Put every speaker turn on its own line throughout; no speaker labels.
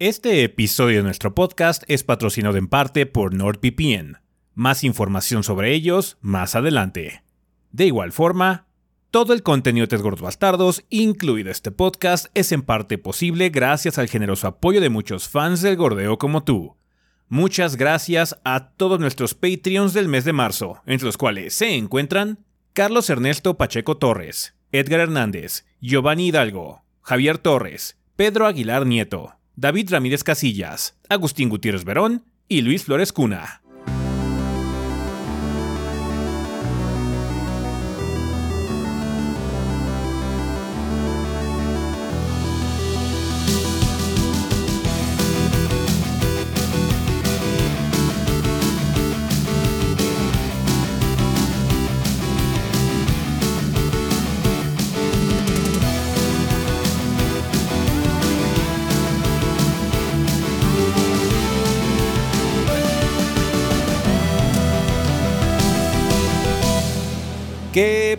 Este episodio de nuestro podcast es patrocinado en parte por NordVPN. Más información sobre ellos más adelante. De igual forma, todo el contenido de Gordos Bastardos, incluido este podcast, es en parte posible gracias al generoso apoyo de muchos fans del gordeo como tú. Muchas gracias a todos nuestros Patreons del mes de marzo, entre los cuales se encuentran Carlos Ernesto Pacheco Torres, Edgar Hernández, Giovanni Hidalgo, Javier Torres, Pedro Aguilar Nieto, David Ramírez Casillas, Agustín Gutiérrez Verón y Luis Flores Cuna.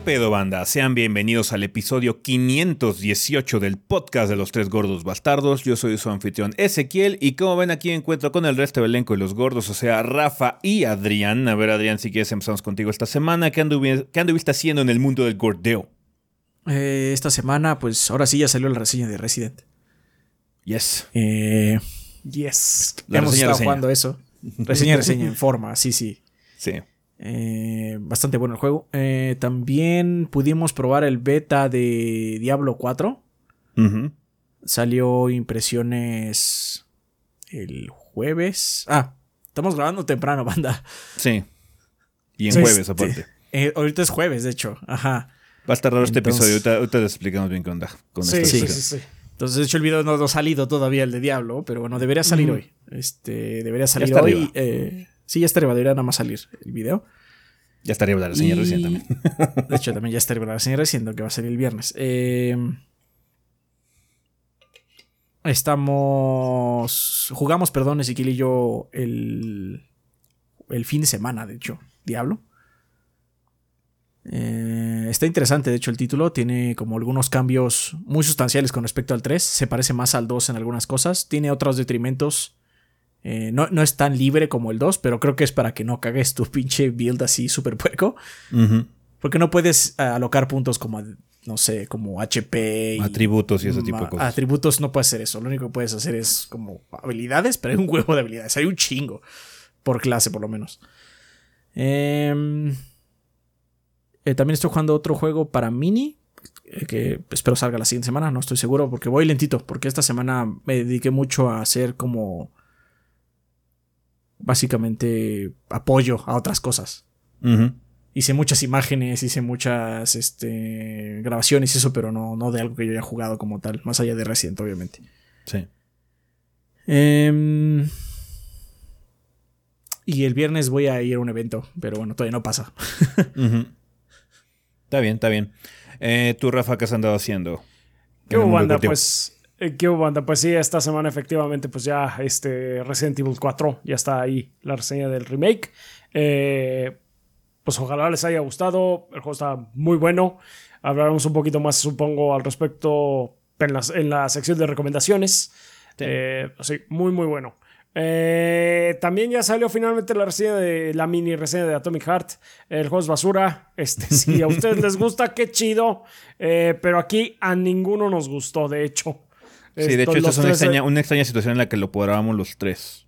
Pedo banda? Sean bienvenidos al episodio 518 del podcast de los tres gordos bastardos. Yo soy su anfitrión Ezequiel y como ven aquí encuentro con el resto del elenco de los gordos, o sea, Rafa y Adrián. A ver Adrián, si quieres empezamos contigo esta semana. ¿Qué, ¿qué anduviste haciendo en el mundo del gordeo?
Eh, esta semana, pues ahora sí ya salió la reseña de Resident.
Yes.
Eh, yes. La Hemos estado jugando eso. Reseña, reseña en forma, sí, sí.
Sí.
Eh, bastante bueno el juego. Eh, también pudimos probar el beta de Diablo 4. Salió impresiones el jueves. Ah, estamos grabando temprano, banda.
Sí. Y en jueves, aparte.
Eh, ahorita es jueves, de hecho. Ajá.
Va a estar raro este episodio. Ahorita, te explicamos bien qué onda con
sí, sí, sí, Entonces, de hecho, el video no, ha salido todavía, el de Diablo, pero bueno, debería salir hoy. Este, debería salir hoy. Sí, ya está debería nada más salir el video.
Ya está arriba la reseña recién también.
De hecho, también ya está arriba la reseña recién, que va a salir el viernes. Eh, estamos. Jugamos, perdón, Ezequiel y yo el. El fin de semana, de hecho, Diablo. Eh, está interesante, de hecho, el título. Tiene como algunos cambios muy sustanciales con respecto al 3. Se parece más al 2 en algunas cosas. Tiene otros detrimentos eh, no, es tan libre como el 2, pero creo que es para que no cagues tu pinche build así súper puerco. Porque no puedes eh, alocar puntos como, no sé, como HP.
atributos y ese tipo de cosas.
Atributos no puedes hacer eso. Lo único que puedes hacer es como habilidades, pero hay un huevo de habilidades. Hay un chingo. Por clase, por lo menos. Em, eh, también estoy jugando otro juego para mini. Que espero salga la siguiente semana. No estoy seguro porque voy lentito. Porque esta semana me dediqué mucho a hacer como básicamente apoyo a otras cosas. Hice muchas imágenes, hice muchas este, grabaciones y eso, pero no, no de algo que yo haya jugado como tal, más allá de Resident, obviamente.
Sí.
Em, y el viernes voy a ir a un evento, pero bueno, todavía no pasa.
Está bien, está bien. Eh, ¿Tú, Rafa, qué has andado haciendo?
¿Qué banda? Pues eh, ¿Qué banda? Pues sí, esta semana efectivamente, pues ya este Resident Evil 4 ya está ahí la reseña del remake. Eh, pues ojalá les haya gustado. El juego está muy bueno. Hablaremos un poquito más, supongo, al respecto en la, sección de recomendaciones. Sí. Eh, muy, muy bueno. también ya salió finalmente la reseña de la mini reseña de Atomic Heart. El juego es basura. Este, si a ustedes les gusta, qué chido. pero aquí a ninguno nos gustó, de hecho.
Sí, de hecho, esta es una extraña, una extraña, situación en la que lo podrábamos los tres.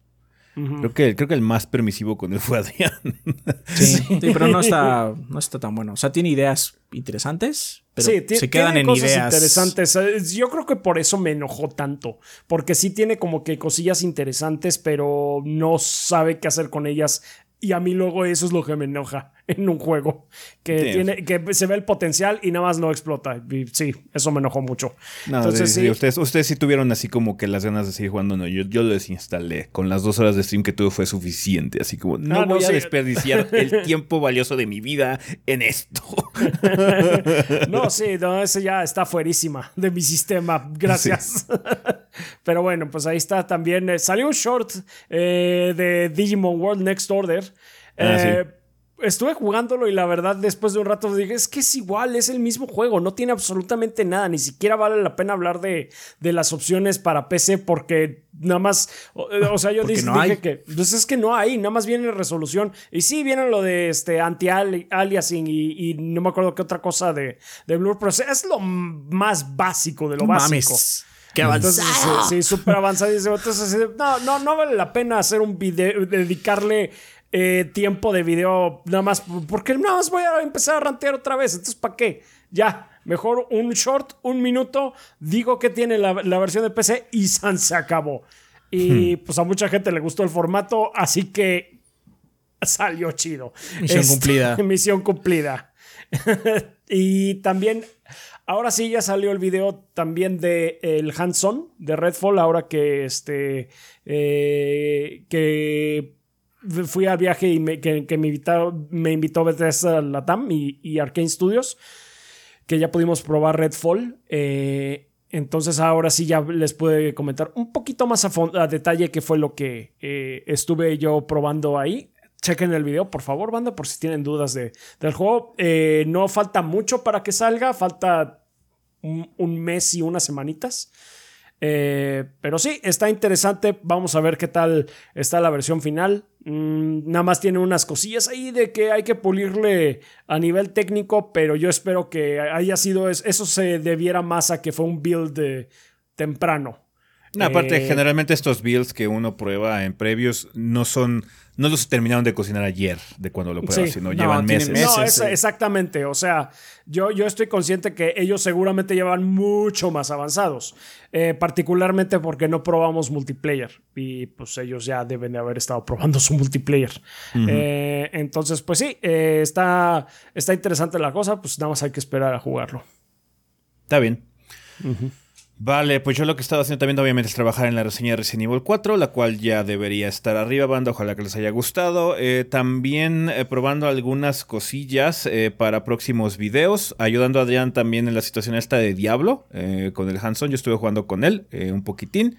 creo, que, creo que el más permisivo con él fue Adrián.
Sí, pero no está, no está tan bueno. O sea, tiene ideas interesantes, pero se quedan en ideas.
interesantes. Eh, yo creo que por eso me enojó tanto. Porque sí tiene como que cosillas interesantes, pero no sabe qué hacer con ellas y a mí luego eso es lo que me enoja en un juego. Que, tiene, que se ve el potencial y nada más no explota. Y sí, eso me enojó mucho.
Entonces, sí, Ustedes, ustedes sí tuvieron así como que las ganas de seguir jugando. No, yo, yo lo desinstalé. Con las dos horas de stream que tuve fue suficiente. Así como, no, ah, voy a desperdiciar el tiempo valioso de mi vida en esto.
no, sí, no, eso ya está fuerísima de mi sistema. Gracias. Pero bueno, pues ahí está también. Eh, salió un short eh, de Digimon World Next Order. Ah, eh, estuve jugándolo y la verdad después de un rato dije, es que es igual, es el mismo juego, no tiene absolutamente nada, ni siquiera vale la pena hablar de, de las opciones para PC porque nada más, o, sea, yo dije, que, pues es que no hay, nada más viene resolución. Y sí, viene lo de este anti-aliasing y, no me acuerdo qué otra cosa de, de Blur, pero es lo más básico de lo básico.
Qué avanzado.
sí, súper avanzado. Entonces, no, no, no vale la pena hacer un video, dedicarle eh, tiempo de video nada más, porque nada más voy a empezar a rantear otra vez. Entonces, ¿para qué? Ya, mejor un short, un minuto, digo que tiene la, versión de PC y San se acabó. Y hmm. pues a mucha gente le gustó el formato, así que salió chido.
Misión este, cumplida.
Misión cumplida. y también, ahora sí ya salió el video también de el Hanson de Redfall, ahora que este, eh, que fui al viaje y me, que, me, invitó, me invitó Bethesda Latam y, y Arkane Studios, que ya pudimos probar Redfall. Eh, entonces ahora sí ya les pude comentar un poquito más a, detalle qué fue lo que eh, estuve yo probando ahí. Chequen el video, por favor, banda, por si tienen dudas de, del juego. Eh, no falta mucho para que salga, falta un mes y unas semanitas. Eh, pero sí, está interesante. Vamos a ver qué tal está la versión final. Mm, nada más tiene unas cosillas ahí de que hay que pulirle a nivel técnico, pero yo espero que haya sido eso se debiera más a que fue un build temprano.
Aparte, eh, generalmente estos builds que uno prueba en previos no son no los terminaron de cocinar ayer, de cuando lo pruebas, sino llevan meses.
No, exactamente. O sea, yo, yo estoy consciente que ellos seguramente llevan mucho más avanzados. Eh, particularmente porque no probamos multiplayer. Y pues ellos ya deben de haber estado probando su multiplayer. Eh, entonces, pues sí, eh, está, está interesante la cosa. Pues nada más hay que esperar a jugarlo.
Está bien. Vale, pues yo lo que he estado haciendo también obviamente es trabajar en la reseña de Resident Evil 4, la cual ya debería estar arriba, banda, ojalá que les haya gustado. Eh, también eh, probando algunas cosillas eh, para próximos videos, ayudando a Adrián también en la situación esta de Diablo, con el Hanson, yo estuve jugando con él un poquitín.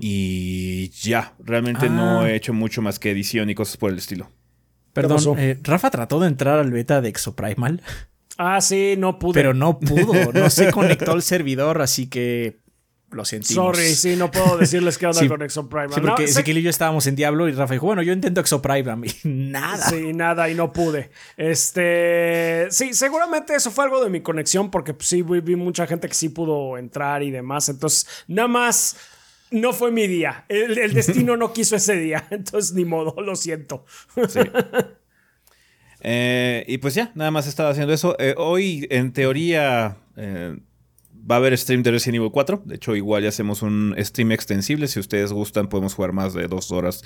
Y ya, realmente no ah. he hecho mucho más que edición y cosas por el estilo.
Perdón, Rafa trató de entrar al beta de Exoprimal.
Ah, sí, no pude.
Pero no pudo, no se conectó al servidor, así que lo sentimos.
Sorry, sí, no puedo decirles qué onda con Exoprime.
Sí, porque Ezequiel y yo estábamos en Diablo y Rafa dijo, bueno, yo intento Exoprime y nada.
Sí, nada, y no pude. Este, sí, seguramente eso fue algo de mi conexión, porque sí, vi, mucha gente que sí pudo entrar y demás. Entonces, nada más no fue mi día. El, el destino no quiso ese día. Entonces, ni modo, lo siento. Sí.
Eh, y pues ya, nada más estaba haciendo eso. Eh, hoy, en teoría, eh, va a haber stream de Resident Evil 4. De hecho, igual ya hacemos un stream extensible. Si ustedes gustan, podemos jugar más de dos horas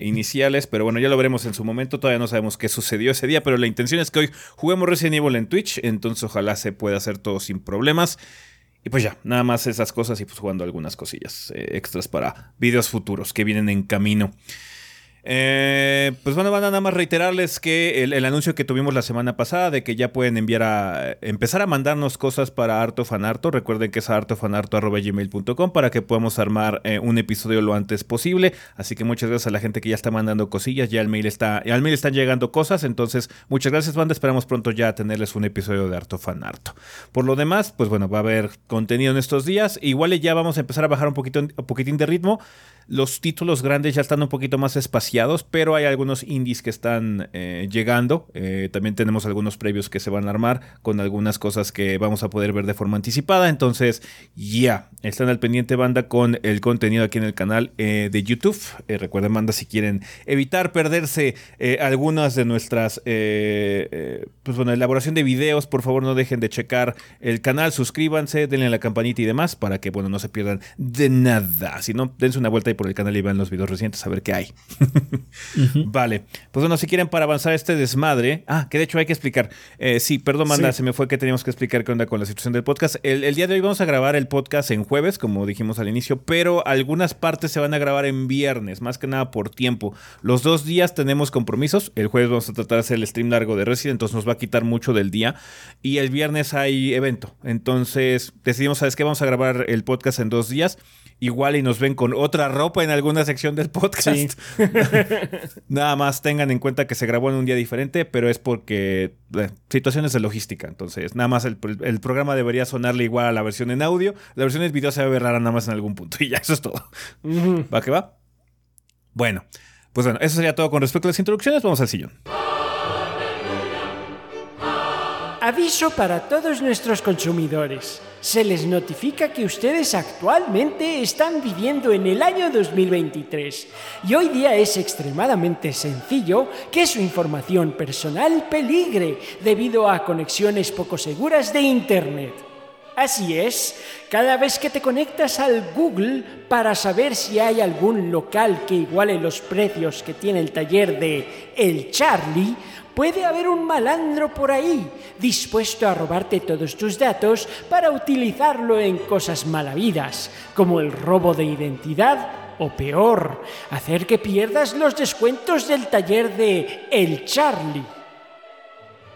iniciales. Pero bueno, ya lo veremos en su momento. Todavía no sabemos qué sucedió ese día. Pero la intención es que hoy juguemos Resident Evil en Twitch. Entonces, ojalá se pueda hacer todo sin problemas. Y pues ya, nada más esas cosas y pues jugando algunas cosillas extras para videos futuros que vienen en camino. Eh, pues bueno, van a nada más reiterarles que el, anuncio que tuvimos la semana pasada de que ya pueden enviar a empezar a mandarnos cosas para Arto Fanarto. Recuerden que es artofanarto.gmail.com para que podamos armar eh, un episodio lo antes posible. Así que muchas gracias a la gente que ya está mandando cosillas. Ya al mail está, al mail están llegando cosas. Entonces, muchas gracias, banda. Esperamos pronto ya tenerles un episodio de Arto Fanarto. Por lo demás, pues bueno, va a haber contenido en estos días. Igual ya vamos a empezar a bajar un poquito, un poquitín de ritmo. Los títulos grandes ya están un poquito más espaciados, pero hay algunos indies que están eh, llegando. Eh, también tenemos algunos previos que se van a armar con algunas cosas que vamos a poder ver de forma anticipada. Entonces, ya, están al pendiente banda con el contenido aquí en el canal eh, de YouTube. recuerden, banda, si quieren evitar perderse algunas de nuestras, pues bueno, elaboración de videos, por favor no dejen de checar el canal, suscríbanse, denle la campanita y demás para que, bueno, no se pierdan de nada. Si no, dense una vuelta y por el canal y vean los videos recientes a ver qué hay. Vale. Pues bueno, si quieren para avanzar este desmadre. Ah, que de hecho hay que explicar. Eh, sí, perdón, manda, se me fue que teníamos que explicar qué onda con la situación del podcast. El, día de hoy vamos a grabar el podcast en jueves, como dijimos al inicio, pero algunas partes se van a grabar en viernes, más que nada por tiempo. Los dos días tenemos compromisos. El jueves vamos a tratar de hacer el stream largo de Resident, entonces nos va a quitar mucho del día. Y el viernes hay evento. Entonces decidimos, ¿sabes qué? Vamos a grabar el podcast en dos días igual y nos ven con otra ropa en alguna sección del podcast. Nada más tengan en cuenta que se grabó en un día diferente, pero es porque eh, situaciones de logística. Entonces, nada más el, programa debería sonarle igual a la versión en audio. La versión en video se va a ver rara nada más en algún punto. Y ya, eso es todo. ¿Va que va? Bueno, pues bueno, eso sería todo con respecto a las introducciones. Vamos al sillón.
Aviso para todos nuestros consumidores. Se les notifica que ustedes actualmente están viviendo en el año 2023 y hoy día es extremadamente sencillo que su información personal peligre debido a conexiones poco seguras de Internet. Así es, cada vez que te conectas al Google para saber si hay algún local que iguale los precios que tiene el taller de El Charlie, Puede haber un malandro por ahí dispuesto a robarte todos tus datos para utilizarlo en cosas malavidas, como el robo de identidad o peor, hacer que pierdas los descuentos del taller de El Charlie.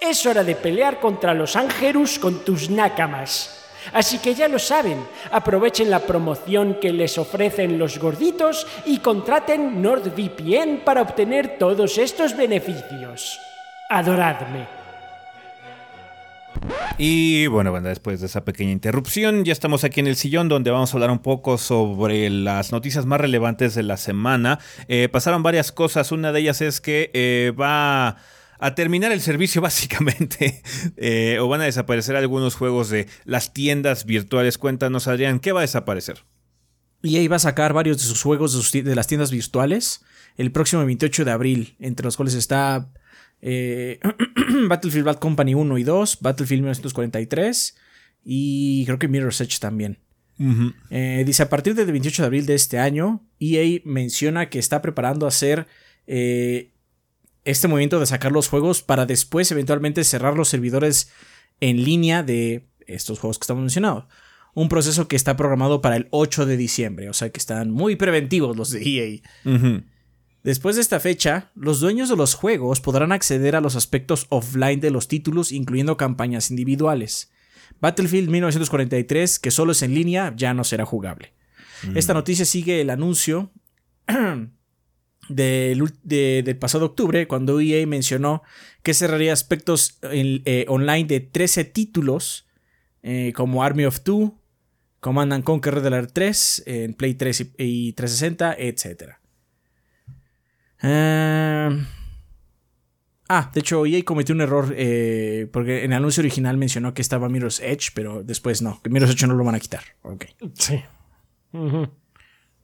Es hora de pelear contra los ángelus con tus nácamas. Así que ya lo saben, aprovechen la promoción que les ofrecen los gorditos y contraten NordVPN para obtener todos estos beneficios. Adoradme.
Y bueno, bueno, después de esa pequeña interrupción, ya estamos aquí en el sillón donde vamos a hablar un poco sobre las noticias más relevantes de la semana. Eh, pasaron varias cosas, una de ellas es que eh, va a terminar el servicio básicamente eh, o van a desaparecer algunos juegos de las tiendas virtuales. Cuéntanos Adrián, ¿qué va a desaparecer?
EA va a sacar varios de sus juegos de, las tiendas virtuales el próximo 28 de abril, entre los cuales está eh, Battlefield Bad Company 1 y 2, Battlefield 1943 y creo que Mirror's Edge también. Eh, dice, a partir del 28 de abril de este año, EA menciona que está preparando hacer este movimiento de sacar los juegos para después eventualmente cerrar los servidores en línea de estos juegos que estamos mencionando. Un proceso que está programado para el 8 de diciembre, o sea que están muy preventivos los de EA. Después de esta fecha, los dueños de los juegos podrán acceder a los aspectos offline de los títulos, incluyendo campañas individuales. Battlefield 1943, que solo es en línea, ya no será jugable. Esta noticia sigue el anuncio del, pasado octubre, cuando EA mencionó que cerraría aspectos eh, online de 13 títulos, eh, como Army of Two, Command and Conquer Red 3, en Play 3 y, 360, etc. Eh, ah, de hecho, EA cometió un error porque en el anuncio original mencionó que estaba Mirror's Edge, pero después no, que Mirror's Edge no lo van a quitar.
Sí.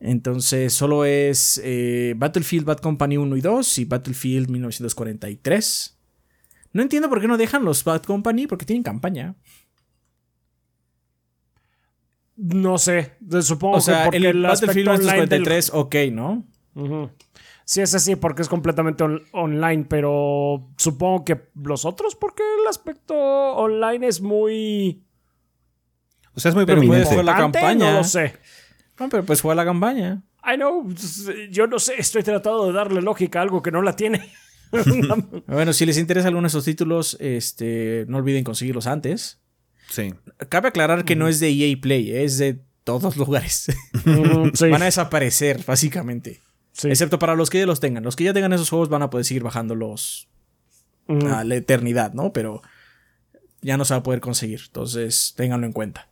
Entonces solo es eh, Battlefield Bad Company 1 y 2 y Battlefield 1943. No entiendo por qué no dejan los Bad Company porque tienen campaña.
No sé, supongo
o sea, que porque el, Battlefield 1943, ok, ¿no?
Sí, es así porque es completamente online, pero supongo que los otros porque el aspecto online es muy...
O sea, es muy prominente.
la campaña.
No lo sé.
No, pero pues fue a la campaña.
I know, pues, yo no sé, estoy tratando de darle lógica a algo que no la tiene.
bueno, si les interesa alguno de esos títulos, este, no olviden conseguirlos antes.
Sí.
Cabe aclarar que no es de EA Play, es de todos lugares. Van a desaparecer, básicamente. Excepto para los que ya los tengan. Los que ya tengan esos juegos van a poder seguir bajándolos a la eternidad, ¿no? Pero ya no se va a poder conseguir. Entonces, ténganlo en cuenta.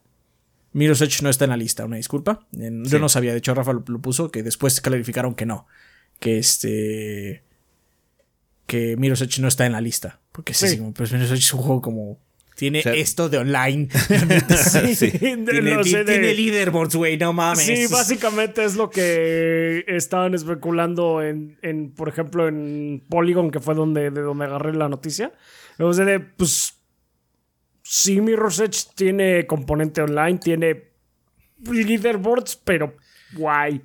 Edge no está en la lista, una disculpa. Yo no sabía, de hecho Rafa lo, puso, que después clarificaron que no. Que este... Que Edge no está en la lista. Porque sí, sí pues es un juego como tiene esto de online. sí, tiene, leaderboards, güey, no mames.
Sí, básicamente es lo que estaban especulando en, en por ejemplo, en Polygon, que fue donde, de donde agarré la noticia. O sea, de, pues, sí, Mirror's Edge tiene componente online, tiene leaderboards, pero guay.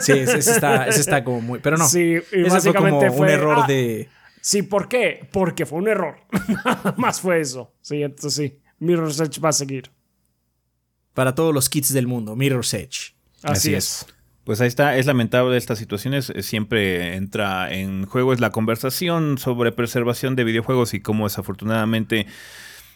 Sí, ese, está, ese está como muy... Pero no, sí, básicamente fue como un error ah, de
Sí, ¿por qué? Porque fue un error. Nada más fue eso. Sí, entonces sí. Mirror's Edge va a seguir.
Para todos los kits del mundo, Mirror's Edge.
Así, es.
Pues ahí está, es lamentable estas situaciones. Siempre entra en juego es la conversación sobre preservación de videojuegos y cómo desafortunadamente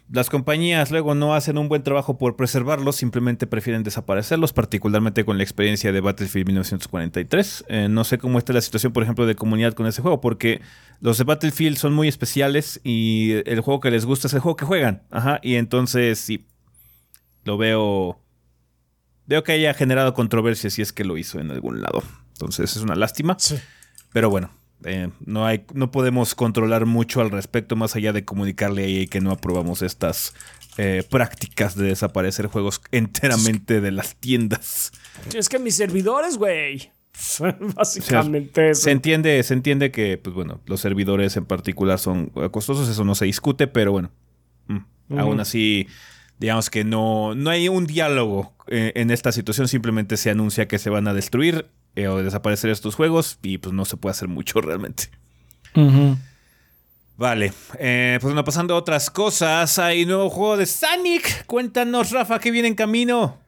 las compañías luego no hacen un buen trabajo por preservarlos, simplemente prefieren desaparecerlos, particularmente con la experiencia de Battlefield 1943. Eh, no sé cómo está la situación, por ejemplo, de comunidad con ese juego, porque los de Battlefield son muy especiales y el juego que les gusta es el juego que juegan. Ajá, y entonces sí, lo veo... Veo que haya generado controversia si es que lo hizo en algún lado. Entonces es una lástima. Sí. Pero bueno, eh, no, hay, no podemos controlar mucho al respecto más allá de comunicarle a EA que no aprobamos estas eh, prácticas de desaparecer juegos enteramente de las tiendas.
Es que mis servidores, güey. Básicamente
Se entiende, se entiende que, pues bueno, los servidores en particular son costosos, eso no se discute, pero bueno. Mm, aún así, digamos que no, no hay un diálogo eh, en esta situación, simplemente se anuncia que se van a destruir eh, o desaparecer estos juegos y pues no se puede hacer mucho realmente. Vale, eh, pues bueno, pasando a otras cosas, hay nuevo juego de Sonic. Cuéntanos, Rafa, que viene en camino.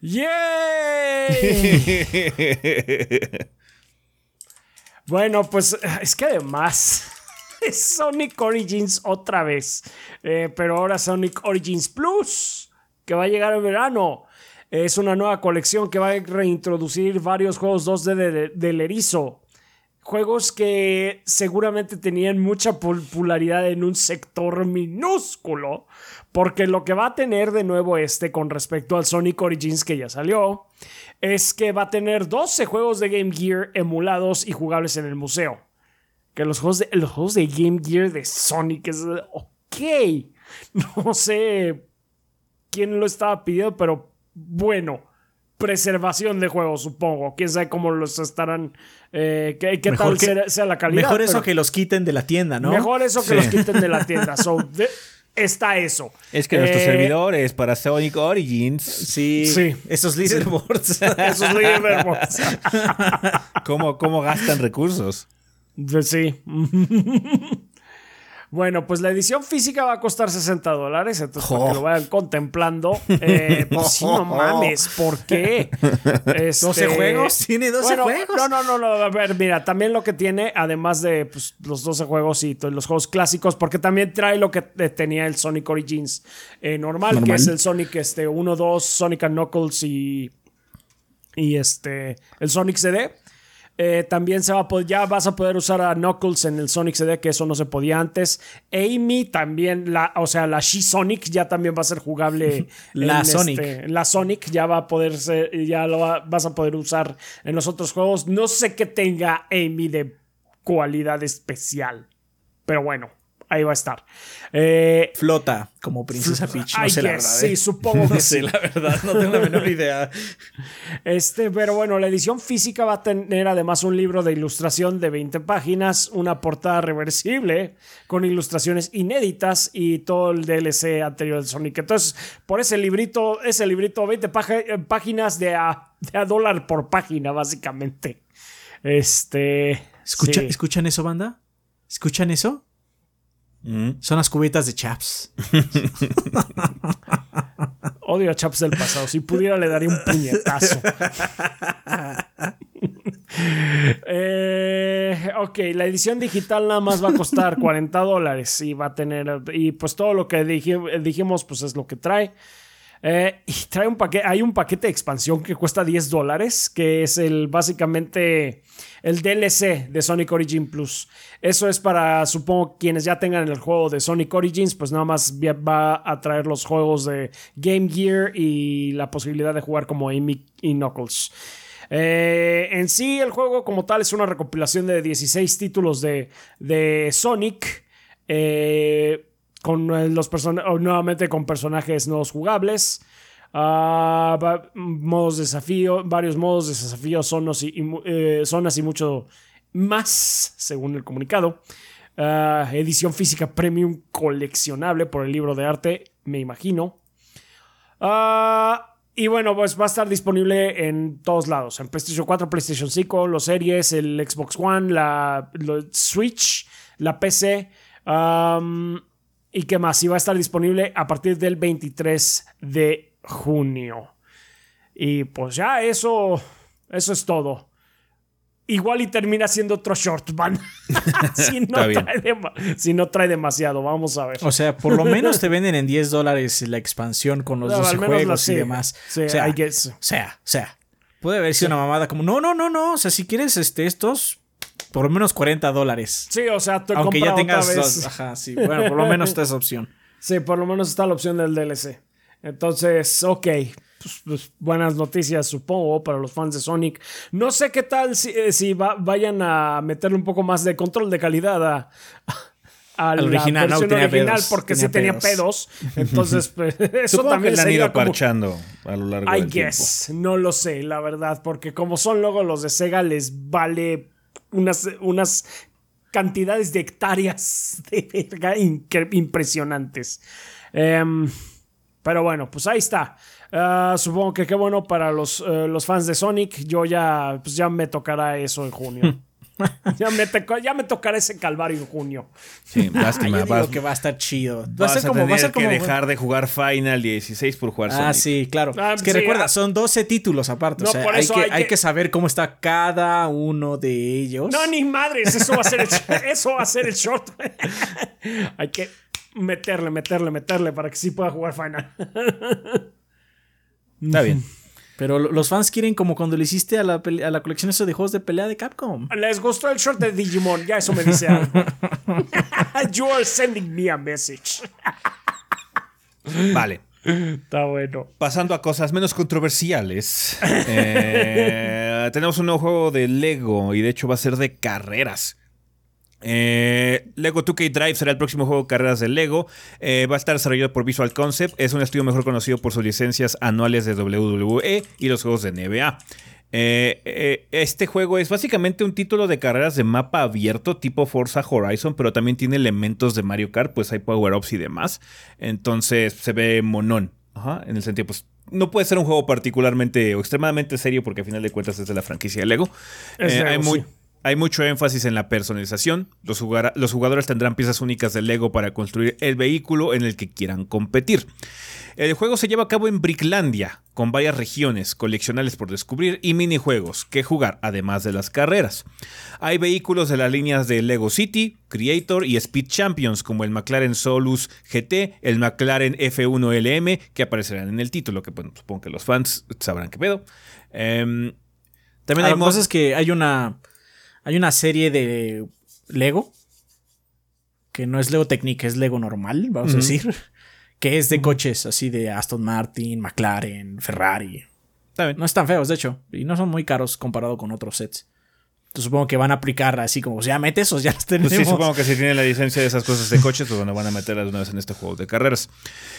¡Yay! bueno, pues es que además es Sonic Origins otra vez, eh, pero ahora Sonic Origins Plus, que va a llegar en verano. Es una nueva colección que va a reintroducir varios juegos 2D del erizo. Juegos que seguramente tenían mucha popularidad en un sector minúsculo. Porque lo que va a tener de nuevo este con respecto al Sonic Origins que ya salió es que va a tener 12 juegos de Game Gear emulados y jugables en el museo. Que los juegos de, los juegos de Game Gear de Sonic es. Ok. No sé quién lo estaba pidiendo, pero bueno, preservación de juegos, supongo. Quién sabe cómo los estarán. Eh, qué, tal sea, la calidad.
Mejor eso que los quiten de la tienda, ¿no?
Mejor eso que los quiten de la tienda. So, está eso.
Es que nuestro eh, servidor es para Sonic Origins.
Sí. sí. Esos leaderboards.
esos leaderboards.
¿Cómo, ¿Cómo gastan recursos?
Sí. Bueno, pues la edición física va a costar 60 dólares, entonces para que lo vayan contemplando. Eh, pues sí, no mames, ¿por qué?
Este, ¿12 juegos? ¿Tiene 12 juegos?
No, no, no, a ver, mira, también lo que tiene, además de pues, los 12 juegos y los juegos clásicos, porque también trae lo que tenía el Sonic Origins eh, normal, que es el Sonic este, 1, 2, Sonic and Knuckles y, y este, el Sonic CD. Eh, también se va a poder, ya vas a poder usar a Knuckles en el Sonic CD, que eso no se podía antes. Amy también, la, o sea, la She-Sonic ya también va a ser jugable.
la Sonic.
Este, la Sonic ya va a poder ser, ya lo vas a poder usar en los otros juegos. No sé qué tenga Amy de cualidad especial, pero bueno ahí va a estar. Eh,
Flota como Princesa Peach. No sé la verdad.
Sí, ¿eh? supongo que
no sé, la verdad, no tengo la menor idea.
Este, pero bueno, la edición física va a tener además un libro de ilustración de 20 páginas, una portada reversible con ilustraciones inéditas y todo el DLC anterior del Sonic. Entonces, por ese librito, ese librito, 20 páginas de a, de a dólar por página, básicamente. Este.
¿Escucha, ¿Escuchan eso, banda? ¿Escuchan eso? Son las cubetas de Chaps.
Odio a Chaps del pasado. Si pudiera, le daría un puñetazo. Eh, ok, ok, la edición digital nada más va a costar 40 dólares y va a tener, y pues todo lo que dijimos, pues es lo que trae. Eh, y trae un paquete, hay un paquete de expansión que cuesta 10 dólares, que es el básicamente el DLC de Sonic Origin Plus. Eso es para, supongo, quienes ya tengan el juego de Sonic Origins, pues nada más va a traer los juegos de Game Gear y la posibilidad de jugar como Amy y Knuckles. Eh, en sí, el juego como tal es una recopilación de 16 títulos de, de Sonic. Eh, con eh, los nuevamente con personajes no jugables. Uh, modos de desafío, varios modos de desafío, zonas y, zonas y mucho más, según el comunicado. edición física premium coleccionable por el libro de arte, me imagino. Y bueno, pues va a estar disponible en todos lados. En PlayStation 4, PlayStation 5, los series, el Xbox One, la, Switch, la PC. ¿Y qué más? Y va a estar disponible a partir del 23 de junio. Y pues ya, eso, eso es todo igual y termina siendo otro short van. si, no trae demasiado, vamos a ver.
O sea, por lo menos te venden en 10 dólares la expansión con los dos juegos y demás. o, sea, o sea, o sea, puede haber sido una mamada como, no, no, no, no, o sea, si quieres este, estos, por lo menos 40 dólares.
Sí, o sea,
te Aunque ya tengas dos, ajá, sí, bueno, por lo menos está esa opción.
Sí, por lo menos está la opción del DLC. Entonces, ok, pues, pues, buenas noticias, supongo, para los fans de Sonic. No sé qué tal si, eh, vayan a meterle un poco más de control de calidad a,
al original,
versión original porque sí tenía pedos. Entonces, pues, eso también
se han ido parchando a lo largo I del
guess, No lo sé, la verdad, porque como son luego los de Sega, les vale unas, unas cantidades de hectáreas de verga impresionantes. Em, pero bueno, pues ahí está. Ah, supongo que qué bueno para los, eh, los fans de Sonic. Yo ya, pues ya me tocará eso en junio. ya, me ya me tocará ese calvario en junio.
Sí, lástima. Yo que va a estar chido.
Va a ser como, va a ser como, que dejar de jugar Final 16 por jugar ah, Sonic.
Ah, sí, claro. es que recuerda, ah. son 12 títulos aparte. o sea, hay, que, hay, que, saber cómo está cada uno de ellos.
No, ni madres. Eso va a ser el, eso va a ser el short. hay que meterle, meterle, meterle para que sí pueda jugar Final.
Está bien. Pero los fans quieren como cuando le hiciste a la, a la colección eso de juegos de pelea de Capcom.
Les gustó el short de Digimon, ya eso me dice algo. you are sending me a message.
vale.
Está bueno.
Pasando a cosas menos controversiales. Eh, tenemos un nuevo juego de Lego y de hecho va a ser de carreras. Eh, Lego 2K Drive será el próximo juego de carreras de Lego. Eh, va a estar desarrollado por Visual Concept. Es un estudio mejor conocido por sus licencias anuales de WWE y los juegos de NBA. Eh, este juego es básicamente un título de carreras de mapa abierto tipo Forza Horizon, pero también tiene elementos de Mario Kart, pues hay power-ups y demás. Entonces se ve monón. en el sentido, pues no puede ser un juego particularmente o extremadamente serio porque al final de cuentas es de la franquicia de Lego. hay muy, hay mucho énfasis en la personalización. Los, jugadores tendrán piezas únicas de Lego para construir el vehículo en el que quieran competir. El juego se lleva a cabo en Bricklandia, con varias regiones coleccionales por descubrir y minijuegos que jugar, además de las carreras. Hay vehículos de las líneas de Lego City, Creator y Speed Champions, como el McLaren Solus GT, el McLaren F1 LM, que aparecerán en el título, que supongo que los fans sabrán qué pedo. Em,
también hay cosas que hay una hay una serie de Lego, que no es Lego Technic, es Lego normal, vamos a decir, que es de coches así de Aston Martin, McLaren, Ferrari. No están feos, de hecho, y no son muy caros comparado con otros sets. Entonces supongo que van a aplicar así como, ya mete esos, ya los tenemos.
Pues sí, supongo que si tienen la licencia de esas cosas de coches, pues bueno, van a meterlas una vez en este juego de carreras.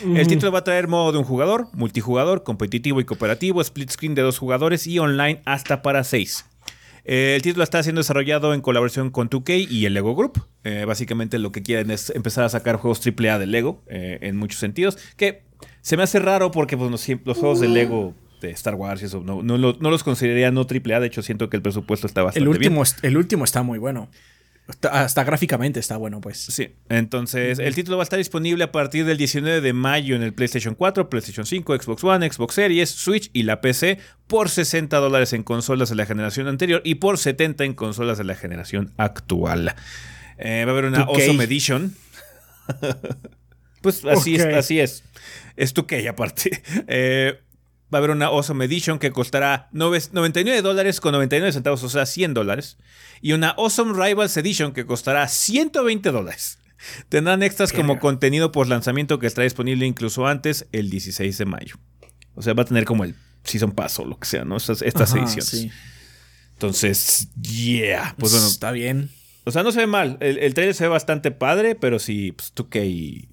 El título va a traer modo de un jugador, multijugador, competitivo y cooperativo, split screen de dos jugadores y online hasta para seis. Eh, el título está siendo desarrollado en colaboración con 2K y el Lego Group. Eh, básicamente lo que quieren es empezar a sacar juegos AAA de Lego eh, en muchos sentidos. Que se me hace raro porque pues, los, juegos de Lego de Star Wars y eso no, no, los consideraría no AAA. De hecho, siento que el presupuesto está bastante
el último,
bien.
El último está muy bueno. Hasta, gráficamente está bueno, pues.
Sí. Entonces, el título va a estar disponible a partir del 19 de mayo en el PlayStation 4, PlayStation 5, Xbox One, Xbox Series, Switch y la PC por 60 dólares en consolas de la generación anterior y por 70 en consolas de la generación actual. Eh, va a haber una Awesome Edition. pues así es, así es. Es tu que aparte. Eh, va a haber una Awesome Edition que costará 99 dólares con 99 centavos, o sea, 100 dólares. Y una Awesome Rivals Edition que costará 120 dólares. Tendrán extras como contenido post lanzamiento que estará disponible incluso antes, el 16 de mayo. O sea, va a tener como el Season Pass o lo que sea, ¿no? Estas, ediciones. Entonces, yeah. Pues bueno.
Está bien.
O sea, no se ve mal. El, el trailer se ve bastante padre, pero sí, pues 2K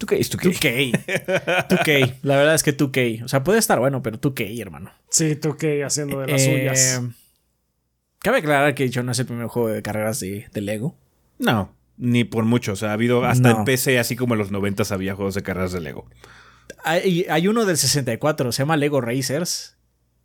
2K es
2K. 2K. La verdad es que 2K. O sea, puede estar bueno, pero 2K, hermano.
Sí, 2K haciendo de las eh, suyas.
Cabe aclarar que yo no es el primer juego de carreras de, Lego.
No, ni por mucho. O sea, ha habido hasta en PC, así como en los 90 había juegos de carreras de Lego.
Hay, hay uno del 64, se llama Lego Racers.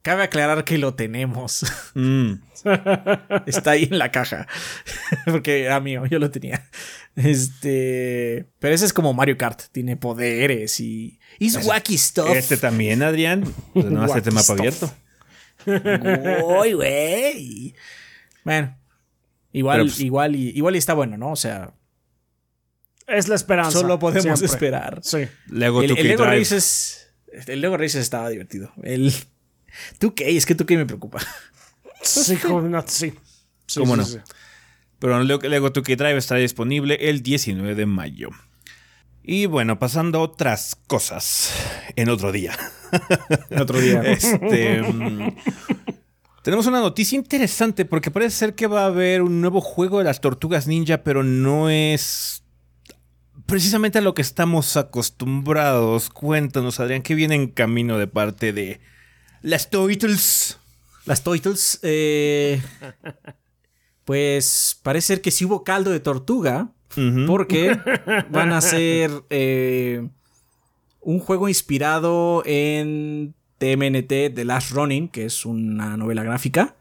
Cabe aclarar que lo tenemos. Mm. Está ahí en la caja. Porque era mío, yo lo tenía. Este. Pero ese es como Mario Kart. Tiene poderes y.
Is wacky stuff. Este también, Adrián. Pues no hace mapa abierto.
Uy, güey. Bueno. Igual, pues, igual, y, igual y está bueno, ¿no? O sea.
Es la esperanza.
Solo podemos esperar.
Sí.
Lego el, el Lego Races. El Lego Races estaba divertido. El ¿Tú qué? Es que tú qué me preocupa.
Sí, no, sí.
¿Cómo no? Pero Lego 2K Drive estará disponible el 19 de mayo. Y bueno, pasando a otras cosas en otro día.
En otro día.
Este, mm, tenemos una noticia interesante porque parece ser que va a haber un nuevo juego de las tortugas ninja, pero no es precisamente a lo que estamos acostumbrados. Cuéntanos, Adrián, ¿qué viene en camino de parte de las Toitles.
Las Toitles. Eh, pues parece ser que sí hubo caldo de tortuga. Porque van a ser eh, un juego inspirado en TMNT The Last Running, que es una novela gráfica.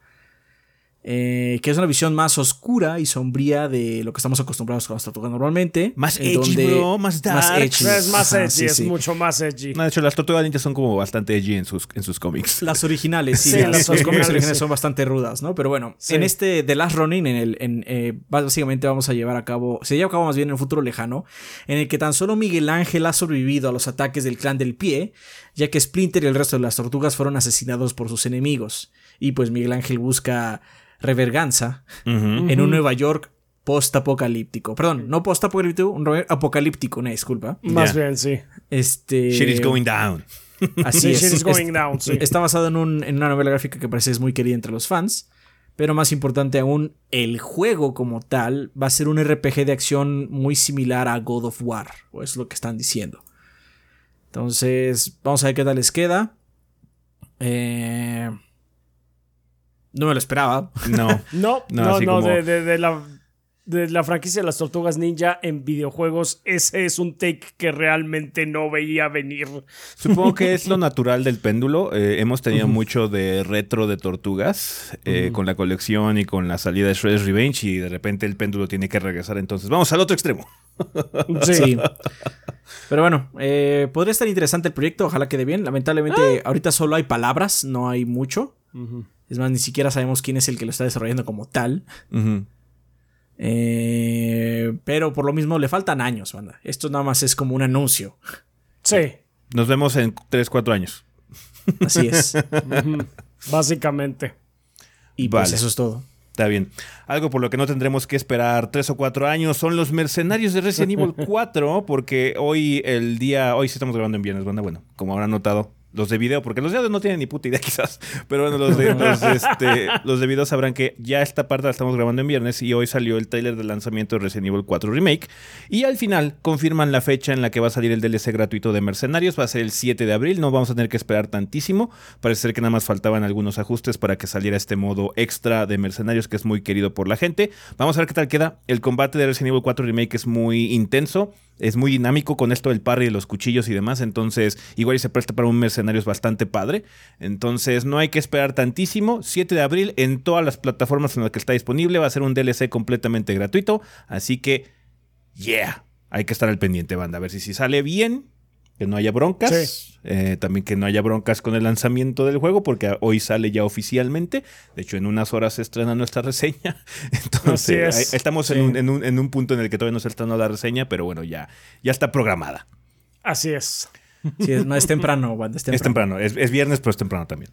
Eh, que es una visión más oscura y sombría de lo que estamos acostumbrados con las tortugas normalmente.
Más edgy, bro, más dark.
Más edgy. Es más edgy, es mucho más edgy.
de hecho, las tortugas ninjas son como bastante edgy en sus, en sus cómics.
Las originales, sí. las, originales son bastante rudas, ¿no? Pero bueno, en este The Last Running, en el, en, eh, básicamente vamos a llevar a cabo, se lleva a cabo más bien en un futuro lejano, en el que tan solo Miguel Ángel ha sobrevivido a los ataques del clan del pie, ya que Splinter y el resto de las tortugas fueron asesinados por sus enemigos. Y pues Miguel Ángel busca reverganza en un Nueva York post-apocalíptico. Perdón, no post-apocalíptico, un apocalíptico, una disculpa.
Más bien, sí.
Este.
Shit is going down.
Así es.
Shit is going down, sí.
Está basado en, una novela gráfica que parece es muy querida entre los fans. Pero más importante aún, el juego como tal va a ser un RPG de acción muy similar a God of War. O es lo que están diciendo. Entonces, vamos a ver qué tal les queda. Eh, no me lo esperaba.
No.
no, no, no, de, la, de la franquicia de las tortugas ninja en videojuegos, ese es un take que realmente no veía venir.
Supongo que es lo natural del péndulo. Eh, hemos tenido mucho de retro de tortugas eh, con la colección y con la salida de Shredder's Revenge y de repente el péndulo tiene que regresar. Entonces, vamos al otro extremo.
Sí. Pero bueno, eh, podría estar interesante el proyecto, ojalá quede bien. Lamentablemente, ah. ahorita solo hay palabras, no hay mucho. Es más, ni siquiera sabemos quién es el que lo está desarrollando como tal. Eh, pero por lo mismo le faltan años, banda. Esto nada más es como un anuncio.
Sí.
Nos vemos en 3, 4 años.
Así es.
Básicamente.
Y pues eso es todo.
Está bien. Algo por lo que no tendremos que esperar tres o cuatro años son los mercenarios de Resident Evil 4, porque hoy el día, hoy sí estamos grabando en viernes, banda. Bueno, como habrán notado, los de video, porque los de audio no tienen ni puta idea quizás, pero bueno, los de, los, este, los de video sabrán que ya esta parte la estamos grabando en viernes y hoy salió el trailer del lanzamiento de Resident Evil 4 Remake y al final confirman la fecha en la que va a salir el DLC gratuito de Mercenarios, va a ser el 7 de abril, no vamos a tener que esperar tantísimo, parece ser que nada más faltaban algunos ajustes para que saliera este modo extra de Mercenarios que es muy querido por la gente, vamos a ver qué tal queda, el combate de Resident Evil 4 Remake es muy intenso, es muy dinámico con esto del parry de los cuchillos y demás, entonces igual se presta para un mercenario es bastante padre. Entonces no hay que esperar tantísimo. 7 de abril en todas las plataformas en las que está disponible va a ser un DLC completamente gratuito, así que yeah, hay que estar al pendiente, banda, a ver si, si sale bien que no haya broncas. Eh, también que no haya broncas con el lanzamiento del juego, porque hoy sale ya oficialmente. De hecho, en unas horas se estrena nuestra reseña. Entonces, estamos en, un, punto en el que todavía no se estrenó la reseña, pero bueno, ya, ya está programada.
Así es.
Sí, es, no es temprano,
es temprano. Es temprano, es viernes, pero es temprano también.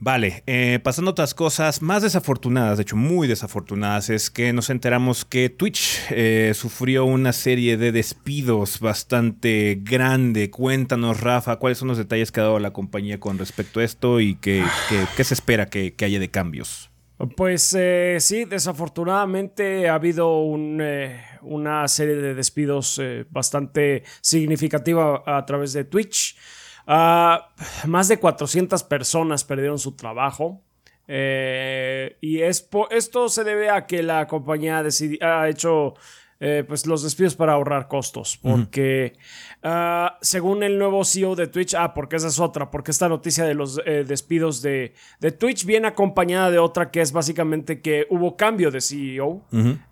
Vale, eh, pasando a otras cosas más desafortunadas, de hecho muy desafortunadas, es que nos enteramos que Twitch eh, sufrió una serie de despidos bastante grande. Cuéntanos, Rafa, cuáles son los detalles que ha dado la compañía con respecto a esto y qué, se espera que, haya de cambios.
Pues eh, sí, desafortunadamente ha habido una serie de despidos bastante significativa a través de Twitch. Ah, más de 400 personas perdieron su trabajo. Eh, y esto se debe a que la compañía ha hecho eh, pues los despidos para ahorrar costos. Porque ah, según el nuevo CEO de Twitch, ah, porque esa es otra, porque esta noticia de los eh, despidos de, Twitch viene acompañada de otra que es básicamente que hubo cambio de CEO.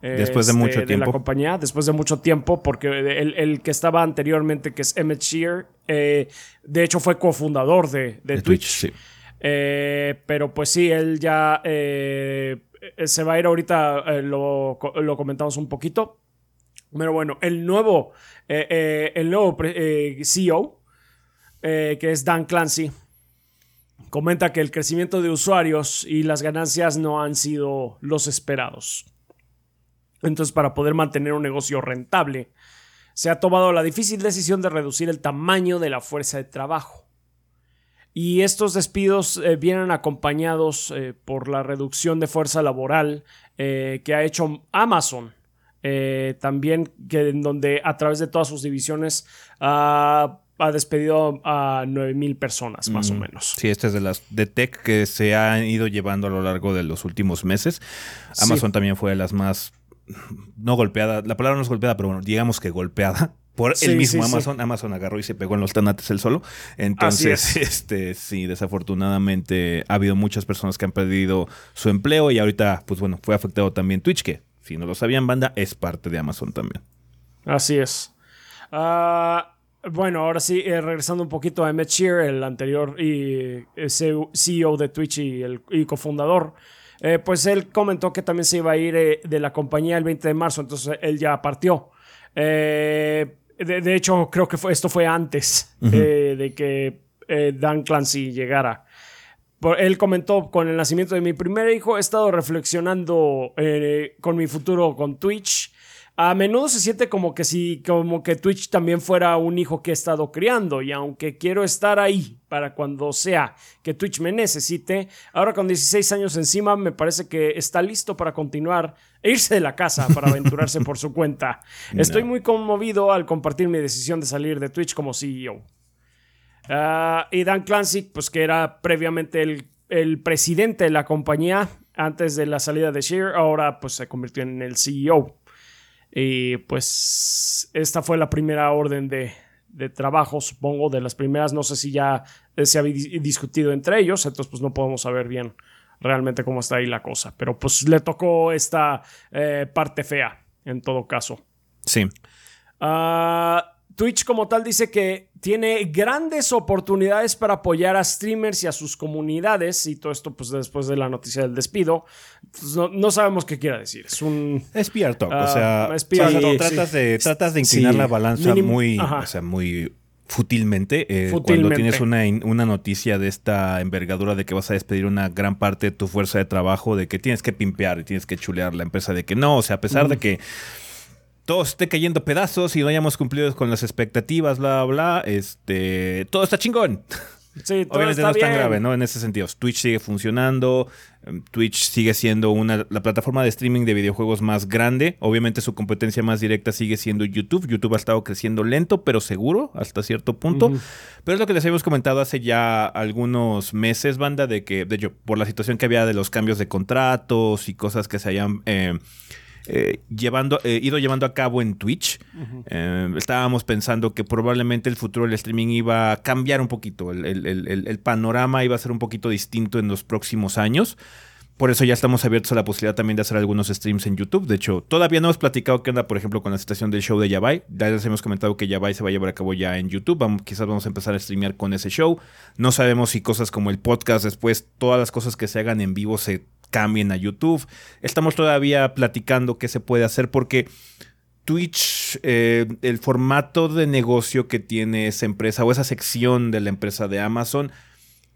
después de mucho tiempo.
De la compañía, después de mucho tiempo, porque el, que estaba anteriormente, que es Emmett Shear, eh, de hecho fue cofundador de, de, Twitch. pero pues sí, él ya se va a ir ahorita, lo, lo comentamos un poquito. Pero bueno, el nuevo, eh, eh, el nuevo eh, CEO, que es Dan Clancy, comenta que el crecimiento de usuarios y las ganancias no han sido los esperados. Entonces, para poder mantener un negocio rentable, se ha tomado la difícil decisión de reducir el tamaño de la fuerza de trabajo. Y estos despidos vienen acompañados por la reducción de fuerza laboral que ha hecho Amazon eh, también que en donde a través de todas sus divisiones ha despedido a 9000 personas, más o mm. menos.
Sí, esta es de las de tech que se han ido llevando a lo largo de los últimos meses. Amazon también fue de las más no golpeada, la palabra no es golpeada, pero bueno, digamos que golpeada por el mismo Amazon. Amazon agarró y se pegó en los tanates el solo. Entonces, este, sí, desafortunadamente ha habido muchas personas que han perdido su empleo y ahorita, pues bueno, fue afectado también Twitch, que si no lo sabían, banda, es parte de Amazon también.
Así es. Ah, bueno, ahora sí, eh, regresando un poquito a Emmett Shear, el anterior y, CEO de Twitch y, el, cofundador, eh, pues él comentó que también se iba a ir eh, de la compañía el 20 de marzo, entonces él ya partió. De, hecho, creo que esto fue antes de que Dan Clancy llegara él comentó, con el nacimiento de mi primer hijo he estado reflexionando eh, con mi futuro con Twitch. A menudo se siente como que si como que Twitch también fuera un hijo que he estado criando y aunque quiero estar ahí para cuando sea que Twitch me necesite, ahora con 16 años encima me parece que está listo para continuar e irse de la casa para aventurarse por su cuenta. Estoy muy conmovido al compartir mi decisión de salir de Twitch como CEO. Ah, y Dan Clancy, pues que era previamente el, presidente de la compañía antes de la salida de Shear, ahora pues se convirtió en el CEO. Y pues esta fue la primera orden de, trabajo, supongo, de las primeras. No sé si ya se había discutido entre ellos, entonces pues no podemos saber bien realmente cómo está ahí la cosa. Pero pues le tocó esta eh, parte fea, en todo caso.
Sí.
Ah, Twitch como tal dice que tiene grandes oportunidades para apoyar a streamers y a sus comunidades y todo esto pues después de la noticia del despido pues, no, sabemos qué quiere decir. Es un
es PR talk o sea, uh, tratas, de, tratas de inclinar la balanza muy o sea, muy Fútilmente, eh, cuando tienes una, una, noticia de esta envergadura de que vas a despedir una gran parte de tu fuerza de trabajo, de que tienes que pimpear y tienes que chulear la empresa, de que no, o sea, a pesar de que todo esté cayendo pedazos y no hayamos cumplido con las expectativas, bla, bla, este, todo está chingón.
Sí, todo Obviamente no es tan grave,
¿no? En ese sentido. Twitch sigue funcionando. Em, Twitch sigue siendo una, la plataforma de streaming de videojuegos más grande. Obviamente su competencia más directa sigue siendo YouTube. YouTube ha estado creciendo lento, pero seguro, hasta cierto punto. Pero es lo que les habíamos comentado hace ya algunos meses, banda, de que, de hecho, por la situación que había de los cambios de contratos y cosas que se hayan. Eh, eh, llevando, eh, ido llevando a cabo en Twitch. Eh, estábamos pensando que probablemente el futuro del streaming iba a cambiar un poquito, el, el, panorama iba a ser un poquito distinto en los próximos años. Por eso ya estamos abiertos a la posibilidad también de hacer algunos streams en YouTube. De hecho, todavía no hemos platicado qué onda, por ejemplo, con la situación del show de Yabai. Ya les hemos comentado que Yabai se va a llevar a cabo ya en YouTube. Vamos, quizás vamos a empezar a streamear con ese show. No sabemos si cosas como el podcast después, todas las cosas que se hagan en vivo se cambien a YouTube. Estamos todavía platicando qué se puede hacer porque Twitch, eh, el formato de negocio que tiene esa empresa o esa sección de la empresa de Amazon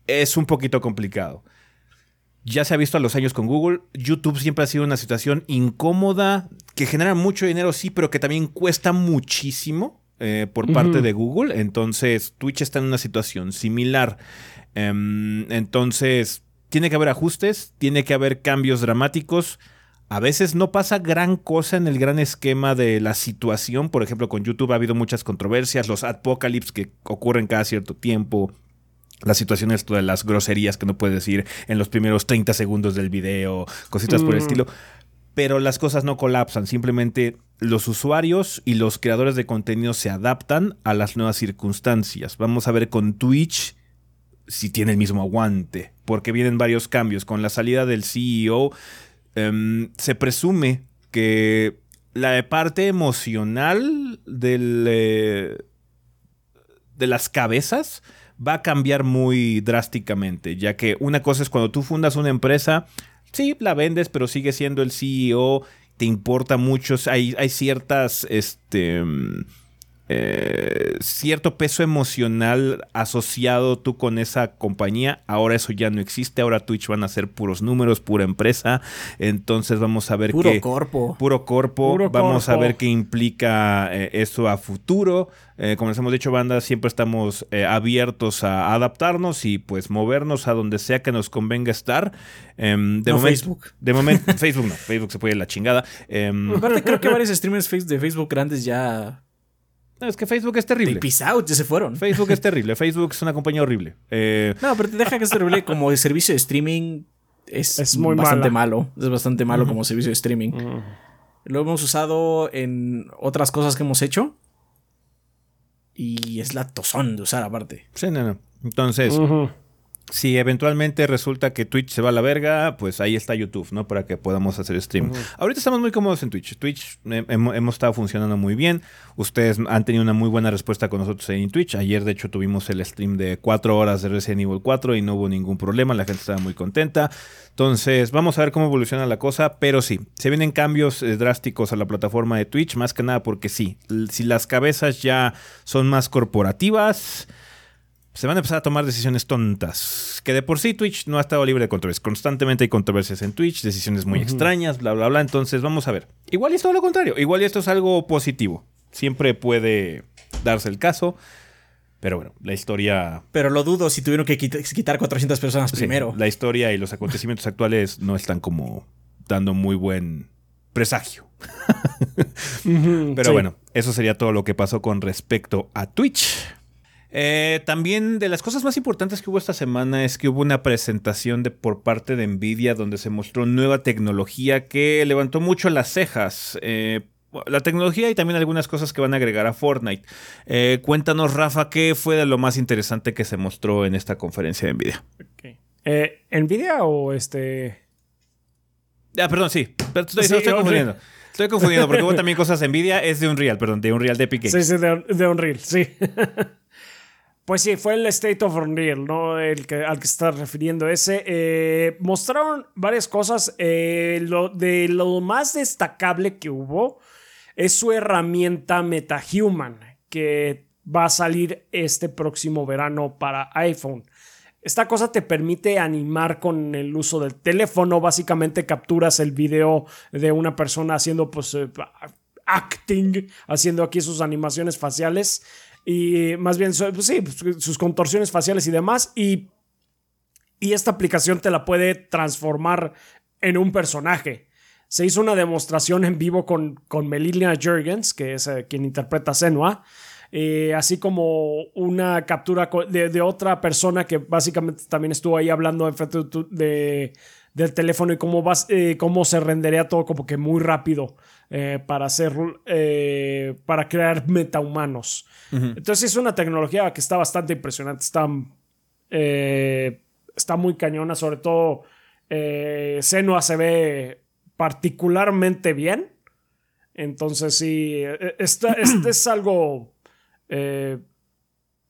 es un poquito complicado. Ya se ha visto a los años con Google. YouTube siempre ha sido una situación incómoda, que genera mucho dinero, sí, pero que también cuesta muchísimo eh, por parte de Google. Entonces, Twitch está en una situación similar. Em, entonces, tiene que haber ajustes, tiene que haber cambios dramáticos. A veces no pasa gran cosa en el gran esquema de la situación. Por ejemplo, con YouTube ha habido muchas controversias, los apocalypse que ocurren cada cierto tiempo, la situación esto de las groserías que no puedes decir en los primeros 30 segundos del video, cositas por el mm. estilo. Pero las cosas no colapsan, simplemente los usuarios y los creadores de contenido se adaptan a las nuevas circunstancias. Vamos a ver con Twitch si tiene el mismo aguante, porque vienen varios cambios. Con la salida del CEO, em, se presume que la parte emocional del, eh, de las cabezas va a cambiar muy drásticamente, ya que una cosa es cuando tú fundas una empresa, sí, la vendes, pero sigue siendo el CEO, te importa mucho, hay, hay ciertas, este eh, cierto peso emocional asociado tú con esa compañía. Ahora eso ya no existe. Ahora Twitch van a ser puros números, pura empresa. Entonces vamos a ver
puro Corpo.
Puro corpo. vamos a ver qué implica eh, eso a futuro. Eh, como les hemos dicho, banda, siempre estamos abiertos a adaptarnos y pues movernos a donde sea que nos convenga estar.
Em, de Facebook.
De momento, Facebook no. Facebook se puede ir la chingada.
Em, Aparte, creo que varios streamers de Facebook grandes ya
no, es que Facebook es terrible.
peace out, ya se fueron.
Facebook es terrible. Facebook es una compañía horrible. Eh,
no, pero te deja que es terrible como servicio de streaming. Es, muy bastante malo. Es bastante malo como servicio de streaming. Lo hemos usado en otras cosas que hemos hecho. Y es la tozón de usar aparte.
Sí, no, no. Entonces, si eventualmente resulta que Twitch se va a la verga, pues ahí está YouTube, ¿no? Para que podamos hacer stream. Ahorita estamos muy cómodos en Twitch. Twitch eh, hemos, estado funcionando muy bien. Ustedes han tenido una muy buena respuesta con nosotros en Twitch. Ayer, de hecho, tuvimos el stream de 4 horas de Resident Evil 4 y no hubo ningún problema. La gente estaba muy contenta. Entonces, vamos a ver cómo evoluciona la cosa. Pero sí, se vienen cambios eh, drásticos a la plataforma de Twitch, más que nada porque sí, si las cabezas ya son más corporativas se van a empezar a tomar decisiones tontas. Que de por sí Twitch no ha estado libre de controversias. Constantemente hay controversias en Twitch, decisiones muy extrañas, bla, bla, bla. Entonces vamos a ver. Igual es todo lo contrario. Igual esto es algo positivo. Siempre puede darse el caso. Pero bueno, la historia...
Pero lo dudo si tuvieron que quitar 400 personas primero.
La historia y los acontecimientos actuales no están como dando muy buen presagio. Pero bueno, eso sería todo lo que pasó con respecto a Twitch. Eh, también de las cosas más importantes que hubo esta semana es que hubo una presentación de, por parte de Nvidia donde se mostró nueva tecnología que levantó mucho las cejas. Eh, la tecnología y también algunas cosas que van a agregar a Fortnite. Eh, cuéntanos, Rafa, qué fue de lo más interesante que se mostró en esta conferencia de Nvidia.
¿Nvidia o este...?
Ah, perdón, sí. estoy, confundiendo. Estoy confundiendo porque hubo también cosas de Nvidia. Es de Unreal, perdón, de Unreal de Epic
Sí, sí, de, de Unreal, sí. Pues sí, fue el State of Unreal, ¿no? El que, al que se está refiriendo ese. Eh, mostraron varias cosas. Eh, lo, de lo más destacable que hubo es su herramienta MetaHuman, que va a salir este próximo verano para iPhone. Esta cosa te permite animar con el uso del teléfono. Básicamente capturas el video de una persona haciendo, pues, eh, acting, haciendo aquí sus animaciones faciales y más bien, pues sí, pues, sus contorsiones faciales y demás. Y, y esta aplicación te la puede transformar en un personaje. Se hizo una demostración en vivo con, con Melina Jurgens, que es eh, quien interpreta a Senua. Eh, así como una captura de, otra persona que básicamente también estuvo ahí hablando en frente de, del teléfono y cómo, vas, eh, cómo se rendería todo como que muy rápido eh, para hacer, eh, para crear metahumanos. Entonces es una tecnología que está bastante impresionante, está, está muy cañona, sobre todo Senua se ve particularmente bien. Entonces sí, este es algo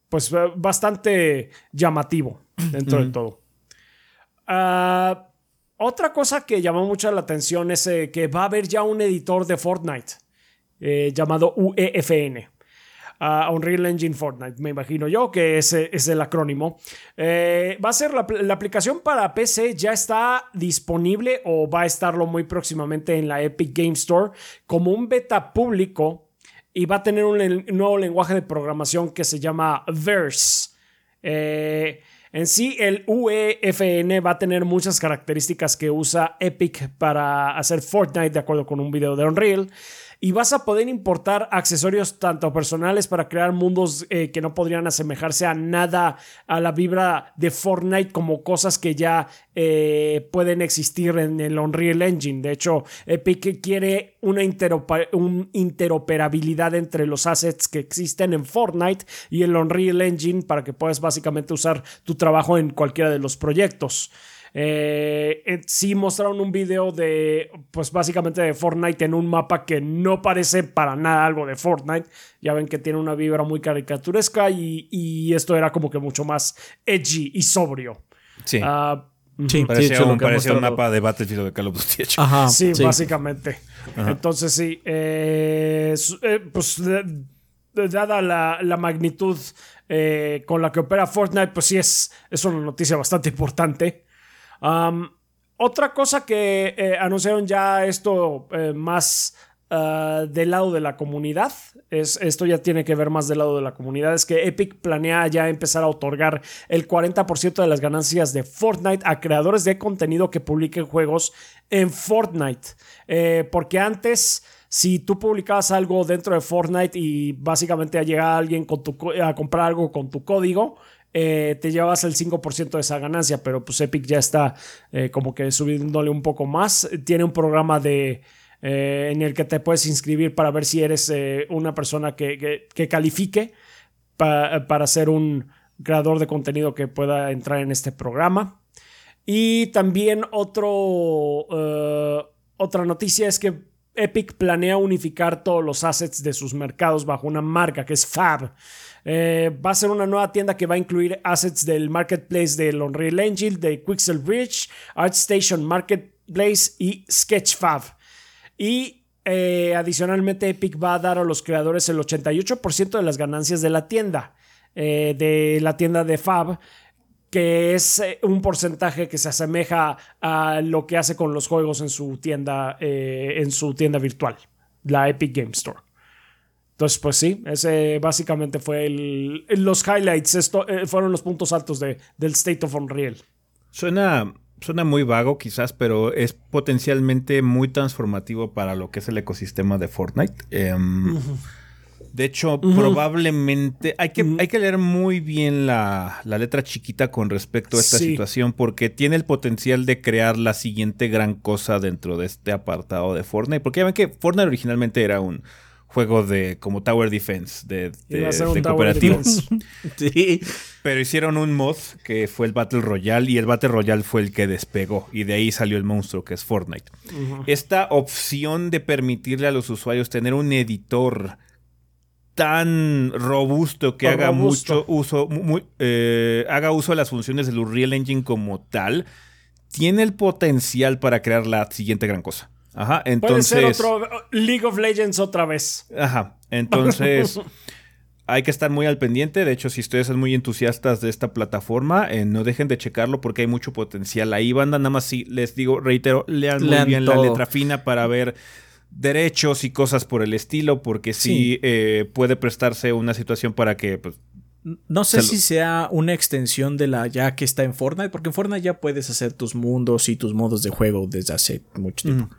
pues bastante llamativo dentro de todo. Ah, otra cosa que llamó mucho la atención es eh, que va a haber ya un editor de Fortnite eh, llamado UEFN. Uh, Unreal Engine Fortnite, me imagino yo que ese es el acrónimo. Eh, va a ser la, aplicación para PC, ya está disponible o va a estarlo muy próximamente en la Epic Game Store como un beta público y va a tener un, nuevo lenguaje de programación que se llama Verse. Eh, en sí, el UEFN va a tener muchas características que usa Epic para hacer Fortnite, de acuerdo con un video de Unreal y vas a poder importar accesorios tanto personales para crear mundos eh, que no podrían asemejarse a nada a la vibra de Fortnite como cosas que ya eh, pueden existir en el Unreal Engine. De hecho, Epic quiere una interoperabilidad entre los assets que existen en Fortnite y el Unreal Engine para que puedas básicamente usar tu trabajo en cualquiera de los proyectos. Eh, eh, sí mostraron un video de, pues básicamente de Fortnite en un mapa que no parece para nada algo de Fortnite. Ya ven que tiene una vibra muy caricaturesca y, esto era como que mucho más edgy y sobrio.
Sí. Uh, sí, parecía, un, mapa de Battlefield de Call of Duty.
Ajá, sí, básicamente. Entonces sí, eh, pues dada la, la magnitud con la que opera Fortnite, pues sí es, es una noticia bastante importante otra cosa que eh, anunciaron ya esto eh, más ah, del lado de la comunidad, es, esto ya tiene que ver más del lado de la comunidad, es que Epic planea ya empezar a otorgar el 40% de las ganancias de Fortnite a creadores de contenido que publiquen juegos en Fortnite. Eh, porque antes si tú publicabas algo dentro de Fortnite y básicamente llega alguien con tu, a comprar algo con tu código, eh, te llevas el 5% de esa ganancia, pero pues Epic ya está eh, como que subiéndole un poco más. Tiene un programa de, eh, en el que te puedes inscribir para ver si eres una persona que, califique para ser un creador de contenido que pueda entrar en este programa. Y también otro, otra noticia es que Epic planea unificar todos los assets de sus mercados bajo una marca que es Fab. Eh, va a ser una nueva tienda que va a incluir assets del marketplace del Unreal Engine, de Quixel Bridge, ArtStation Marketplace y Sketchfab. Y eh, adicionalmente Epic va a dar a los creadores el 88% de las ganancias de la tienda, eh, de la tienda de Fab, que es un porcentaje que se asemeja a lo que hace con los juegos en su tienda, en su tienda virtual, la Epic Game Store. Entonces, pues sí, ese básicamente fue el, los highlights, esto, eh, fueron los puntos altos de, del State of Unreal.
Suena, suena muy vago quizás, pero es potencialmente muy transformativo para lo que es el ecosistema de Fortnite. Em, de hecho, probablemente hay que, hay que leer muy bien la, letra chiquita con respecto a esta situación porque tiene el potencial de crear la siguiente gran cosa dentro de este apartado de Fortnite. Porque ya ven que Fortnite originalmente era un juego de como Tower Defense de, de, cooperativo. sí. Pero hicieron un mod que fue el Battle Royale y el Battle Royale fue el que despegó y de ahí salió el monstruo que es Fortnite. Esta opción de permitirle a los usuarios tener un editor tan robusto que haga mucho uso, eh, haga uso de las funciones del Unreal Engine como tal, tiene el potencial para crear la siguiente gran cosa. Ajá, entonces.
Puede ser otro League of Legends otra vez.
Ajá, entonces. hay que estar muy al pendiente. De hecho, si ustedes son muy entusiastas de esta plataforma, eh, no dejen de checarlo porque hay mucho potencial ahí, banda. Nada más si les digo, reitero, lean, muy bien la letra fina para ver derechos y cosas por el estilo, porque sí, eh, puede prestarse una situación para que pues,
no sé si sea una extensión de la ya que está en Fortnite, porque en Fortnite ya puedes hacer tus mundos y tus modos de juego desde hace mucho tiempo.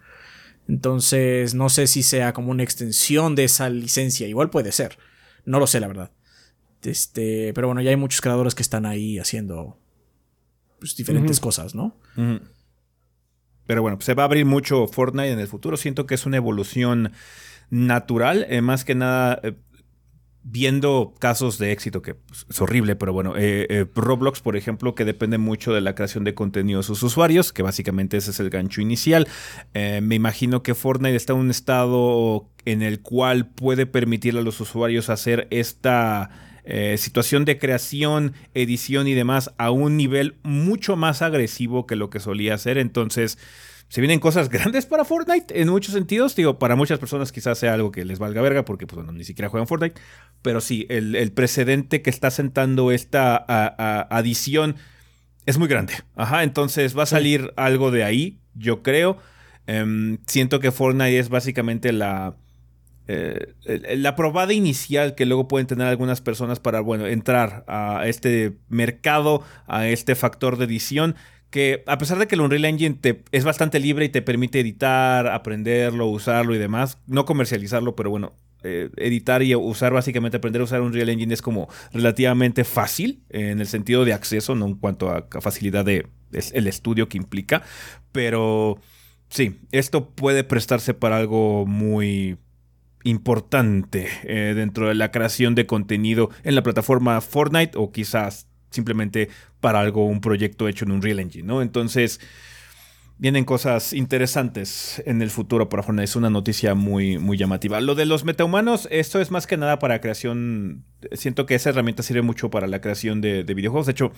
Entonces, no sé si sea como una extensión de esa licencia. Igual puede ser. No lo sé, la verdad. Este, pero bueno, ya hay muchos creadores que están ahí haciendo pues, diferentes cosas, ¿no?
Pero bueno, se va a abrir mucho Fortnite en el futuro. Siento que es una evolución natural, eh, más que nada eh, viendo casos de éxito, que pues, es horrible, pero bueno, eh, Roblox, por ejemplo, que depende mucho de la creación de contenido de sus usuarios, que básicamente ese es el gancho inicial. me imagino que Fortnite está en un estado en el cual puede permitirle a los usuarios hacer esta... situación de creación, edición y demás a un nivel mucho más agresivo que lo que solía hacer. Entonces, se vienen cosas grandes para Fortnite en muchos sentidos. Digo, para muchas personas quizás sea algo que les valga verga porque pues, bueno, ni siquiera juegan Fortnite. Pero sí, el, precedente que está sentando esta adición es muy grande. Ajá, entonces va a salir algo de ahí, yo creo. Em, siento que Fortnite es básicamente la... Eh, la probada inicial que luego pueden tener algunas personas para, bueno, entrar a este mercado, a este factor de edición que a pesar de que el Unreal Engine es bastante libre y te permite editar, aprenderlo, usarlo y demás, no comercializarlo, pero bueno, eh, editar y usar, básicamente aprender a usar un Unreal Engine es como relativamente fácil en el sentido de acceso, no en cuanto a, facilidad de el estudio que implica, pero sí, esto puede prestarse para algo muy importante eh, dentro de la creación de contenido en la plataforma Fortnite o quizás simplemente para algo, un proyecto hecho en un Real Engine, ¿no? Entonces, vienen cosas interesantes en el futuro para Fortnite. Es una noticia muy, muy llamativa. Lo de los metahumanos, esto es más que nada para creación. Siento que esa herramienta sirve mucho para la creación de, de videojuegos. De hecho,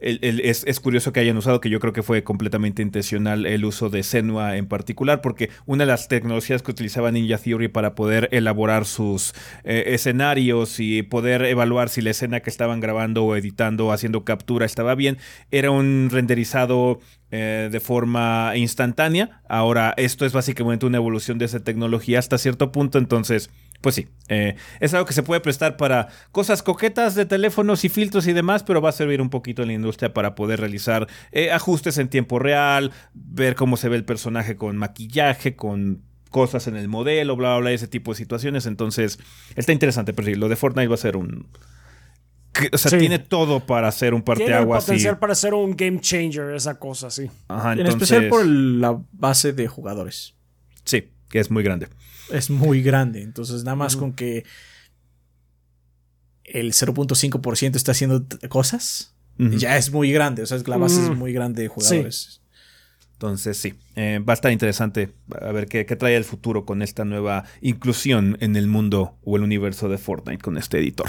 es, curioso que hayan usado, que yo creo que fue completamente intencional el uso de Senua en particular, porque una de las tecnologías que utilizaba Ninja Theory para poder elaborar sus eh, escenarios y poder evaluar si la escena que estaban grabando o editando o haciendo captura estaba bien, era un renderizado eh, de forma instantánea. Ahora, esto es básicamente una evolución de esa tecnología hasta cierto punto, entonces pues sí, eh, es algo que se puede prestar para cosas coquetas de teléfonos y filtros y demás, pero va a servir un poquito en la industria para poder realizar eh, ajustes en tiempo real, ver cómo se ve el personaje con maquillaje, con cosas en el modelo, bla, bla, bla, ese tipo de situaciones. Entonces, está interesante, pero sí, lo de Fortnite va a ser un... o sea, tiene todo para ser un parteaguas.
Tiene potencial para ser un game changer, esa cosa, sí.
Ajá, En especial por la base de jugadores.
Sí, que es muy grande
es muy grande. Entonces, nada más con que el 0.5% está haciendo cosas, ya es muy grande. O sea, la base es muy grande de jugadores.
Entonces, sí, eh, va a estar interesante a ver qué, trae el futuro con esta nueva inclusión en el mundo o el universo de Fortnite con este editor.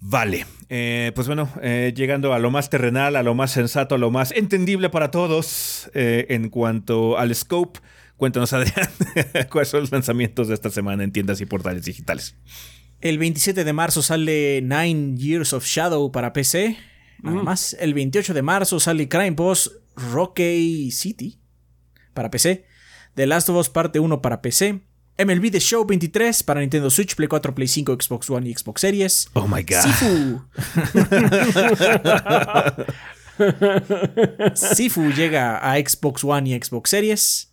Vale, eh, pues bueno, eh, llegando a lo más terrenal, a lo más sensato, a lo más entendible para todos en cuanto al scope. Cuéntanos, Adrián, cuáles son los lanzamientos de esta semana en tiendas y portales digitales.
El 27 de marzo sale Nine Years of Shadow para PC. Nada mm. más. El 28 de marzo sale Crime Boss Rocky City para PC. The Last of Us Parte 1 para PC. MLB The Show 23 para Nintendo Switch, Play 4, Play 5, Xbox One y Xbox Series.
Oh my god.
Sifu. Sifu llega a Xbox One y Xbox Series.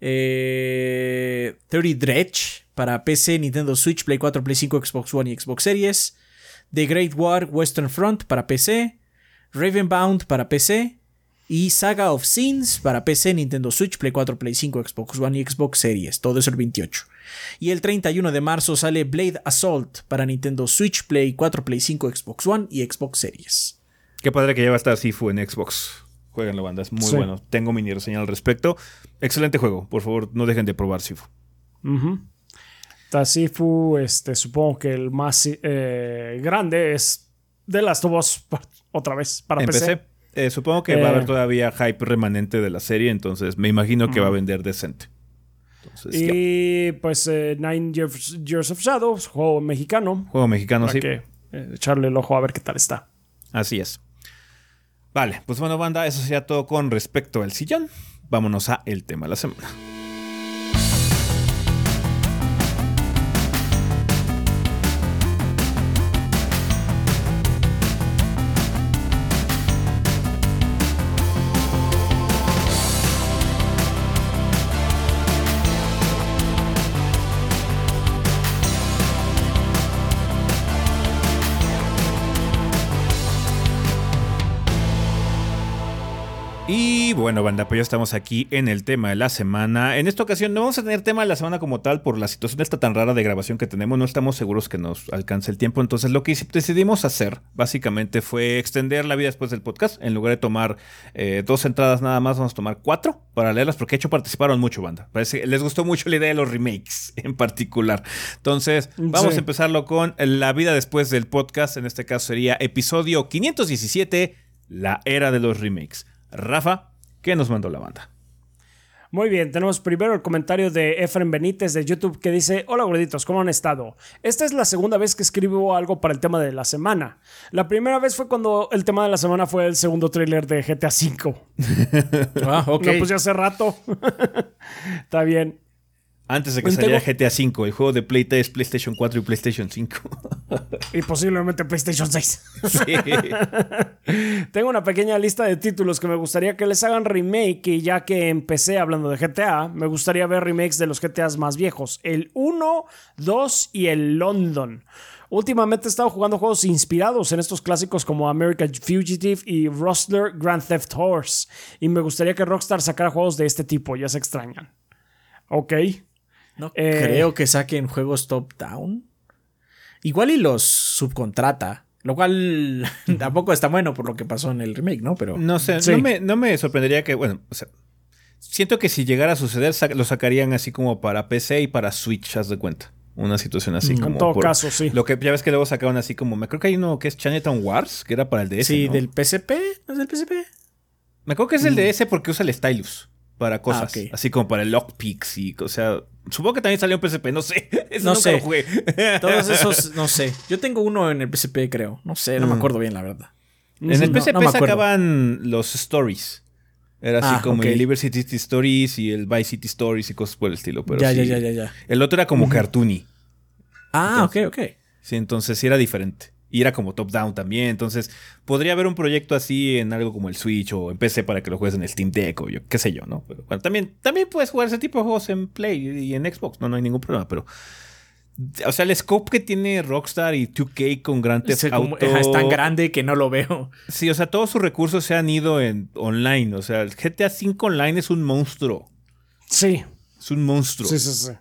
Eh, 30 Dredge para PC, Nintendo Switch, Play 4, Play 5, Xbox One y Xbox Series. The Great War Western Front para PC. Ravenbound para PC. Y Saga of Sins para PC, Nintendo Switch, Play 4, Play 5, Xbox One y Xbox Series. Todo eso el 28. Y el 31 de marzo sale Blade Assault para Nintendo Switch, Play 4, Play 5, Xbox One y Xbox Series.
Qué padre que lleva estar Sifu en Xbox. Jueguenlo, banda, es muy bueno. Tengo mini reseña al respecto. Excelente juego, por favor, no dejen de probar Sifu.
Sifu, este, supongo que el más eh, grande es de las tubos otra vez para PC.
Eh, supongo que va a haber eh. todavía hype remanente de la serie, entonces me imagino que va a vender decente.
y pues Nine Years, of Shadows, juego mexicano.
Juego mexicano, sí.
Que, echarle el ojo a ver qué tal está.
Así es. Vale, pues bueno, banda, eso sería todo con respecto al sillón. Vámonos a el tema de la semana. Bueno, banda, pues ya estamos aquí en el tema de la semana. En esta ocasión no vamos a tener tema de la semana como tal por la situación esta tan rara de grabación que tenemos. No estamos seguros que nos alcance el tiempo. Entonces lo que decidimos hacer básicamente fue extender la vida después del podcast. En lugar de tomar eh, dos entradas nada más, vamos a tomar cuatro para leerlas porque de hecho participaron mucho, banda. Parece les gustó mucho la idea de los remakes en particular. Entonces vamos a empezarlo con la vida después del podcast. En este caso sería episodio 517, la era de los remakes. Rafa, ¿qué nos mandó la banda?
Muy bien, tenemos primero el comentario de Efren Benítez de YouTube que dice, hola gorditos, ¿cómo han estado? Esta es la segunda vez que escribo algo para el tema de la semana. La primera vez fue cuando el tema de la semana fue el segundo tráiler de GTA V. ah, ok. No, pues ya hace rato. Está bien.
Antes de que saliera GTA V, el juego de Play 3, PlayStation 4 y PlayStation 5.
y posiblemente PlayStation 6. Sí. Tengo una pequeña lista de títulos que me gustaría que les hagan remake y ya que empecé hablando de GTA, me gustaría ver remakes de los GTAs más viejos, el 1, 2 y el London. Últimamente he estado jugando juegos inspirados en estos clásicos como American Fugitive y Rustler Grand Theft Horse, y me gustaría que Rockstar sacara juegos de este tipo, ya se extrañan. Ok.
No eh, creo que saquen juegos top-down. Igual y los subcontrata. Lo cual tampoco está bueno por lo que pasó en el remake, ¿no? Pero.
No sé, no, me, sorprendería que. Bueno, o sea. Siento que si llegara a suceder, lo sacarían así como para PC y para Switch, haz de cuenta. Una situación así como.
En todo caso, sí.
Lo que ya ves que luego sacaban así como. Me creo que hay uno que es Chinatown Wars, que era para el DS.
Sí, del PSP. ¿No es del PSP?
Me acuerdo que es el mm. DS porque usa el stylus para cosas. Ah, así como para el lockpicks y. O sea, supongo que también salió en PSP, no sé.
no sé. Todos esos, no sé. Yo tengo uno en el PSP, creo. No sé, no me mm. acuerdo bien, la verdad.
En el PSP sacaban los stories. Era así ah, como el Liberty City Stories y el Vice City Stories y cosas por el estilo. Pero
ya, ya, ya, ya, ya.
El otro era como cartoony.
Ah, ok, ok.
Sí, entonces sí era diferente. Y era como top-down también. Entonces, podría haber un proyecto así en algo como el Switch o en PC para que lo juegues en el Steam Deck o yo, qué sé yo, ¿no? Pero bueno, también, también puedes jugar ese tipo de juegos en Play y en Xbox, no, no hay ningún problema, pero. O sea, el scope que tiene Rockstar y 2K con Grand Theft Auto...
Es tan grande que no lo veo.
Sí, o sea, todos sus recursos se han ido en online. O sea, el GTA V Online es un monstruo.
Sí.
Es un monstruo.
Sí, sí, sí.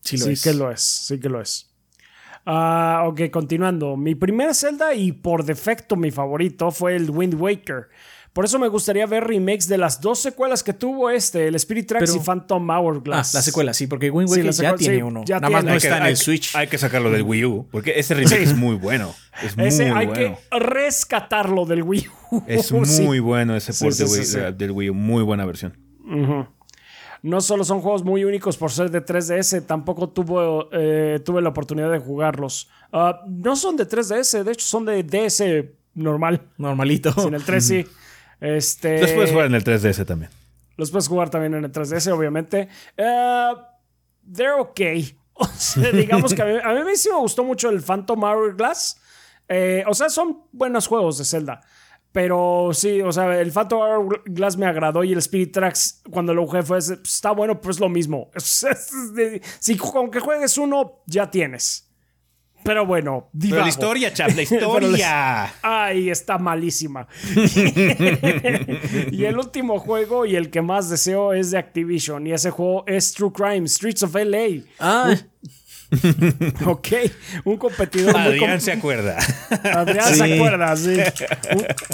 Sí, sí que lo es. Sí que lo es. Ah, ok, continuando. Mi primer Zelda y por defecto mi favorito fue el Wind Waker. Por eso me gustaría ver remakes de las dos secuelas que tuvo este, el Spirit Tracks y Phantom Hourglass.
Ah, la secuela, sí, porque Wind Waker ya tiene uno. Nada más no está en el Switch.
Hay que sacarlo del Wii U, porque ese remake es muy bueno. Es muy ese hay que
rescatarlo del Wii U.
Es muy bueno ese port del Wii U, muy buena versión.
No solo son juegos muy únicos por ser de 3DS, tampoco tuvo, eh, tuve la oportunidad de jugarlos. Ah, no son de 3DS, de hecho son de DS normal.
Normalito.
Sin el 3 sí. Este,
los puedes jugar en el 3DS también.
Los puedes jugar también en el 3DS, obviamente. Uh, they're okay. digamos que a mí, a mí, sí me gustó mucho el Phantom Hourglass. Eh, o sea, son buenos juegos de Zelda. Pero sí, o sea, el Phantom Hourglass me agradó y el Spirit Tracks cuando lo jugué fue, está bueno, pero es lo mismo. si con que juegues uno, ya tienes. Pero bueno,
Pero la historia, chap, la historia.
Ay, está malísima. y el último juego y el que más deseo es de Activision. Y ese juego es True Crime, Streets of LA.
Ah.
ok, un competidor
Adrián se acuerda.
Adrián se acuerda, sí.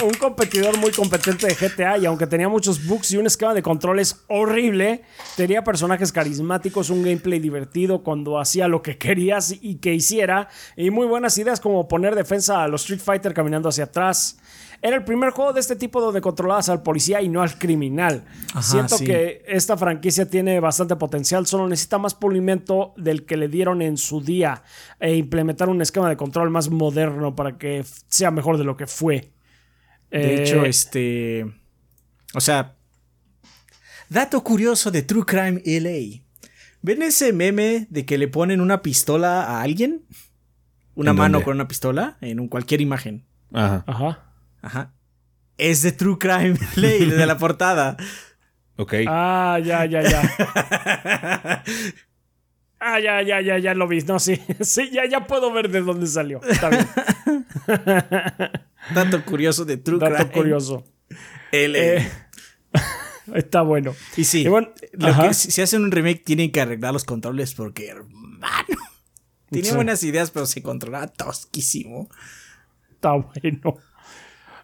Un, competidor muy competente de GTA y aunque tenía muchos bugs y un esquema de controles horrible, tenía personajes carismáticos, un gameplay divertido cuando hacía lo que querías y que hiciera y muy buenas ideas como poner defensa a los Street Fighter caminando hacia atrás era el primer juego de este tipo donde controlabas al policía y no al criminal. Siento que esta franquicia tiene bastante potencial, solo necesita más pulimento del que le dieron en su día e implementar un esquema de control más moderno para que sea mejor de lo que fue.
De hecho, eh, este. O sea. Dato curioso de True Crime LA. ¿Ven ese meme de que le ponen una pistola a alguien? Una mano con una pistola en un, cualquier imagen.
Ajá.
Ajá.
Ajá. Es de True Crime Ley, de la portada.
Ok.
Ah, ya, ya, ya. ah, ya, ya, ya, ya lo vi. No, sí. Sí, ya, ya puedo ver de dónde salió. Está bien.
Dato curioso de True Dato
curioso.
L.
está bueno.
Y sí, si, hacen un remake tienen que arreglar los controles porque, hermano, tiene buenas ideas, pero se controla tosquísimo.
Está bueno.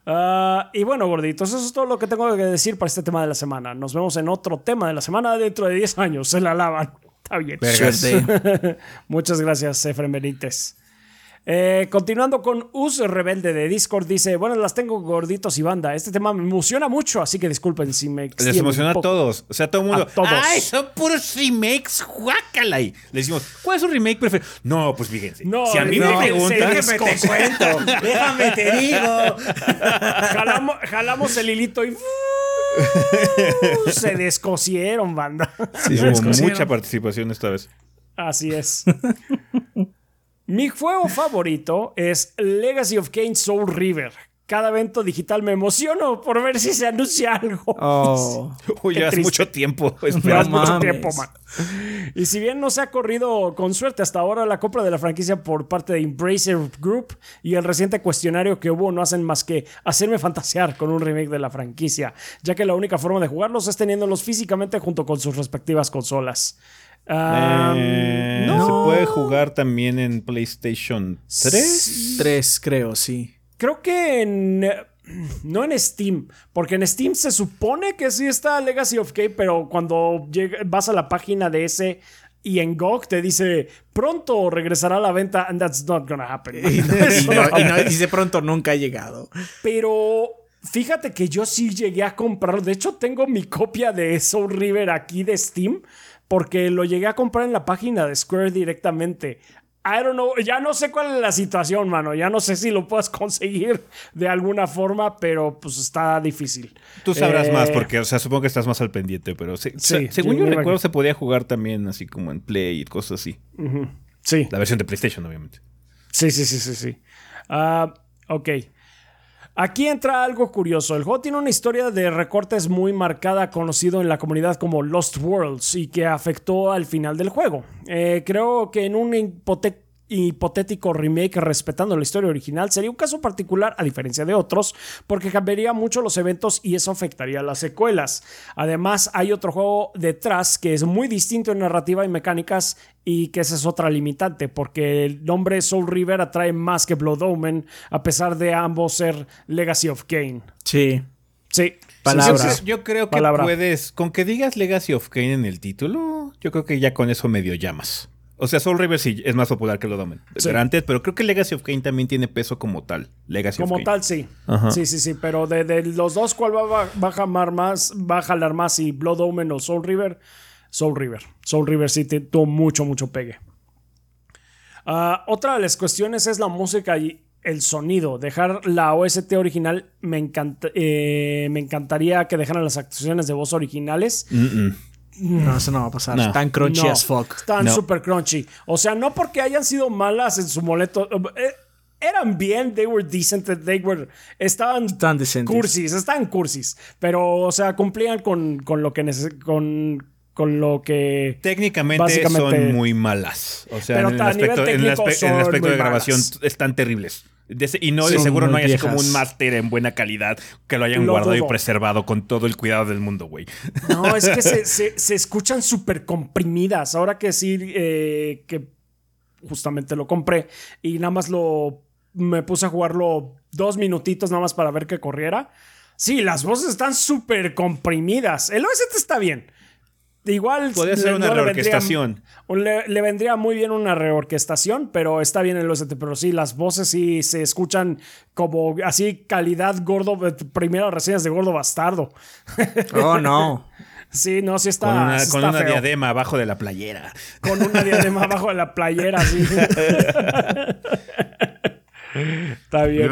Ah, y bueno, gorditos, eso es todo lo que tengo que decir para este tema de la semana. Nos vemos en otro tema de la semana dentro de 10 años. Se la lavan. Está bien. Muchas gracias, Efren Benítez. Eh, continuando con Us Rebelde de Discord, dice: Bueno, las tengo gorditos y banda. Este tema me emociona mucho, así que disculpen si me.
Les emociona a todos. O sea, todo el mundo. ¡Ay, son puros remakes! ¡Guácala! Y le decimos: ¿Cuál es su remake preferido? No, pues fíjense. No, si a mí me preguntan.
Déjame te cuento. déjame te digo.
jalamos, el hilito y. se descosieron, banda.
Sí, hubo mucha participación esta vez.
Así es. Mi juego favorito es Legacy of Kane Soul River. Cada evento digital me emociono por ver si se anuncia algo.
Oh, ya hace mucho tiempo.
mucho tiempo, man. Y si bien no se ha corrido con suerte hasta ahora la compra de la franquicia por parte de Embracer Group y el reciente cuestionario que hubo no hacen más que hacerme fantasear con un remake de la franquicia, ya que la única forma de jugarlos es teniéndolos físicamente junto con sus respectivas consolas.
Eh, no. ¿Se puede jugar también en PlayStation 3?
3, creo, sí.
Creo que en. No en Steam, porque en Steam se supone que sí está Legacy of K, pero cuando vas a la página de ese y en GOG te dice pronto regresará a la venta, and that's not gonna happen.
Y, no, dice pronto nunca ha llegado.
Pero fíjate que yo sí llegué a comprarlo. De hecho, tengo mi copia de Soul River aquí de Steam porque lo llegué a comprar en la página de Square directamente. I don't know, ya no sé cuál es la situación, mano. Ya no sé si lo puedes conseguir de alguna forma, pero pues está difícil.
Tú sabrás más, eh, porque, o sea, supongo que estás más al pendiente, pero según yo recuerdo, se podía jugar también así como en Play y cosas así.
Sí.
La versión de PlayStation, obviamente.
Sí, sí, sí, sí, sí. Ah, ok. Aquí entra algo curioso. El juego tiene una historia de recortes muy marcada, conocido en la comunidad como Lost Worlds, y que afectó al final del juego. Eh, creo que en un hipotético hipotético remake respetando la historia original sería un caso particular a diferencia de otros porque cambiaría mucho los eventos y eso afectaría a las secuelas. Además hay otro juego detrás que es muy distinto en narrativa y mecánicas y que esa es otra limitante porque el nombre Soul River atrae más que Blood Omen a pesar de ambos ser Legacy of Kane.
Sí.
Sí.
Palabras. Yo, creo que puedes, con que digas Legacy of Kane en el título, yo creo que ya con eso medio llamas. O sea, Soul River sí es más popular que lo Domen. Antes, pero creo que Legacy of Kane también tiene peso como tal. Legacy
como tal, sí. Sí, sí, sí. Pero de, los dos, ¿cuál va, a jalar más? Va a jalar más si Blood Omen o Soul River. Soul River. Soul River sí tuvo mucho, mucho pegue. Ah, otra de las cuestiones es la música y el sonido. Dejar la OST original me, encanta, eh, me encantaría que dejaran las actuaciones de voz originales.
No, eso no va a pasar. Están crunchy as fuck.
Están super crunchy. O sea, no porque hayan sido malas en su moleto. Eh, eran bien, they were decent, they were. Estaban.
Están decentes.
Cursis, estaban cursis. Pero, o sea, cumplían con, con lo que con, con lo que.
Técnicamente son muy malas. O sea, en el, aspecto, en el, aspecto, de grabación están terribles y no, de seguro no hay así como un máster en buena calidad que lo hayan guardado y preservado con todo el cuidado del mundo, güey.
No, es que se, escuchan súper comprimidas. Ahora que sí, eh, que justamente lo compré y nada más lo. Me puse a jugarlo dos minutitos nada más para ver que corriera. Sí, las voces están súper comprimidas. El OST está bien. Igual.
Podría ser una reorquestación.
Le, vendría muy bien una reorquestación, pero está bien el OST. Pero sí, las voces sí se escuchan como así, calidad gordo. Primeras reseñas de gordo bastardo.
Oh, no.
Sí, no, sí está.
Con una, diadema abajo de la playera.
Con una diadema abajo de la playera, sí. Está bien.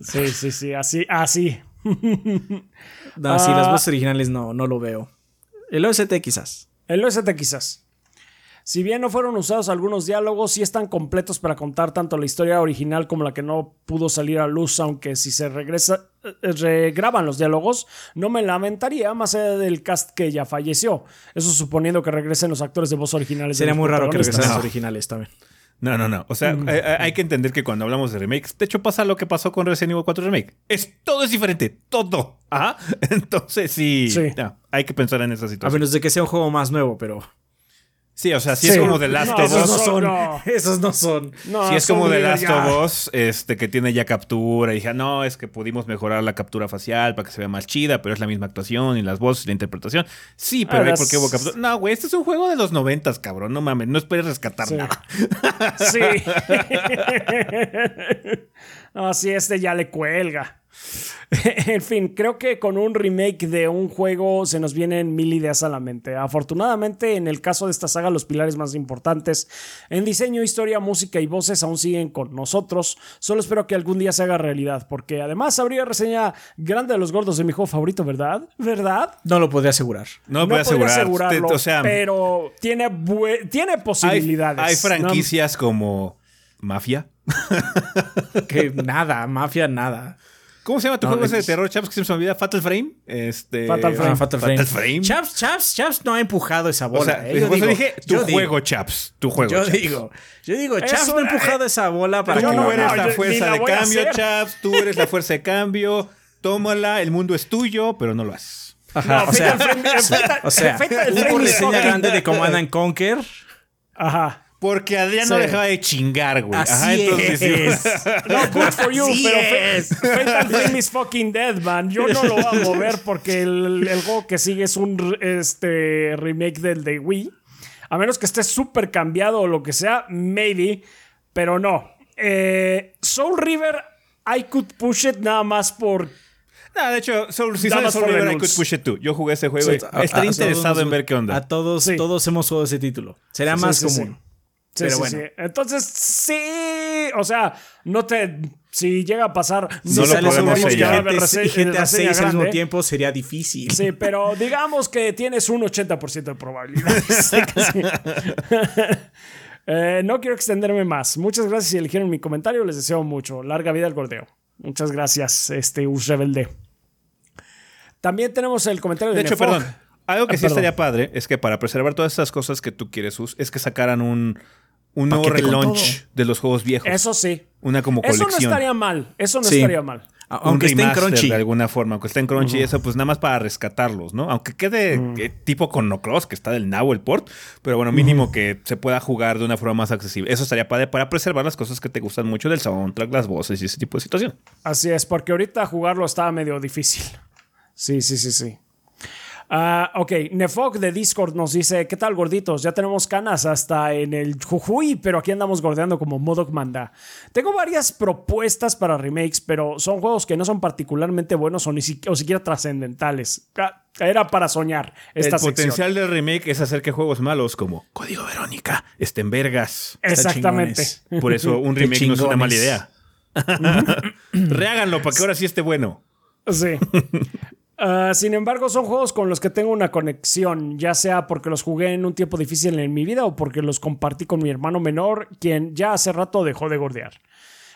sí, sí, sí, así, así.
No, sí, las voces originales no, no lo veo. El OST quizás.
El OST quizás. Si bien no fueron usados algunos diálogos, sí están completos para contar tanto la historia original como la que no pudo salir a luz, aunque si se regresa, regraban los diálogos, no me lamentaría más allá del cast que ya falleció. Eso suponiendo que regresen los actores de voz originales.
Sería muy raro que regresen los originales también.
No, no, no. O sea,
Mm.
eh, eh, hay que entender que cuando hablamos de remakes, de hecho pasa lo que pasó con Resident Evil 4 Remake. Es, todo es diferente, todo. Ajá. Entonces sí,
Sí.
no, hay que pensar en esa
A
situación.
menos de que sea un juego más nuevo, pero.
Sí, o sea, si
Sí.
es como The Last
No,
of
esos
Us.
no son-.
Esos no son.
No,
Si es como The Last
ya.
of Us, este, que tiene ya captura. Y dije, no, es que pudimos mejorar la captura facial para que se vea más chida, pero es la misma actuación y las voces y la interpretación. Sí, pero hay por qué hubo captura. No, güey, este es un juego de los noventas, cabrón. No mames, no esperes rescatar
Sí.
nada.
Sí. no, sí, este ya le cuelga. en fin, creo que con un remake de un juego se nos vienen mil ideas a la mente. Afortunadamente, en el caso de esta saga, los pilares más importantes en diseño, historia, música y voces aún siguen con nosotros. Solo espero que algún día se haga realidad, porque además habría reseña grande de los gordos de mi juego favorito, ¿verdad? ¿Verdad?
No lo podría asegurar.
No, lo puedo
podría
asegurar.
asegurarlo,
Te- o sea,
pero tiene, tiene posibilidades.
hay franquicias como Mafia.
Que nada, mafia, nada.
¿Cómo se llama tu
No,
juego ese de terror, chaps? Que se me olvida. Fatal Frame. Este,
Fatal Frame.
Ah, Fatal Frame.
Fatal Frame.
Chaps, Chaps, Chaps no ha empujado esa
O
bola.
sea,
eh. Yo digo-
dije tu
yo digo-
juego, chaps. Tu juego.
Yo
chaps.
digo, yo digo,
Eso,
Chaps no ha empujado
eh,
esa bola para
Tú
que
no,
lo
eres
no,
la
yo
fuerza
la
de cambio, chaps. Tú eres la fuerza de cambio. Tómala, el mundo es tuyo, pero no lo haces.
Ajá,
No,
o sea, o sea, grande de Command and Conquer.
Ajá.
Porque Adrián no
Sí.
dejaba de chingar, güey.
Así
Ajá, entonces
es.
sí.
No, good for you,
Así
pero
es.
Fa- Fatal Frame is fucking dead, man. Yo no lo voy a mover porque el, el juego que sigue es un este, remake del de Wii. A menos que esté súper cambiado o lo que sea, maybe. Pero no. Eh, Soul River, I could push it nada más por.
No, de hecho, Soul, si sale Soul River, I could push it too. Yo jugué ese juego
Sí,
y
a-
estaría
a
interesado
todos-
en ver qué onda.
A todos,
Sí.
todos hemos jugado ese título. Será
Sí,
más
sí, sí.
común.
Sí,
Pero
sí,
bueno.
sí. Entonces, sí. O sea, no te. Si llega a pasar.
No
si
lo podemos sellar.
y
va a
6 al mismo tiempo sería difícil.
Sí, pero digamos que tienes un 80% de probabilidades. Eh, no quiero extenderme más. Muchas gracias si eligieron mi comentario. Les deseo mucho. Larga vida al gordeo. Muchas gracias, este Us Rebelde. También tenemos el comentario de,
De hecho,
Nefog.
perdón. Algo que
Ah,
sí
perdón.
estaría padre es que para preservar todas estas cosas que tú quieres, Us, es que sacaran un, un nuevo relaunch de los juegos viejos.
Eso sí.
Una como
Eso no
colección.
estaría mal. Eso no
Sí.
estaría mal.
A- Aunque esté en Crunchy.
de alguna forma, aunque esté en Crunchy eso, pues nada más para rescatarlos, ¿no? Aunque quede eh, tipo con No Cross, que está del Now el port, pero bueno, mínimo que se pueda jugar de una forma más accesible. Eso estaría padre para preservar las cosas que te gustan mucho del soundtrack, las voces y ese tipo de situación.
Así es, porque ahorita jugarlo estaba medio difícil. Sí, sí, sí, sí. Ah, ok, Nefog de Discord nos dice: ¿Qué tal, gorditos? Ya tenemos canas hasta en el Jujuy, pero aquí andamos gordeando como Modok manda. Tengo varias propuestas para remakes, pero son juegos que no son particularmente buenos o ni si- o siquiera trascendentales. Ah, Era para soñar esta
el
sección.
potencial del remake es hacer que juegos malos como Código Verónica estén vergas.
Exactamente.
Por eso un remake no es una mala idea. Reháganlo para que ahora sí esté bueno.
Sí. Ah, sin embargo, son juegos con los que tengo una conexión, ya sea porque los jugué en un tiempo difícil en mi vida o porque los compartí con mi hermano menor, quien ya hace rato dejó de gordear.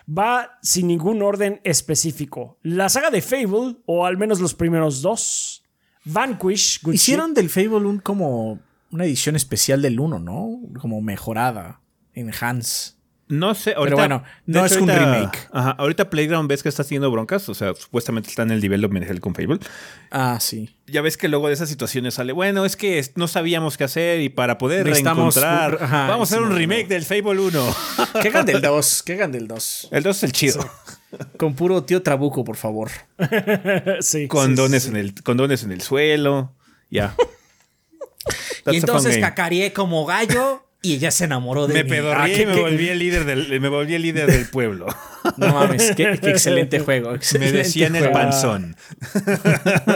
Va sin ningún orden específico. La saga de Fable, o al menos los primeros dos. Vanquish,
Hicieron del Fable un como una edición especial del 1, ¿no? Como mejorada. Enhance.
No sé, ahorita,
bueno,
de
no
hecho,
es un
ahorita-
remake.
Ajá, ahorita Playground ves que está haciendo broncas, o sea, supuestamente está en el development hell con Fable.
Ah, sí.
Ya ves que luego de esas situaciones sale, bueno, es que no sabíamos qué hacer y para poder
Necesitamos
reencontrar,
ajá,
vamos a hacer
sí,
un remake
no.
del Fable 1.
¿Qué hagan del 2? ¿Qué hagan del 2?
El 2 es el chido.
Con puro tío Trabuco, por favor.
Sí,
Condones,
sí,
En el, condones en el suelo. Ya.
Y entonces
game.
cacareé como gallo y ella se enamoró de
Me
mí. Ah,
y
qué-
me
qué-
volví el líder del, me volví el líder del pueblo.
No mames, qué, qué excelente juego.
Me decían el panzón.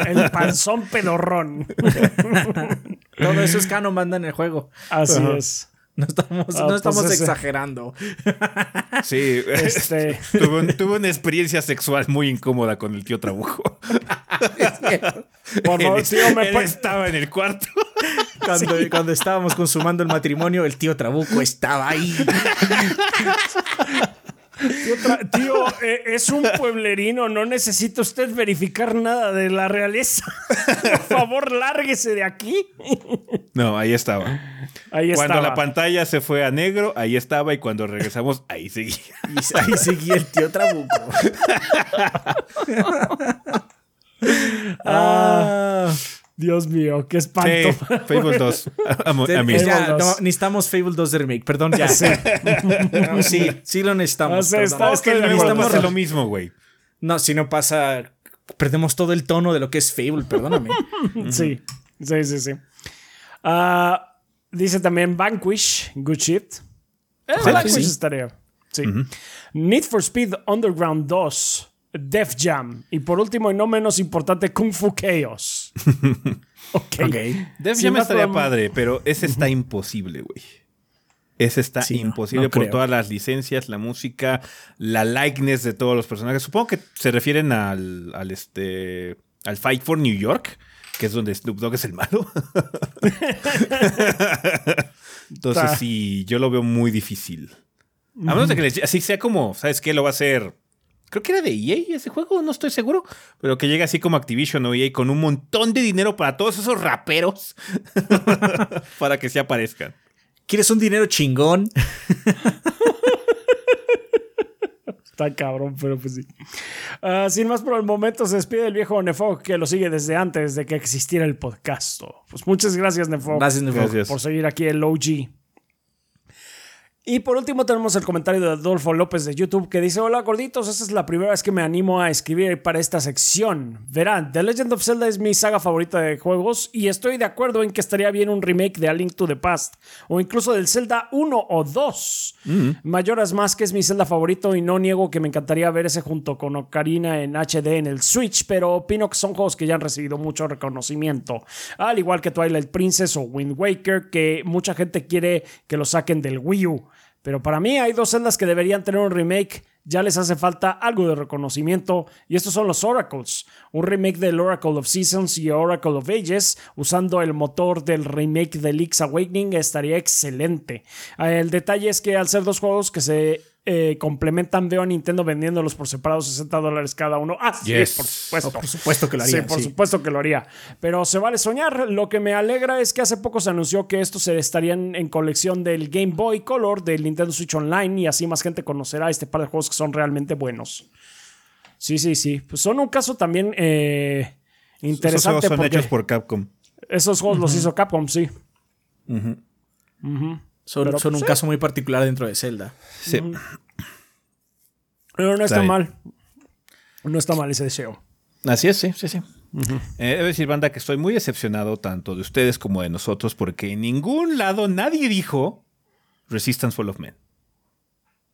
El panzón pedorrón.
Todo eso es canon, manda en el juego.
Así es.
No estamos,
Ah,
no
pues
estamos
ese-
exagerando.
Este-
Sí. tuve, un- tuve una experiencia sexual muy incómoda con el tío Trabujo.
Por favor, tío, me
él estaba en el cuarto.
Cuando, cuando estábamos consumando el matrimonio, el tío Trabuco estaba ahí.
Tío, eh, es un pueblerino, no necesita usted verificar nada de la realeza. Por favor, lárguese de aquí.
No, ahí estaba.
Ahí
cuando la pantalla se fue a negro, ahí estaba y cuando regresamos, ahí seguía.
ahí seguía el tío Trabuco.
ah. Dios mío, qué espanto.
Fable 2.
necesitamos Fable 2 de remake, perdón, ya. Sí, sí, sí, lo necesitamos.
es que necesitamos lo mismo, güey.
No, si no pasa, perdemos todo el tono de lo que es Fable, perdóname.
sí, sí, sí, sí. Ah, dice también Vanquish, good shit. Eh, Vanquish estaría. Sí. Need for Speed Underground 2. Def Jam. Y por último y no menos importante, Kung Fu Chaos.
ok. okay. Def Jam estaría padre, pero ese está imposible, güey. Ese está imposible por todas las licencias, la música, la likeness de todos los personajes. Supongo que se refieren al, al, este, al Fight for New York, que es donde Snoop Dogg es el malo. Entonces, sí, yo lo veo muy difícil. A menos de que así sea como, ¿sabes qué? Lo va a hacer creo que era de EA ese juego, no estoy seguro, pero que llega así como Activision o EA con un montón de dinero para todos esos raperos para que se aparezcan.
¿Quieres un dinero chingón?
Está cabrón, pero pues sí. Ah, sin más por el momento, se despide el viejo Nefog que lo sigue desde antes de que existiera el podcast. Pues muchas gracias, Nefog.
Gracias, Nefog.
Por seguir aquí el OG. Y por último tenemos el comentario de Adolfo López de YouTube que dice, hola gorditos, esta es la primera vez que me animo a escribir para esta sección. Verán, The Legend of Zelda es mi saga favorita de juegos y estoy de acuerdo en que estaría bien un remake de A Link to the Past o incluso del Zelda 1 o 2. Mm. Mayoras más que es mi Zelda favorito y no niego que me encantaría ver ese junto con Ocarina en HD en el Switch, pero opino que son juegos que ya han recibido mucho reconocimiento. Al igual que Twilight Princess o Wind Waker, que mucha gente quiere que lo saquen del Wii U. Pero para mí hay dos celdas que deberían tener un remake. Ya les hace falta algo de reconocimiento. Y estos son los Oracles. Un remake del Oracle of Seasons y Oracle of Ages usando el motor del remake de Link's Awakening estaría excelente. El detalle es que al ser dos juegos que se eh, complementan, veo a Nintendo vendiéndolos por separado 60 dólares cada uno. Ah, sí, por supuesto.
por supuesto que lo haría.
Sí, por supuesto que lo haría. Pero se vale soñar. Lo que me alegra es que hace poco se anunció que estos se estarían en colección del Game Boy Color del Nintendo Switch Online y así más gente conocerá este par de juegos que son realmente buenos. Sí, sí, sí. Pues son un caso también eh, interesante.
Esos son hechos por Capcom.
Esos juegos los hizo Capcom, sí.
Son, un pues, caso muy particular dentro de Zelda.
Sí.
Pero no está, mal. No está mal ese deseo.
Así es, sí, sí, sí. Eh, debo decir, banda, que estoy muy decepcionado tanto de ustedes como de nosotros porque en ningún lado nadie dijo Resistance Full of Men.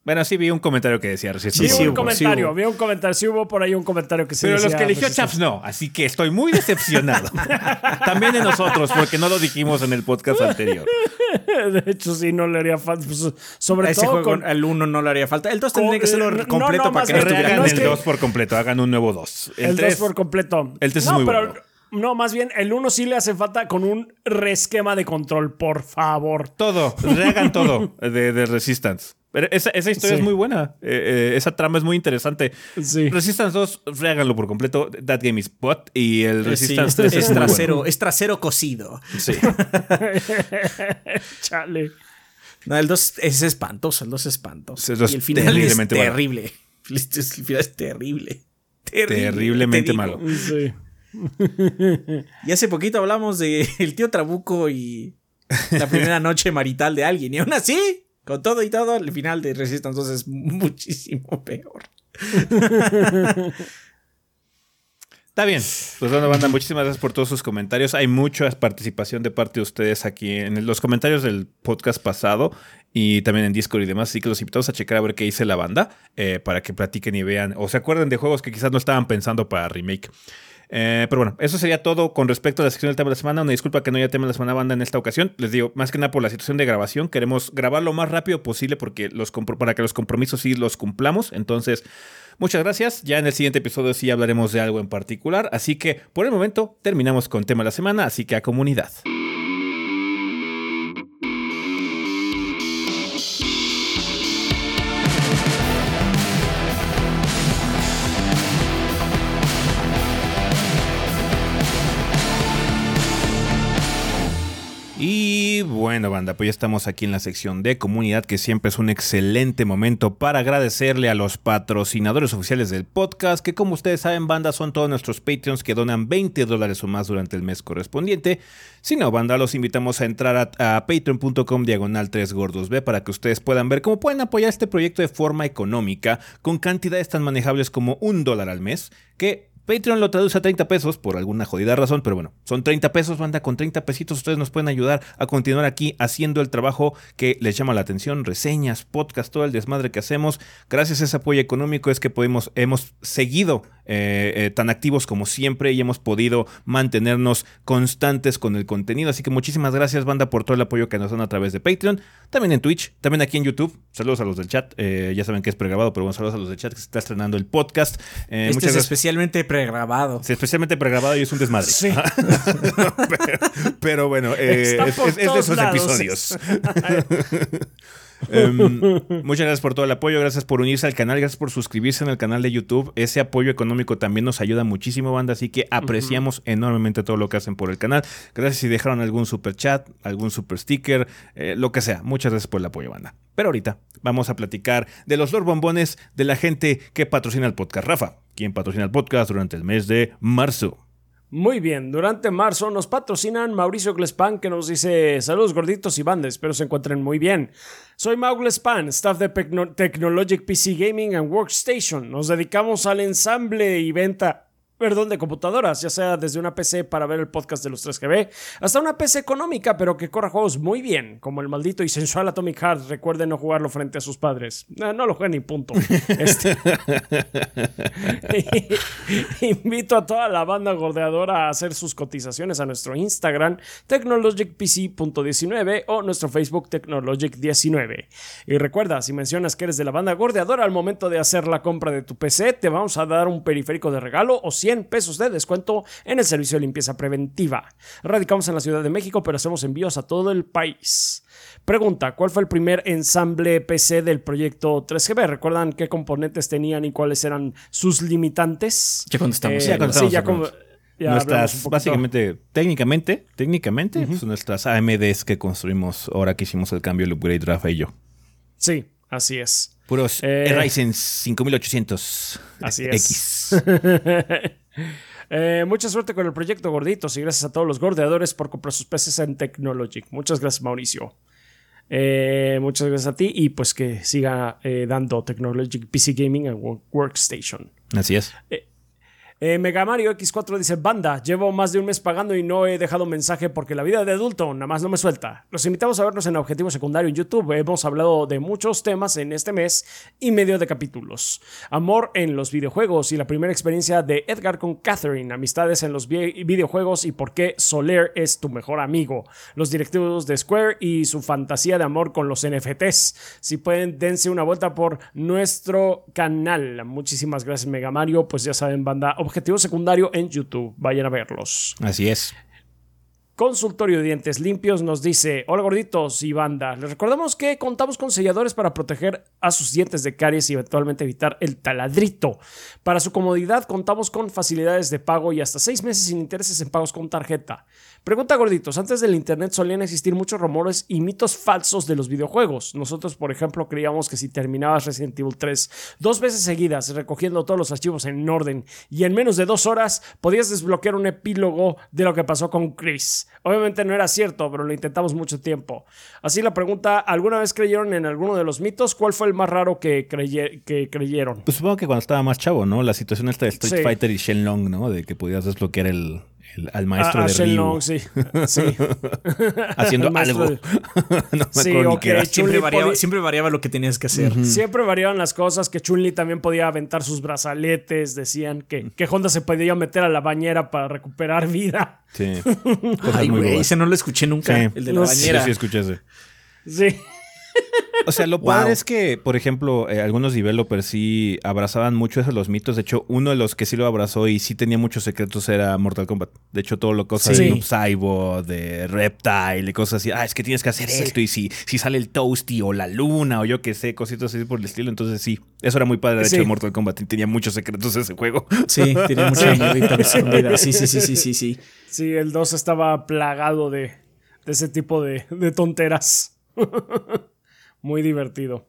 Bueno, sí vi un comentario que decía
Resistance. Sí, vi un comentario, vi un comentario. Sí hubo por ahí un comentario que se
Pero los que eligió Chaps no, así que estoy muy decepcionado. También de nosotros, porque no lo dijimos en el podcast anterior.
De hecho, sí, no le haría falta. Pues, sobre
ese
todo
juego con, al 1 no le haría falta. El 2 tendría que serlo completo para que
no Hagan el 2 por completo, hagan un nuevo 2.
El, 3 por completo.
El 3 es muy bueno.
No, más bien, el 1 sí le hace falta con un resquema de control, por favor.
Todo, rehagan todo de, de Resistance esa, historia es muy buena. Eh, eh, esa trama es muy interesante. Resistance 2, fréganlo por completo. That Game is Bot. Y el Resistance 3
es, trasero, es trasero cocido.
Sí.
Chale.
No, el 2 es espantoso. El 2 es espantoso.
y el final es
terrible. El final es terrible.
Terriblemente malo.
Sí.
y hace poquito hablamos de el tío Trabuco y la primera noche marital de alguien. Y aún así, con todo y todo, el final de Resistance 2 es muchísimo peor.
Está bien. Pues bueno, banda, muchísimas gracias por todos sus comentarios. Hay mucha participación de parte de ustedes aquí en los comentarios del podcast pasado y también en Discord y demás. Así que los invitamos a checar a ver qué dice la banda eh, para que platiquen y vean o se acuerden de juegos que quizás no estaban pensando para remake. Eh, pero bueno, eso sería todo con respecto a la sección del tema de la semana. Una disculpa que no haya tema de la semana banda en esta ocasión. Les digo, más que nada por la situación de grabación. Queremos grabar lo más rápido posible porque los para que los compromisos sí los cumplamos. Entonces, muchas gracias. Ya en el siguiente episodio sí hablaremos de algo en particular. Así que por el momento terminamos con tema de la semana. Así que a comunidad. Bueno, banda, pues ya estamos aquí en la sección de comunidad, que siempre es un excelente momento para agradecerle a los patrocinadores oficiales del podcast, que como ustedes saben, banda, son todos nuestros Patreons que donan 20 dólares o más durante el mes correspondiente. Si no, banda, los invitamos a entrar a, patreon.com diagonal 3 gordos B para que ustedes puedan ver cómo pueden apoyar este proyecto de forma económica con cantidades tan manejables como un dólar al mes, que Patreon lo traduce a 30 pesos por alguna jodida razón, pero bueno, son 30 pesos, banda, con 30 pesitos ustedes nos pueden ayudar a continuar aquí haciendo el trabajo que les llama la atención, reseñas, podcast, todo el desmadre que hacemos. Gracias a ese apoyo económico es que podemos, hemos seguido eh, eh, tan activos como siempre y hemos podido mantenernos constantes con el contenido. Así que muchísimas gracias, banda, por todo el apoyo que nos dan a través de Patreon, también en Twitch, también aquí en YouTube. Saludos a los del chat. Eh, ya saben que es pregrabado, pero bueno, saludos a los del chat que se está estrenando el podcast.
este es especialmente pregrabado.
Sí, especialmente pregrabado y es un desmadre. Sí. pero, bueno, es, es, de esos episodios. Em, muchas gracias por todo el apoyo, gracias por unirse al canal, gracias por suscribirse en el canal de YouTube. Ese apoyo económico también nos ayuda muchísimo, banda, así que apreciamos enormemente todo lo que hacen por el canal. Gracias si dejaron algún super chat, algún super sticker, eh, lo que sea. Muchas gracias por el apoyo, banda. Pero ahorita vamos a platicar de los Lord Bombones de la gente que patrocina el podcast. Rafa, ¿quién patrocina el podcast durante el mes de marzo?
Muy bien, durante marzo nos patrocinan Mauricio Glespan que nos dice saludos gorditos y bandes, espero se encuentren muy bien. Soy Mau Glespan, staff de Technologic PC Gaming and Workstation. Nos dedicamos al ensamble y venta perdón, de computadoras, ya sea desde una PC para ver el podcast de los 3GB, hasta una PC económica, pero que corra juegos muy bien, como el maldito y sensual Atomic Heart. Recuerden no jugarlo frente a sus padres. No, lo jueguen ni punto. Este, invito a toda la banda gordeadora a hacer sus cotizaciones a nuestro Instagram, technologicpc.19 o nuestro Facebook Technologic19. Y recuerda, si mencionas que eres de la banda gordeadora al momento de hacer la compra de tu PC, te vamos a dar un periférico de regalo o 100 pesos de descuento en el servicio de limpieza preventiva. Radicamos en la Ciudad de México, pero hacemos envíos a todo el país. Pregunta, ¿cuál fue el primer ensamble PC del proyecto 3GB? ¿Recuerdan qué componentes tenían y cuáles eran sus limitantes?
Ya contestamos. Eh, sí, ya nuestras, básicamente, técnicamente, técnicamente, son nuestras AMDs que construimos ahora que hicimos el cambio, el upgrade, Rafa y yo.
Sí, así es.
Puros eh, Ryzen 5800
así es. Eh, mucha suerte con el proyecto Gorditos y gracias a todos los gordeadores por comprar sus peces en Technologic. Muchas gracias, Mauricio. Eh, muchas gracias a ti y pues que siga dando Technologic PC Gaming and Workstation.
Así es.
Eh, Mega Mario X4 dice, banda, llevo más de un mes pagando y no he dejado mensaje porque la vida de adulto nada más no me suelta. Los invitamos a vernos en Objetivo Secundario en YouTube. Hemos hablado de muchos temas en este mes y medio de capítulos. Amor en los videojuegos y la primera experiencia de Edgar con Catherine. Amistades en los videojuegos y por qué Soler es tu mejor amigo. Los directivos de Square y su fantasía de amor con los NFTs. Si pueden, dense una vuelta por nuestro canal. Muchísimas gracias Mega Mario. Pues ya saben, banda objetivo secundario en YouTube. Vayan a verlos.
Así es.
Consultorio de Dientes Limpios nos dice, hola gorditos y banda, les recordamos que contamos con selladores para proteger a sus dientes de caries y eventualmente evitar el taladrito. Para su comodidad contamos con facilidades de pago y hasta seis meses sin intereses en pagos con tarjeta. Pregunta gorditos, antes del internet solían existir muchos rumores y mitos falsos de los videojuegos. Nosotros, por ejemplo, creíamos que si terminabas Resident Evil 3 dos veces seguidas, recogiendo todos los archivos en orden y en menos de dos horas, podías desbloquear un epílogo de lo que pasó con Chris. Obviamente no era cierto, pero lo intentamos mucho tiempo. Así la pregunta, ¿alguna vez creyeron en alguno de los mitos? ¿Cuál fue el más raro que, que creyeron?
Pues supongo que cuando estaba más chavo, ¿no? La situación esta de Street Fighter y Shenlong, ¿no? De que podías desbloquear el, al maestro de Ryu.
sí. sí.
Haciendo algo.
no me sí, okay. siempre, variaba, siempre, variaba, lo que tenías que hacer.
Siempre variaban las cosas, que Chun-Li también podía aventar sus brazaletes, decían que, que Honda se podía meter a la bañera para recuperar vida.
Sí.
Ay, güey, ese no lo escuché nunca, el de la bañera.
Sí, sí, escuché ese.
Sí.
O sea, lo padre es que, por ejemplo, eh, algunos developers sí abrazaban mucho esos los mitos. De hecho, uno de los que sí lo abrazó y sí tenía muchos secretos era Mortal Kombat. De hecho, todo lo cosas de Noob de Reptile y cosas así. Ah, es que tienes que hacer esto. Y si, si sale el Toasty o la luna o yo qué sé, cositas así por el estilo. Entonces sí, eso era muy padre. De hecho, Mortal Kombat tenía muchos secretos ese juego.
Sí, tenía mucha sí. Sí, sí, sí, sí, sí, sí.
Sí, el 2 estaba plagado de ese tipo de, tonteras. Muy divertido.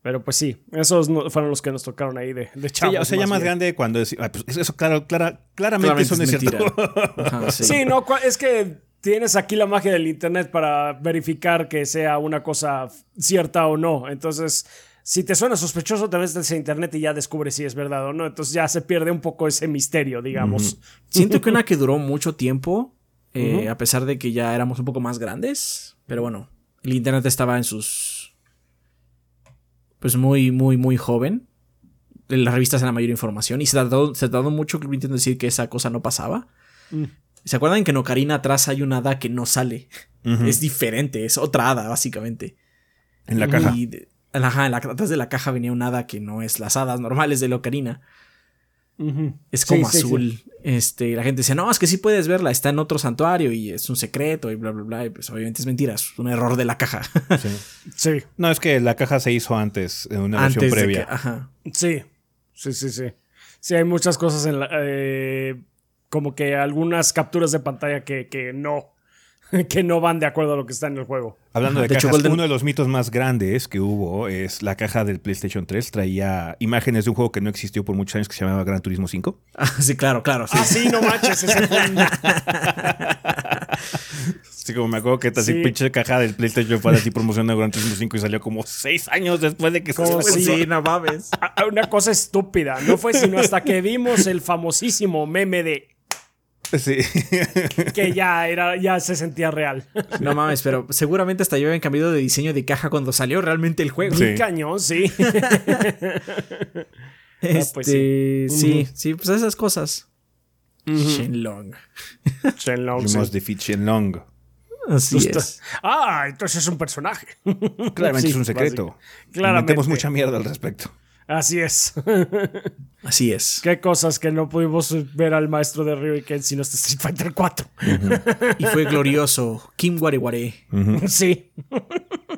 Pero pues sí, esos fueron los que nos tocaron ahí de, de
chavos. o sea, ya más grande cuando ah, pues, eso claro, claramente, eso no es cierto.
sí. no, es que tienes aquí la magia del internet para verificar que sea una cosa cierta o no. Entonces, si te suena sospechoso, te ves ese internet y ya descubres si es verdad o no. Entonces ya se pierde un poco ese misterio, digamos.
Siento que una que duró mucho tiempo, eh, a pesar de que ya éramos un poco más grandes. Pero bueno, el internet estaba en sus. Pues muy, muy, muy joven. Las revistas eran la mayor información. Y se tardó, se tardó mucho que decir que esa cosa no pasaba. Mm. ¿Se acuerdan que en Ocarina atrás hay una hada que no sale? Es diferente, es otra hada, básicamente.
En la caja.
ajá, en la, atrás de la caja venía una hada que no es las hadas normales de la Ocarina. Es como azul. Este, la gente dice, no, es que sí puedes verla, está en otro santuario y es un secreto y bla, bla, bla. Y pues obviamente es mentira, es un error de la caja.
sí. No, es que la caja se hizo antes, en una versión previa.
ajá. Sí, sí, sí, sí. Sí, hay muchas cosas en la. Eh, como que algunas capturas de pantalla que, que no que no van de acuerdo a lo que está en el juego.
Hablando de, cajas, uno de los mitos más grandes que hubo es la caja del PlayStation 3 traía imágenes de un juego que no existió por muchos años que se llamaba Gran Turismo 5.
Ah, sí, claro, claro.
Sí. Ah, sí, no manches, ese
Sí, como me acuerdo que esta pinche caja del PlayStation fue así promocionando Gran Turismo 5 y salió como seis años después de que
se sí, sí, no mames.
Una cosa estúpida. No fue sino hasta que vimos el famosísimo meme de
Sí.
que ya era, ya se sentía real.
No mames, pero seguramente hasta yo habían cambiado de diseño de caja cuando salió realmente el juego.
Sí. cañón, sí.
Este, pues sí. sí, sí, pues esas cosas.
Shenlong.
Shenlong. You must defeat Shenlong.
Así es.
Ah, entonces es un personaje.
Claramente es un secreto. Claramente. Tenemos mucha mierda al respecto.
Así es.
Así es.
Qué cosas que no pudimos ver al maestro de Ryu y Ken sino hasta Street Fighter 4.
y fue glorioso. Kim Ware
Sí.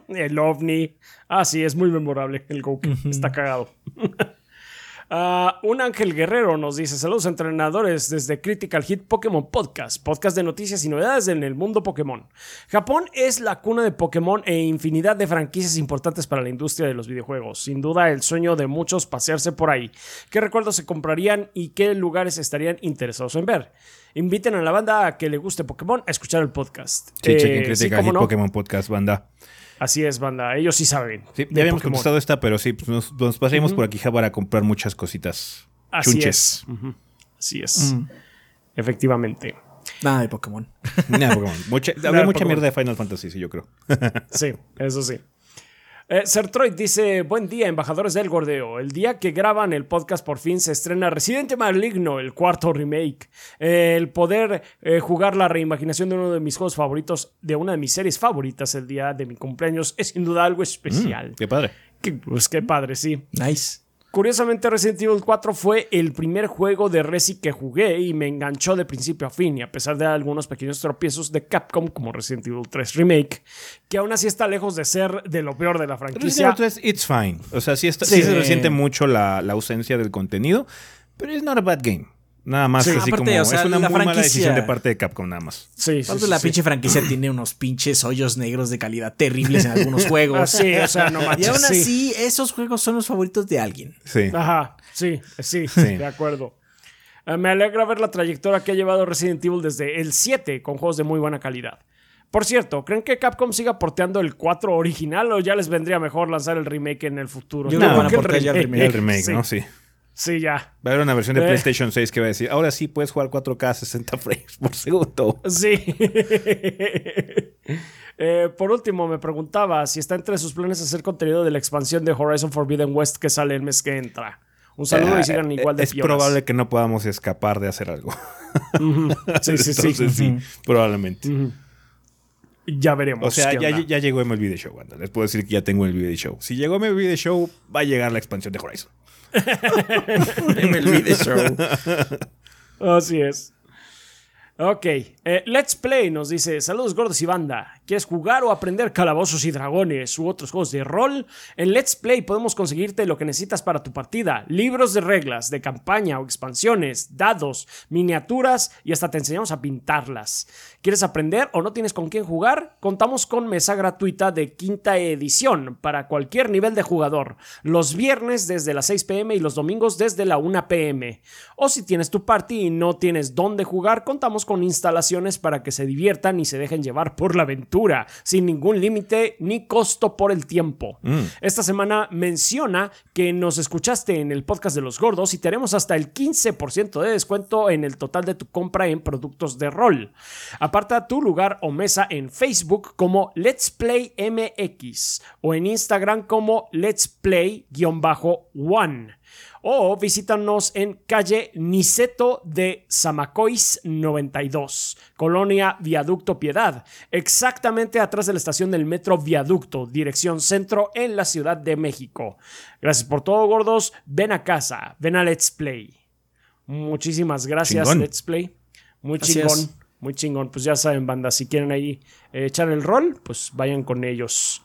El ovni. Ah, sí, es muy memorable el Goku. Está cagado. Ah, un Ángel Guerrero nos dice: Saludos entrenadores desde Critical Hit Pokémon Podcast, podcast de noticias y novedades en el mundo Pokémon. Japón es la cuna de Pokémon e infinidad de franquicias importantes para la industria de los videojuegos. Sin duda, el sueño de muchos pasearse por ahí. ¿Qué recuerdos se comprarían y qué lugares estarían interesados en ver? Inviten a la banda a que le guste Pokémon a escuchar el podcast.
Sí, chequen eh, Critical Hit Pokémon Podcast, banda.
Así es, banda. Ellos sí saben.
Sí, ya habíamos contestado esta, pero sí, pues nos, nos pasaremos por aquí para comprar muchas cositas.
Así es. Así es. Mm. Efectivamente.
Nada de Pokémon.
Nada de Pokémon. Mucha, había mucha mierda de Final Fantasy, sí, yo creo.
sí, eso sí. Eh, Sertroid dice: Buen día, embajadores del Gordeo. El día que graban el podcast, por fin se estrena Residente Maligno, el cuarto remake. Eh, el poder eh, jugar la reimaginación de uno de mis juegos favoritos, de una de mis series favoritas, el día de mi cumpleaños, es sin duda algo especial.
Mm, qué padre.
pues qué padre, sí.
Nice.
Curiosamente, Resident Evil 4 fue el primer juego de Resi que jugué y me enganchó de principio a fin, y a pesar de algunos pequeños tropiezos de Capcom como Resident Evil 3 Remake, que aún así está lejos de ser de lo peor de la franquicia.
Resident Evil 3, it's fine. O sea, sí, se resiente mucho la, la ausencia del contenido, pero it's not a bad game. Nada más así como. es una muy mala decisión de parte de Capcom, nada más.
Sí, sí, la pinche franquicia tiene unos pinches hoyos negros de calidad terribles en algunos juegos.
sí, o sea, no manches.
Y aún así, esos juegos son los favoritos de alguien.
Sí.
Ajá, sí, sí, de acuerdo. Eh, me alegra ver la trayectoria que ha llevado Resident Evil desde el 7 con juegos de muy buena calidad. Por cierto, ¿creen que Capcom siga porteando el 4 original o ya les vendría mejor lanzar el remake en el futuro?
Yo no, creo que
el remake, el remake ¿no? Sí.
Sí, ya.
Va a haber una versión de eh. PlayStation 6 que va a decir, ahora sí puedes jugar 4K 60 frames por segundo.
Sí. Eh, por último, me preguntaba si está entre sus planes hacer contenido de la expansión de Horizon Forbidden West que sale el mes que entra. Un saludo y sigan eh, igual de
Es probable que no podamos escapar de hacer algo.
Sí, sí, sí.
sí, probablemente.
Ya veremos.
O sea, ya, ya, llegó MLB The Show. Les puedo decir que ya tengo el The Show. Si llegó MLB The Show, va a llegar la expansión de Horizon.
MLB The Show.
Así es. Ok, eh, Let's Play nos dice, saludos gordos y banda, ¿quieres jugar o aprender calabozos y dragones u otros juegos de rol? En Let's Play podemos conseguirte lo que necesitas para tu partida, libros de reglas, de campaña o expansiones, dados, miniaturas y hasta te enseñamos a pintarlas. ¿Quieres aprender o no tienes con quién jugar? Contamos con mesa gratuita de quinta edición para cualquier nivel de jugador, los viernes desde las 6 pm y los domingos desde la 1 pm. O si tienes tu party y no tienes dónde jugar, contamos con instalaciones para que se diviertan y se dejen llevar por la aventura, sin ningún límite ni costo por el tiempo. Mm. Esta semana menciona que nos escuchaste en el podcast de los gordos y tenemos hasta el 15% de descuento en el total de tu compra en productos de rol. Aparta tu lugar o mesa en Facebook como Let's Play MX o en Instagram como Let's Play-One o visítanos en calle Niceto de Zamacois 92, Colonia Viaducto Piedad, exactamente atrás de la estación del metro Viaducto, dirección centro en la Ciudad de México. Gracias por todo, gordos. Ven a casa, ven a Let's Play. Muchísimas gracias, Let's Play. Muy chingón, muy chingón. Pues ya saben, banda, si quieren ahí eh, echar el rol, pues vayan con ellos.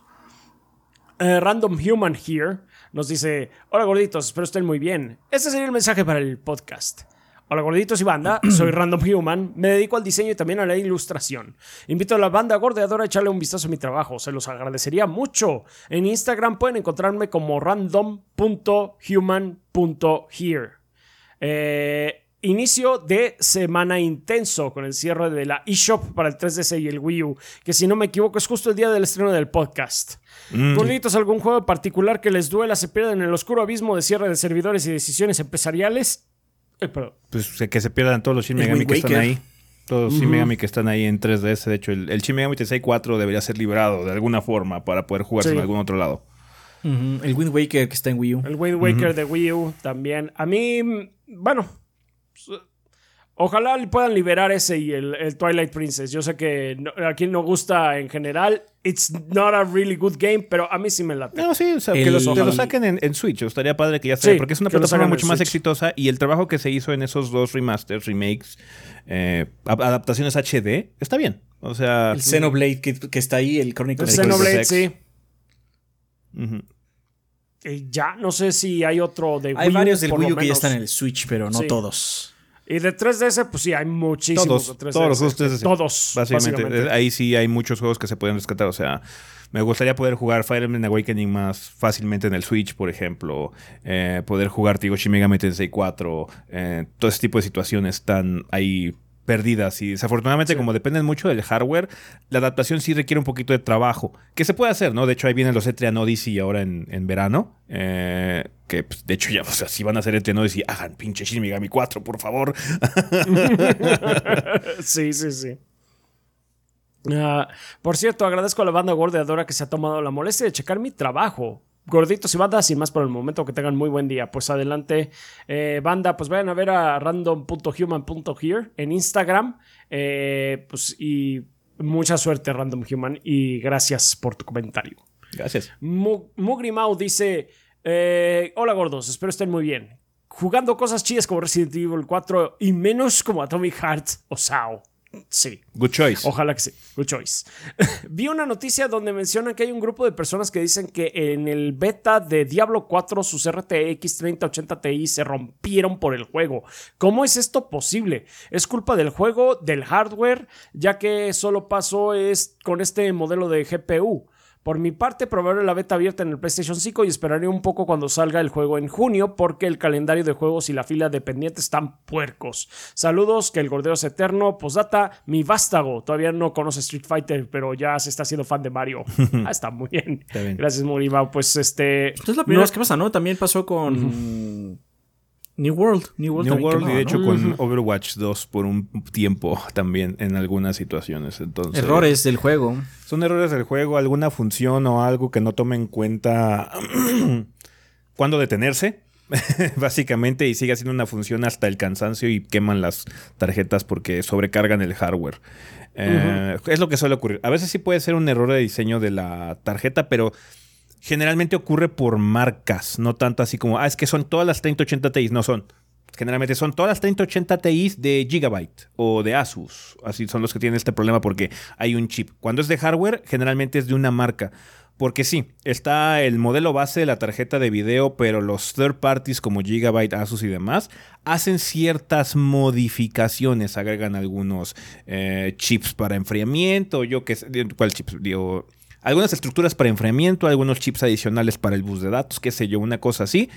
Eh, Random Human here nos dice, hola gorditos, espero estén muy bien. Este sería el mensaje para el podcast. Hola gorditos y banda, soy Random Human, me dedico al diseño y también a la ilustración. Invito a la banda gordeadora a echarle un vistazo a mi trabajo, se los agradecería mucho. En Instagram pueden encontrarme como random.human.here. Eh, inicio de semana intenso con el cierre de la eShop para el 3DS y el Wii U, que si no me equivoco es justo el día del estreno del podcast. Mm. ¿algún juego particular que les duela se pierdan en el oscuro abismo de cierre de servidores y decisiones empresariales?
Eh, pues que se pierdan todos los Shin Megami que están ahí. Todos los Shin Megami que están ahí en 3DS. De hecho, el, el Shin Megami Tensei 4 debería ser liberado de alguna forma para poder jugarse en algún otro lado.
El Wind Waker que está en Wii U.
El Wind Waker de Wii U también. A mí, bueno, Ojalá puedan liberar ese y el, Twilight Princess. Yo sé que a quien no gusta en general, it's not a really good game, pero a mí sí me late.
No, sí, o sea, que, lo saquen en, Switch. Estaría padre que ya esté, porque es una plataforma mucho más exitosa y el trabajo que se hizo en esos dos remasters, remakes, eh, adaptaciones HD, está bien. O sea,
el Xenoblade que, que está ahí, el Chronicle
El Xenoblade, sí. ya, no sé si hay otro de
Wii Hay varios del Wii U que ya están en el Switch, pero no todos.
Y de 3DS, pues sí, hay muchísimos.
Todos, de 3DS, todos los 3DS. Todos. Básicamente, Ahí sí hay muchos juegos que se pueden rescatar. O sea, me gustaría poder jugar Fire Emblem Awakening más fácilmente en el Switch, por ejemplo. Eh, poder jugar Tigo Shin Megami Tensei 4. Eh, todo ese tipo de situaciones están ahí perdidas y desafortunadamente como dependen mucho del hardware, la adaptación sí requiere un poquito de trabajo, que se puede hacer, ¿no? De hecho ahí vienen los Etrian Odyssey ahora en, en verano, eh, que pues, de hecho ya, o sea, si van a hacer Etrian Odyssey, hagan pinche Shin Megami 4, por favor.
sí, sí, sí. Ah, por cierto, agradezco a la banda gordeadora que se ha tomado la molestia de checar mi trabajo gorditos y banda, sin más por el momento, que tengan muy buen día. Pues adelante, eh, banda, pues vayan a ver a random.human.here en Instagram. Eh, pues y mucha suerte, Random Human, y gracias por tu comentario.
Gracias.
Mugrimau dice: eh, Hola gordos, espero estén muy bien. Jugando cosas chidas como Resident Evil 4 y menos como Atomic Heart o SAO. Sí.
Good choice.
Ojalá que sí. Good choice. Vi una noticia donde mencionan que hay un grupo de personas que dicen que en el beta de Diablo 4 sus RTX 3080 Ti se rompieron por el juego. ¿Cómo es esto posible? ¿Es culpa del juego, del hardware, ya que solo pasó es con este modelo de GPU? Por mi parte, probaré la beta abierta en el PlayStation 5 y esperaré un poco cuando salga el juego en junio porque el calendario de juegos y la fila de pendientes están puercos. Saludos, que el gordeo es eterno. Posdata, mi vástago. Todavía no conoce Street Fighter, pero ya se está haciendo fan de Mario. ah, está muy bien. Gracias, Murima. Pues este...
es la primera vez que pasa, ¿no? También pasó con... New World.
New World, y de hecho con Overwatch 2 por un tiempo también en algunas situaciones. Entonces,
errores del juego.
Son errores del juego, alguna función o algo que no tome en cuenta cuándo detenerse. básicamente, y sigue haciendo una función hasta el cansancio y queman las tarjetas porque sobrecargan el hardware. Eh, es lo que suele ocurrir. A veces sí puede ser un error de diseño de la tarjeta, pero generalmente ocurre por marcas, no tanto así como, ah, es que son todas las 3080 Ti, no son. generalmente son todas las 3080 Ti de Gigabyte o de Asus. Así son los que tienen este problema porque hay un chip. Cuando es de hardware, generalmente es de una marca. Porque sí, está el modelo base de la tarjeta de video, pero los third parties como Gigabyte, Asus y demás hacen ciertas modificaciones, agregan algunos eh, chips para enfriamiento, yo qué sé, ¿cuál chips? Digo, algunas estructuras para enfriamiento, algunos chips adicionales para el bus de datos, qué sé yo, una cosa así.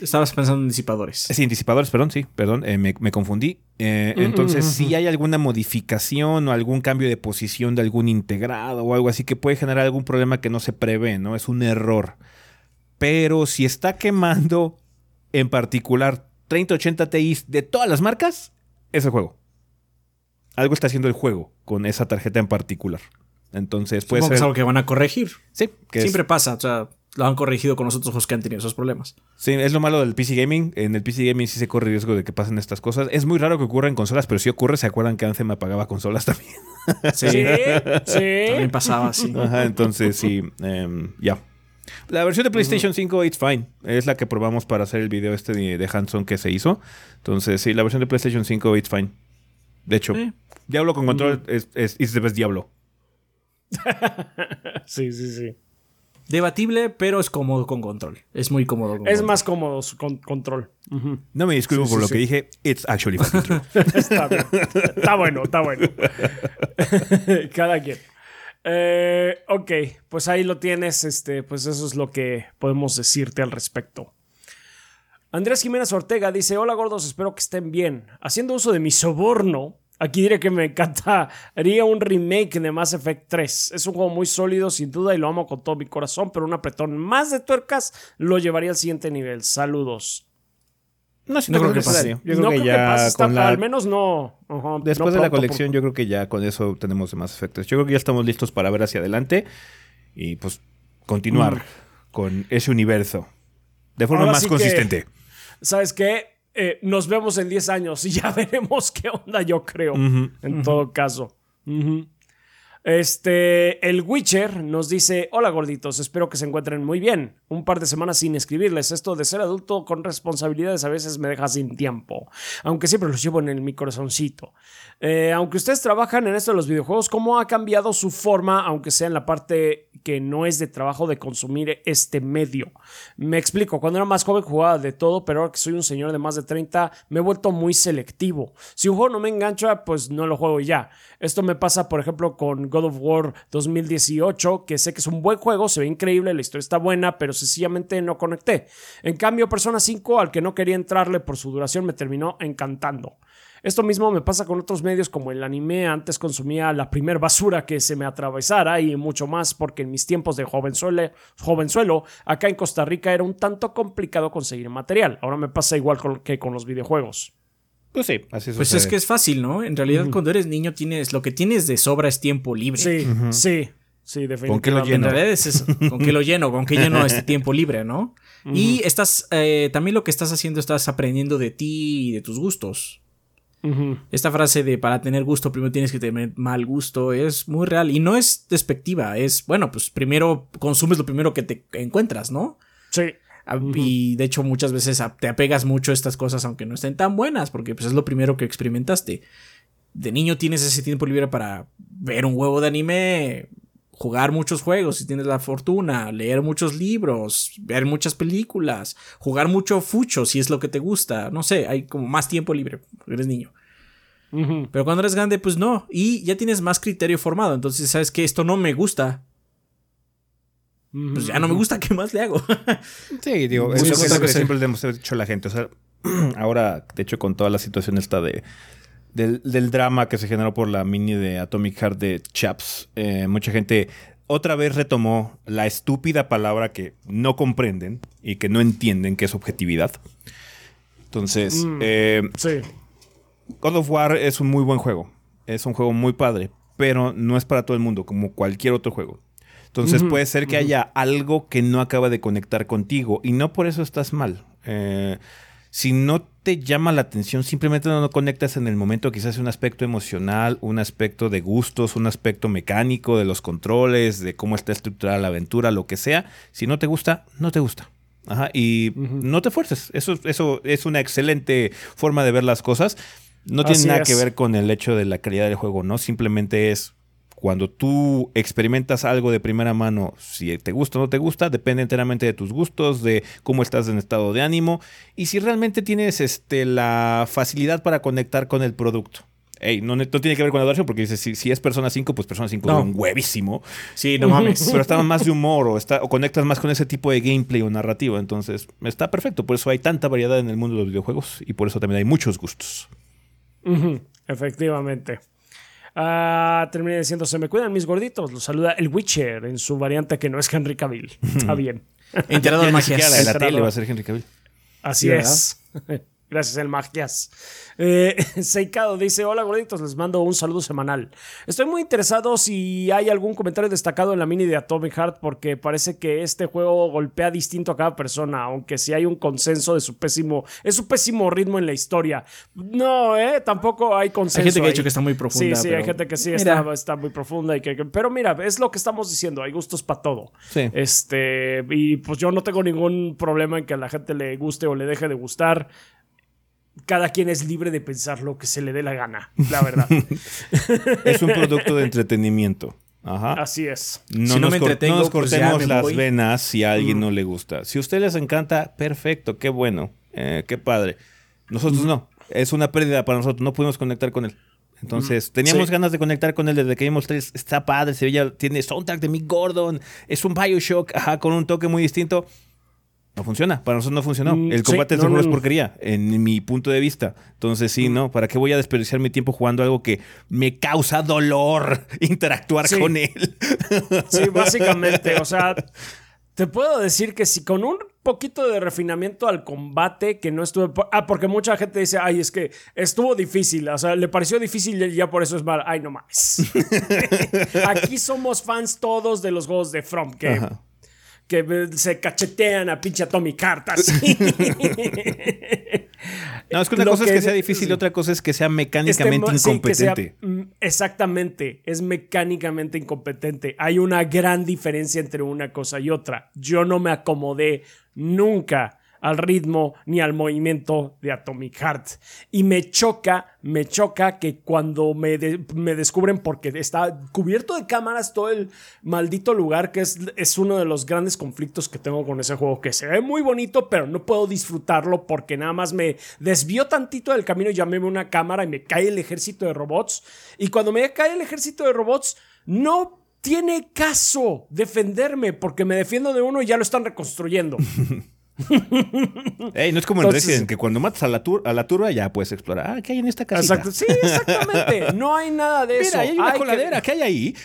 Estabas pensando en disipadores.
Sí, en disipadores, perdón, sí, perdón, eh, me, confundí. Eh, mm, entonces, mm, si hay alguna modificación o algún cambio de posición de algún integrado o algo así que puede generar algún problema que no se prevé, ¿no? Es un error. Pero si está quemando en particular 3080 Ti de todas las marcas, es el juego. Algo está haciendo el juego con esa tarjeta en particular. Entonces, puede ser.
Que es algo que van a corregir.
Sí.
Que Siempre pasa. O sea, lo han corregido con los otros juegos que han tenido esos problemas.
Sí, es lo malo del PC Gaming. En el PC Gaming sí se corre riesgo de que pasen estas cosas. Es muy raro que ocurra en consolas, pero si ocurre, ¿se acuerdan que Anthem apagaba consolas también?
Sí, sí. También pasaba así.
Ajá, entonces sí, em, ya. La versión de PlayStation 5, it's fine. Es la que probamos para hacer el video este de, Hanson que se hizo. Entonces, sí, la versión de PlayStation 5, it's fine. De hecho, Diablo con control es, es, es the best Diablo.
sí, sí, sí.
Debatible, pero es cómodo con control. Es muy cómodo
Es más cómodo con control.
No me disculpo por lo que dije. It's actually
true. está, está bueno, está bueno. Cada quien. Eh, ok, pues ahí lo tienes. Este, pues eso es lo que podemos decirte al respecto. Andrés Jiménez Ortega dice: Hola gordos, espero que estén bien. Haciendo uso de mi soborno, Aquí diré que me encantaría un remake de Mass Effect 3. Es un juego muy sólido, sin duda, y lo amo con todo mi corazón, pero un apretón más de tuercas lo llevaría al siguiente nivel. Saludos.
No, creo, que pase. Yo creo que ya
al menos no.
Después de la colección, yo creo que ya con eso tenemos más efectos. Yo creo que ya estamos listos para ver hacia adelante y pues continuar mm. con ese universo de forma más consistente.
¿Sabes qué? Eh, nos vemos en 10 años y ya veremos qué onda, yo creo. en todo caso. Este, el Witcher nos dice, hola gorditos, espero que se encuentren muy bien. Un par de semanas sin escribirles. Esto de ser adulto con responsabilidades a veces me deja sin tiempo, aunque siempre los llevo en mi corazoncito. Eh, aunque ustedes trabajan en esto de los videojuegos, ¿cómo ha cambiado su forma, aunque sea en la parte que no es de trabajo de consumir este medio? Me explico, cuando era más joven jugaba de todo, pero ahora que soy un señor de más de 30, me he vuelto muy selectivo. Si un juego no me engancha, pues no lo juego ya. Esto me pasa, por ejemplo, con God of War 2018, que sé que es un buen juego, se ve increíble, la historia está buena, pero sencillamente no conecté. En cambio, Persona 5, al que no quería entrarle por su duración, me terminó encantando. Esto mismo me pasa con otros medios como el anime. Antes consumía la primer basura que se me atravesara y mucho más porque en mis tiempos de jovenzuelo, jovenzuelo acá en Costa Rica era un tanto complicado conseguir material. Ahora me pasa igual que con los videojuegos.
Pues sí, así
Pues es que es fácil, ¿no? En realidad, cuando eres niño, tienes lo que tienes de sobra es tiempo libre.
Sí, sí. Sí, definitivamente. ¿Con qué
lo lleno? En realidad es eso. ¿Con qué lo lleno? ¿Con qué lleno este tiempo libre, no? Y estás, eh, también lo que estás haciendo, estás aprendiendo de ti y de tus gustos. Esta frase de para tener gusto primero tienes que tener mal gusto es muy real y no es despectiva, es bueno, pues primero consumes lo primero que te encuentras, ¿no?
Sí.
Y de hecho muchas veces te apegas mucho a estas cosas aunque no estén tan buenas, porque pues es lo primero que experimentaste. De niño tienes ese tiempo libre para ver un huevo de anime, jugar muchos juegos si tienes la fortuna, leer muchos libros, ver muchas películas, jugar mucho fucho si es lo que te gusta, no sé, hay como más tiempo libre, eres niño. Pero cuando eres grande, pues no, y ya tienes más criterio formado, entonces sabes que esto no me gusta, pues ya no me gusta, ¿qué más le hago?
sí, digo, es lo que, siempre le hemos dicho a la gente. O sea, ahora, de hecho, con toda la situación esta de del, drama que se generó por la mini de Atomic Heart de Chaps, eh, mucha gente otra vez retomó la estúpida palabra que no comprenden y que no entienden que es objetividad. Entonces, mm, eh, sí. God of War es un muy buen juego. Es un juego muy padre, pero no es para todo el mundo, como cualquier otro juego. Entonces puede ser que haya algo que no acaba de conectar contigo y no por eso estás mal. Eh, si no te llama la atención, simplemente no conectas en el momento, quizás un aspecto emocional, un aspecto de gustos, un aspecto mecánico de los controles, de cómo está estructurada la aventura, lo que sea. Si no te gusta, no te gusta. Ajá, y no te fuerces. Eso, eso es una excelente forma de ver las cosas. No tiene nada que ver con el hecho de la calidad del juego, ¿no? Simplemente es cuando tú experimentas algo de primera mano, si te gusta o no te gusta, depende enteramente de tus gustos, de cómo estás en estado de ánimo y si realmente tienes este, la facilidad para conectar con el producto. Ey, no, tiene que ver con la duración, porque dice, si, es Persona 5, pues Persona 5 es un huevísimo.
Sí, no mames.
Pero está más de humor o, está, o conectas más con ese tipo de gameplay o narrativa. Entonces, está perfecto. Por eso hay tanta variedad en el mundo de los videojuegos y por eso también hay muchos gustos.
Efectivamente. Uh, terminé diciendo, se me cuidan mis gorditos. Los saluda el Witcher en su variante que no es Henry Cavill. Está bien.
Enterado magias. La, la tele va a ser Henry Cavill.
Así es. Gracias, el Magias. Eh, Seikado dice: Hola gorditos, les mando un saludo semanal. Estoy muy interesado si hay algún comentario destacado en la mini de Atomic Heart, porque parece que este juego golpea distinto a cada persona, aunque si hay un consenso de su pésimo. Es su pésimo ritmo en la historia. No, ¿eh? Tampoco hay consenso.
Hay gente que ha dicho que está muy profunda.
Sí, sí, hay gente que sí está, está, muy profunda. Y que, pero mira, es lo que estamos diciendo: hay gustos para todo.
Sí.
Este, y pues yo no tengo ningún problema en que a la gente le guste o le deje de gustar cada quien es libre de pensar lo que se le dé la gana, la verdad.
es un producto de entretenimiento. Ajá.
Así es.
No, nos, no nos, pues cortemos las venas si a alguien mm. no le gusta. Si a ustedes les encanta, perfecto, qué bueno, eh, qué padre. Nosotros mm. no. Es una pérdida para nosotros, no pudimos conectar con él. Entonces, mm. teníamos ganas de conectar con él desde que vimos tres. Está padre, se veía, tiene soundtrack de Mick Gordon, es un Bioshock, ajá, con un toque muy distinto. No funciona, para nosotros no funcionó. Mm, el combate de ese es porquería, en mi punto de vista. Entonces, sí, mm. ¿no? ¿Para qué voy a desperdiciar mi tiempo jugando algo que me causa dolor interactuar con él?
Sí, básicamente. O sea, te puedo decir que si con un poquito de refinamiento al combate que no estuve. Ah, porque mucha gente dice, ay, es que estuvo difícil. O sea, le pareció difícil y ya por eso es mal. Ay, no más. Aquí somos fans todos de los juegos de From, que que se cachetean a pinche Atomic Cartas.
no, es que una cosa es que sea difícil y otra cosa es que sea mecánicamente incompetente.
Mm, exactamente, es mecánicamente incompetente. Hay una gran diferencia entre una cosa y otra. Yo no me acomodé nunca al ritmo ni al movimiento de Atomic Heart. Y me choca, me choca que cuando me, me descubren, porque está cubierto de cámaras todo el maldito lugar, que es, es uno de los grandes conflictos que tengo con ese juego, que se ve muy bonito, pero no puedo disfrutarlo porque nada más me desvió tantito del camino llamé una cámara y me cae el ejército de robots. Y cuando me cae el ejército de robots, no tiene caso defenderme porque me defiendo de uno y ya lo están reconstruyendo.
Ey, no es como en Resident, que cuando matas a la, a la turba ya puedes explorar. Ah, ¿qué hay en esta casa?
Sí, exactamente. No hay nada de eso.
Mira, hay una coladera. ¿Qué hay ahí?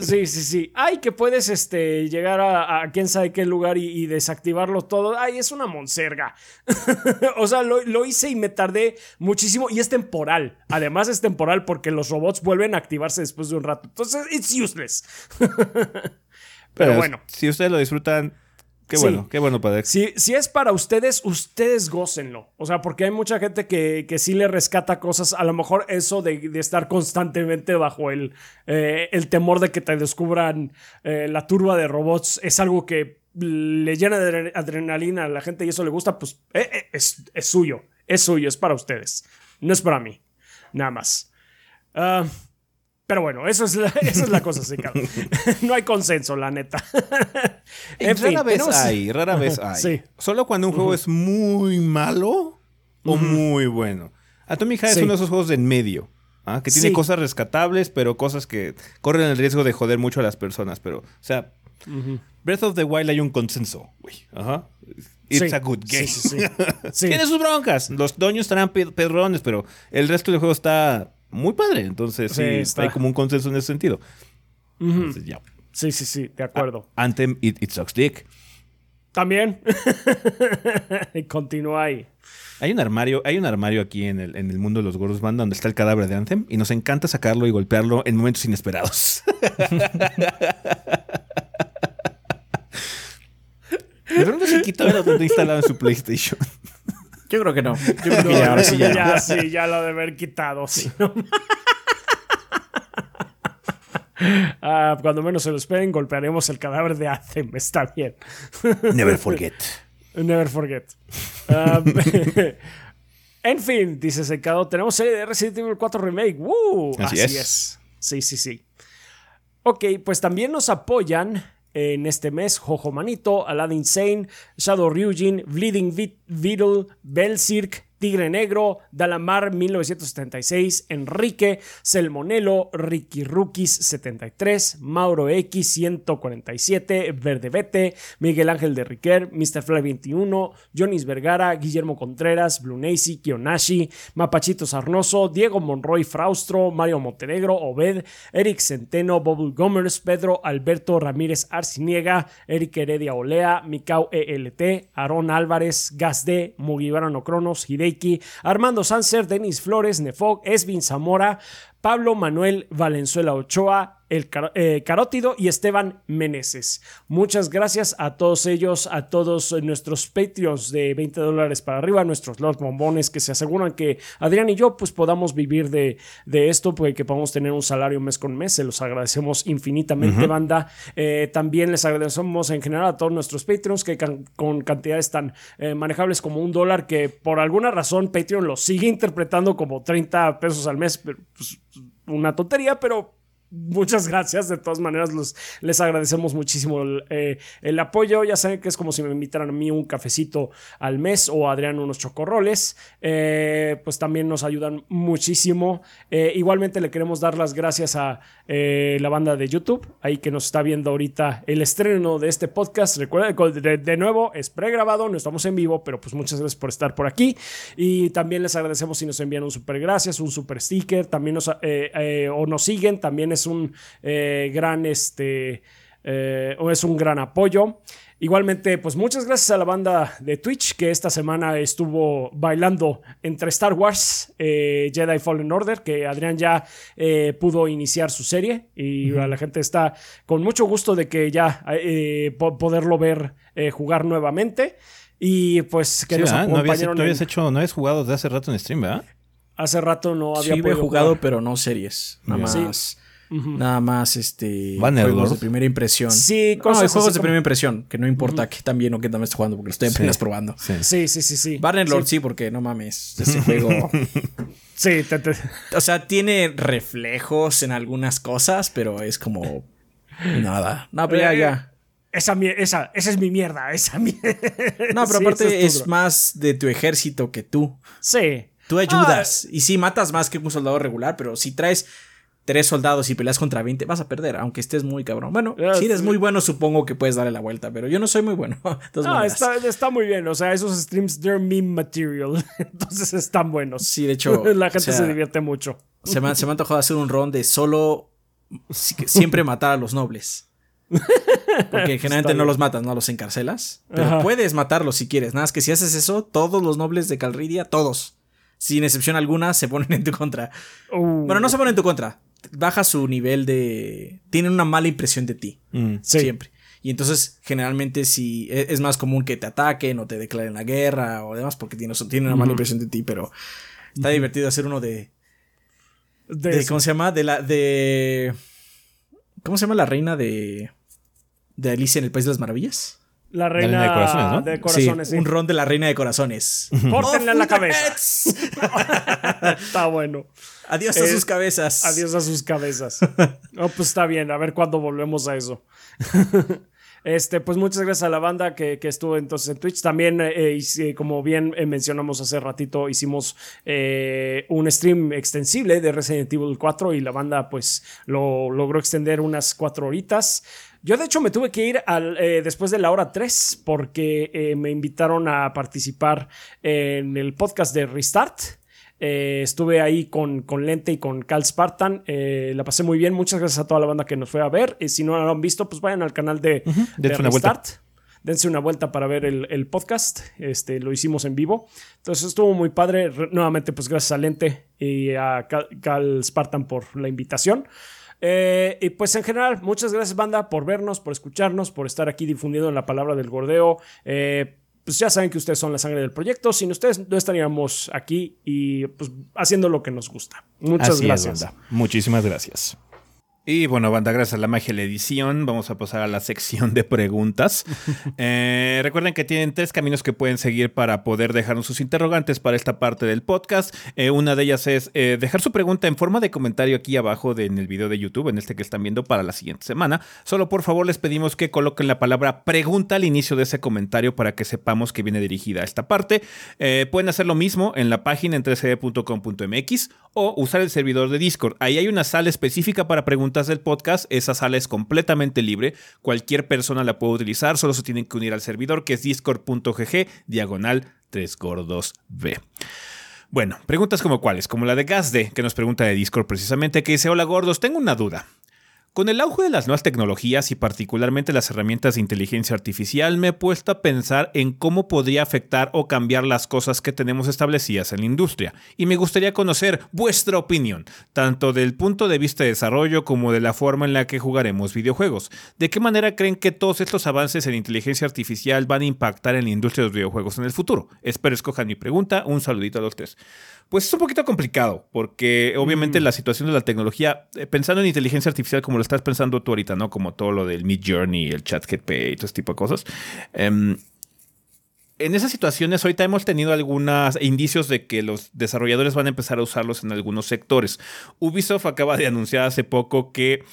sí, sí, sí. Ay, que puedes este, llegar a, quién sabe qué lugar y, desactivarlo todo. Ay, es una monserga. o sea, lo, lo, hice y me tardé muchísimo. Y es temporal. Además, es temporal porque los robots vuelven a activarse después de un rato. Entonces, it's useless. Pero, bueno.
Si ustedes lo disfrutan, Qué bueno, qué bueno para
si, si es para ustedes, ustedes gócenlo. O sea, porque hay mucha gente que, que sí le rescata cosas. A lo mejor eso de, estar constantemente bajo el, eh, el temor de que te descubran eh, la turba de robots es algo que le llena de adrenalina a la gente y eso le gusta, pues eh, es, es, suyo. Es suyo, es para ustedes. No es para mí. Nada más. Ah, pero bueno, eso es la, esa es la cosa, sí, No hay consenso, la neta.
en rara vez hay, rara vez hay. Solo cuando un juego es muy malo o muy bueno. Atomic Heart es uno de esos juegos de en medio. ¿ah? Que tiene cosas rescatables, pero cosas que corren el riesgo de joder mucho a las personas. Pero, o sea, Breath of the Wild hay un consenso, güey. Ajá. It's a good game. Tiene sus broncas. Los doños estarán pedrones, pero el resto del juego está muy padre. Entonces, sí, está. hay como un consenso en ese sentido.
Sí, sí, sí, de acuerdo.
Anthem, It, Sucks Dick.
También. y continúa ahí.
Hay un armario, hay un armario aquí en el, en el mundo de los gordos banda donde está el cadáver de Anthem y nos encanta sacarlo y golpearlo en momentos inesperados. ¿De dónde se quitó el instalado en su PlayStation?
Yo creo que no. Yo creo que ya,
ahora sí ya. ya sí, ya lo de haber quitado. Sí. Ah, cuando menos se lo esperen, golpearemos el cadáver de Athem. Está bien.
Never forget.
Never forget. Um, en fin, dice Secado, tenemos serie de Resident Evil 4 Remake. Así, es. Sí, sí, sí. Ok, pues también nos apoyan en este mes Jojo Manito, Aladdin Sane, Shadow Ryujin, Bleeding Beetle, Belzirk, Tigre Negro, Dalamar 1976, Enrique, Selmonelo, Ricky Rookies 73, Mauro X 147, Verdebete, Miguel Ángel de Riquer, Mr. Fly 21, Jonis Vergara, Guillermo Contreras, Blunacy, Kionashi, Mapachito Sarnoso, Diego Monroy Fraustro, Mario Montenegro, Obed, Eric Centeno, Bobble Gomers, Pedro Alberto Ramírez Arciniega, Eric Heredia Olea, Mikau ELT, Aaron Álvarez, Gasde, Mugibarano Cronos, Hidei Armando Sanser, Denis Flores, Nefog, Esvin Zamora, Pablo Manuel Valenzuela Ochoa, el eh, Carótido y Esteban Meneses. Muchas gracias a todos ellos, a todos nuestros Patreons de 20 dólares para arriba, nuestros Lord Bombones que se aseguran que Adrián y yo pues podamos vivir de, de esto, pues que podamos tener un salario mes con mes. Se los agradecemos infinitamente, banda. Eh, también les agradecemos en general a todos nuestros Patreons que con cantidades tan eh, manejables como un dólar que por alguna razón Patreon lo sigue interpretando como 30 pesos al mes. Pues, una tontería, pero muchas gracias. De todas maneras, los, les agradecemos muchísimo eh, el, apoyo. Ya saben que es como si me invitaran a mí un cafecito al mes o a Adrián unos chocorroles. Eh, pues también nos ayudan muchísimo. Eh, igualmente le queremos dar las gracias a la banda de YouTube, ahí que nos está viendo ahorita el estreno de este podcast. Recuerden, de, de nuevo, es pregrabado, no estamos en vivo, pero pues muchas gracias por estar por aquí. Y también les agradecemos si nos envían un super gracias, un super sticker, también o nos siguen, también es es un eh, gran este eh, o es un gran apoyo. Igualmente, pues muchas gracias a la banda de Twitch que esta semana estuvo bailando entre Star Wars, eh, Jedi Fallen Order, que Adrián ya pudo iniciar su serie y a la gente está con mucho gusto de que ya poderlo ver jugar nuevamente. Y pues que nos
No habías, hecho, no habías jugado desde hace rato en stream, ¿verdad?
Hace rato no había
sí, jugado, pero no series. Nada más. Nada más este
juegos
de primera impresión.
Sí,
cosas juegos de primera impresión, que no importa que tan bien o que también esté jugando, porque lo estoy apenas probando.
Sí, sí, sí, sí. sí.
Bannerlord sí. porque no mames, ese juego.
sí,
o sea, tiene reflejos en algunas cosas, pero es como nada. No, pero ya, ya.
Esa, esa, esa es mi mierda, esa mierda.
No, pero aparte es, más de tu ejército que tú.
Sí.
Tú ayudas. Ah. y sí, matas más que un soldado regular, pero si traes tres soldados y peleas contra 20, vas a perder, aunque estés muy cabrón. Bueno, si eres muy bueno, supongo que puedes darle la vuelta, pero yo no soy muy bueno.
no, está, está, muy bien. O sea, esos streams, they're meme material. Entonces están buenos.
Sí, de hecho.
la gente se divierte mucho.
Se me, se me ha antojado hacer un ron de solo. Siempre matar a los nobles. Porque generalmente no los matas, no los encarcelas. Pero puedes matarlos si quieres. Nada más que si haces eso, todos los nobles de Calridia, todos, sin excepción alguna, se ponen en tu contra. Uh. Bueno, no se ponen en tu contra baja su nivel de... Tienen una mala impresión de ti. Mm. Siempre. Y entonces, generalmente, si e, es más común que te ataquen o te declaren la guerra o demás, porque tienen, una mala impresión de ti, pero está divertido hacer uno de. de, ¿Cómo se llama? De la. de. ¿Cómo se llama la reina de. de Alicia en el País de las Maravillas?
La reina, de corazones,
sí, Un ron de la reina de corazones.
Pórtenle en la cabeza. está bueno.
Adiós a sus cabezas.
Adiós a sus cabezas. oh, pues está bien. A ver cuándo volvemos a eso. Este, pues muchas gracias a la banda que, estuvo entonces en Twitch. También, eh, eh, como bien eh, mencionamos hace ratito, hicimos un stream extensible de Resident Evil 4 y la banda pues lo logró extender unas cuatro horitas. Yo de hecho me tuve que ir al, después de la hora 3 porque me invitaron a participar en el podcast de Restart. Eh, estuve ahí con, con, Lente y con Cal Spartan. Eh, la pasé muy bien. Muchas gracias a toda la banda que nos fue a ver. Y si no lo han visto, pues vayan al canal de,
Dense una vuelta.
Dense una vuelta para ver el, podcast. Este, lo hicimos en vivo. Entonces estuvo muy padre. nuevamente, pues gracias a Lente y a Cal, Spartan por la invitación. Eh, y pues en general, muchas gracias, banda, por vernos, por escucharnos, por estar aquí difundiendo la palabra del gordeo. Eh, pues ya saben que ustedes son la sangre del proyecto. Sin ustedes no estaríamos aquí y pues haciendo lo que nos gusta. Muchas gracias.
Muchísimas gracias. Y bueno, banda, gracias a la magia de la edición, vamos a pasar a la sección de preguntas. Eh, recuerden que tienen tres caminos que pueden seguir para poder dejarnos sus interrogantes para esta parte del podcast. Eh, una de ellas es eh, dejar su pregunta en forma de comentario aquí abajo en el video de YouTube, en este que están viendo para la siguiente semana. Solo por favor les pedimos que coloquen la palabra pregunta al inicio de ese comentario para que sepamos que viene dirigida a esta parte. pueden hacer lo mismo en la página en 3cd.com.mx o usar el servidor de Discord. Ahí hay una sala específica para preguntas del podcast, esa sala es completamente libre. Cualquier persona la puede utilizar, solo se tienen que unir al servidor que es discord.gg diagonal 3 gordos B. Bueno, preguntas como cuáles, como la de Gazde, que nos pregunta de Discord precisamente, que dice, hola gordos, tengo una duda. Con el auge de las nuevas tecnologías y particularmente las herramientas de inteligencia artificial, me he puesto a pensar en cómo podría afectar o cambiar las cosas que tenemos establecidas en la industria. Y me gustaría conocer vuestra opinión, tanto del punto de vista de desarrollo como de la forma en la que jugaremos videojuegos. ¿De qué manera creen que todos estos avances en inteligencia artificial van a impactar en la industria de los videojuegos en el futuro? Espero escojan mi pregunta. Un saludito a los tres. Pues es un poquito complicado, porque obviamente mm. la situación de la tecnología, eh, pensando en inteligencia artificial como lo estás pensando tú ahorita, ¿no? Como todo lo del Mid Journey, el chat GP y todo ese tipo de cosas. Em, en esas situaciones ahorita hemos tenido algunos indicios de que los desarrolladores van a empezar a usarlos en algunos sectores. Ubisoft acaba de anunciar hace poco que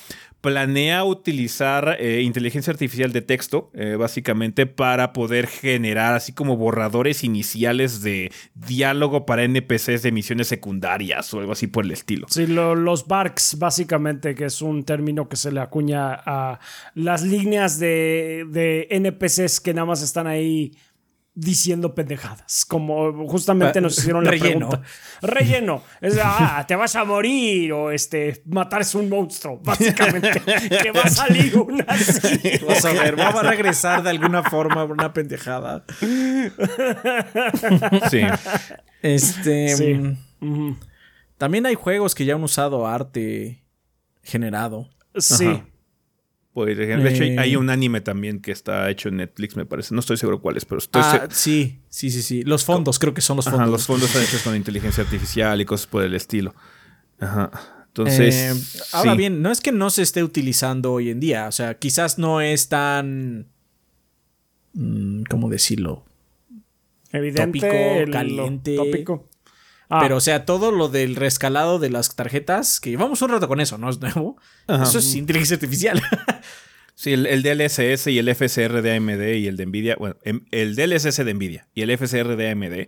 planea utilizar eh, inteligencia artificial de texto, eh, básicamente, para poder generar así como borradores iniciales de diálogo para NPCs de misiones secundarias o algo así por el estilo.
Sí, los barks, básicamente, que es un término que se le acuña a las líneas de, de NPCs que nada más están ahí diciendo pendejadas, como justamente nos hicieron la
Relleno.
pregunta. Relleno. Es, ah, te vas a morir o este, matar es un monstruo, básicamente. que va a salir una así.
Vamos a ver, vamos a regresar de alguna forma por una pendejada.
Sí.
Este... Mm, también hay juegos que ya han usado arte generado.
Sí.
Pues, de hecho, hay eh. un anime también que está hecho en Netflix, me parece. No estoy seguro cuál es, pero estoy
ah, Sí, sí, sí, sí. Los fondos, creo que son los fondos.
los fondos están hechos con inteligencia artificial y cosas por el estilo. Ajá. Entonces.
Eh, ahora bien, no es que no se esté utilizando hoy en día. O sea, quizás no es tan. Mm, ¿Cómo decirlo?
Evidente.
Tópico, caliente.
Tópico.
Ah. Pero, o sea, todo lo del rescalado de las tarjetas, que llevamos un rato con eso, ¿no es nuevo? Eso es inteligencia artificial.
sí, el, DLSS y el FSR de AMD y el de Nvidia, bueno, em, el DLSS de Nvidia y el FSR de AMD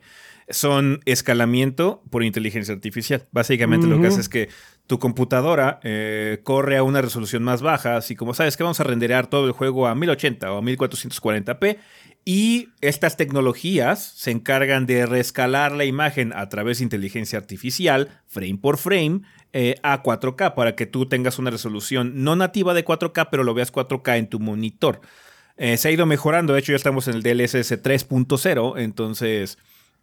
son escalamiento por inteligencia artificial. Básicamente lo que hace es que tu computadora eh, corre a una resolución más baja, así como sabes que vamos a renderear todo el juego a 1080 o a 1440p y estas tecnologías se encargan de rescalar la imagen a través de inteligencia artificial, frame por frame, eh, a 4K para que tú tengas una resolución no nativa de 4K, pero lo veas 4K en tu monitor. Eh, se ha ido mejorando, de hecho ya estamos en el DLSS 3.0, entonces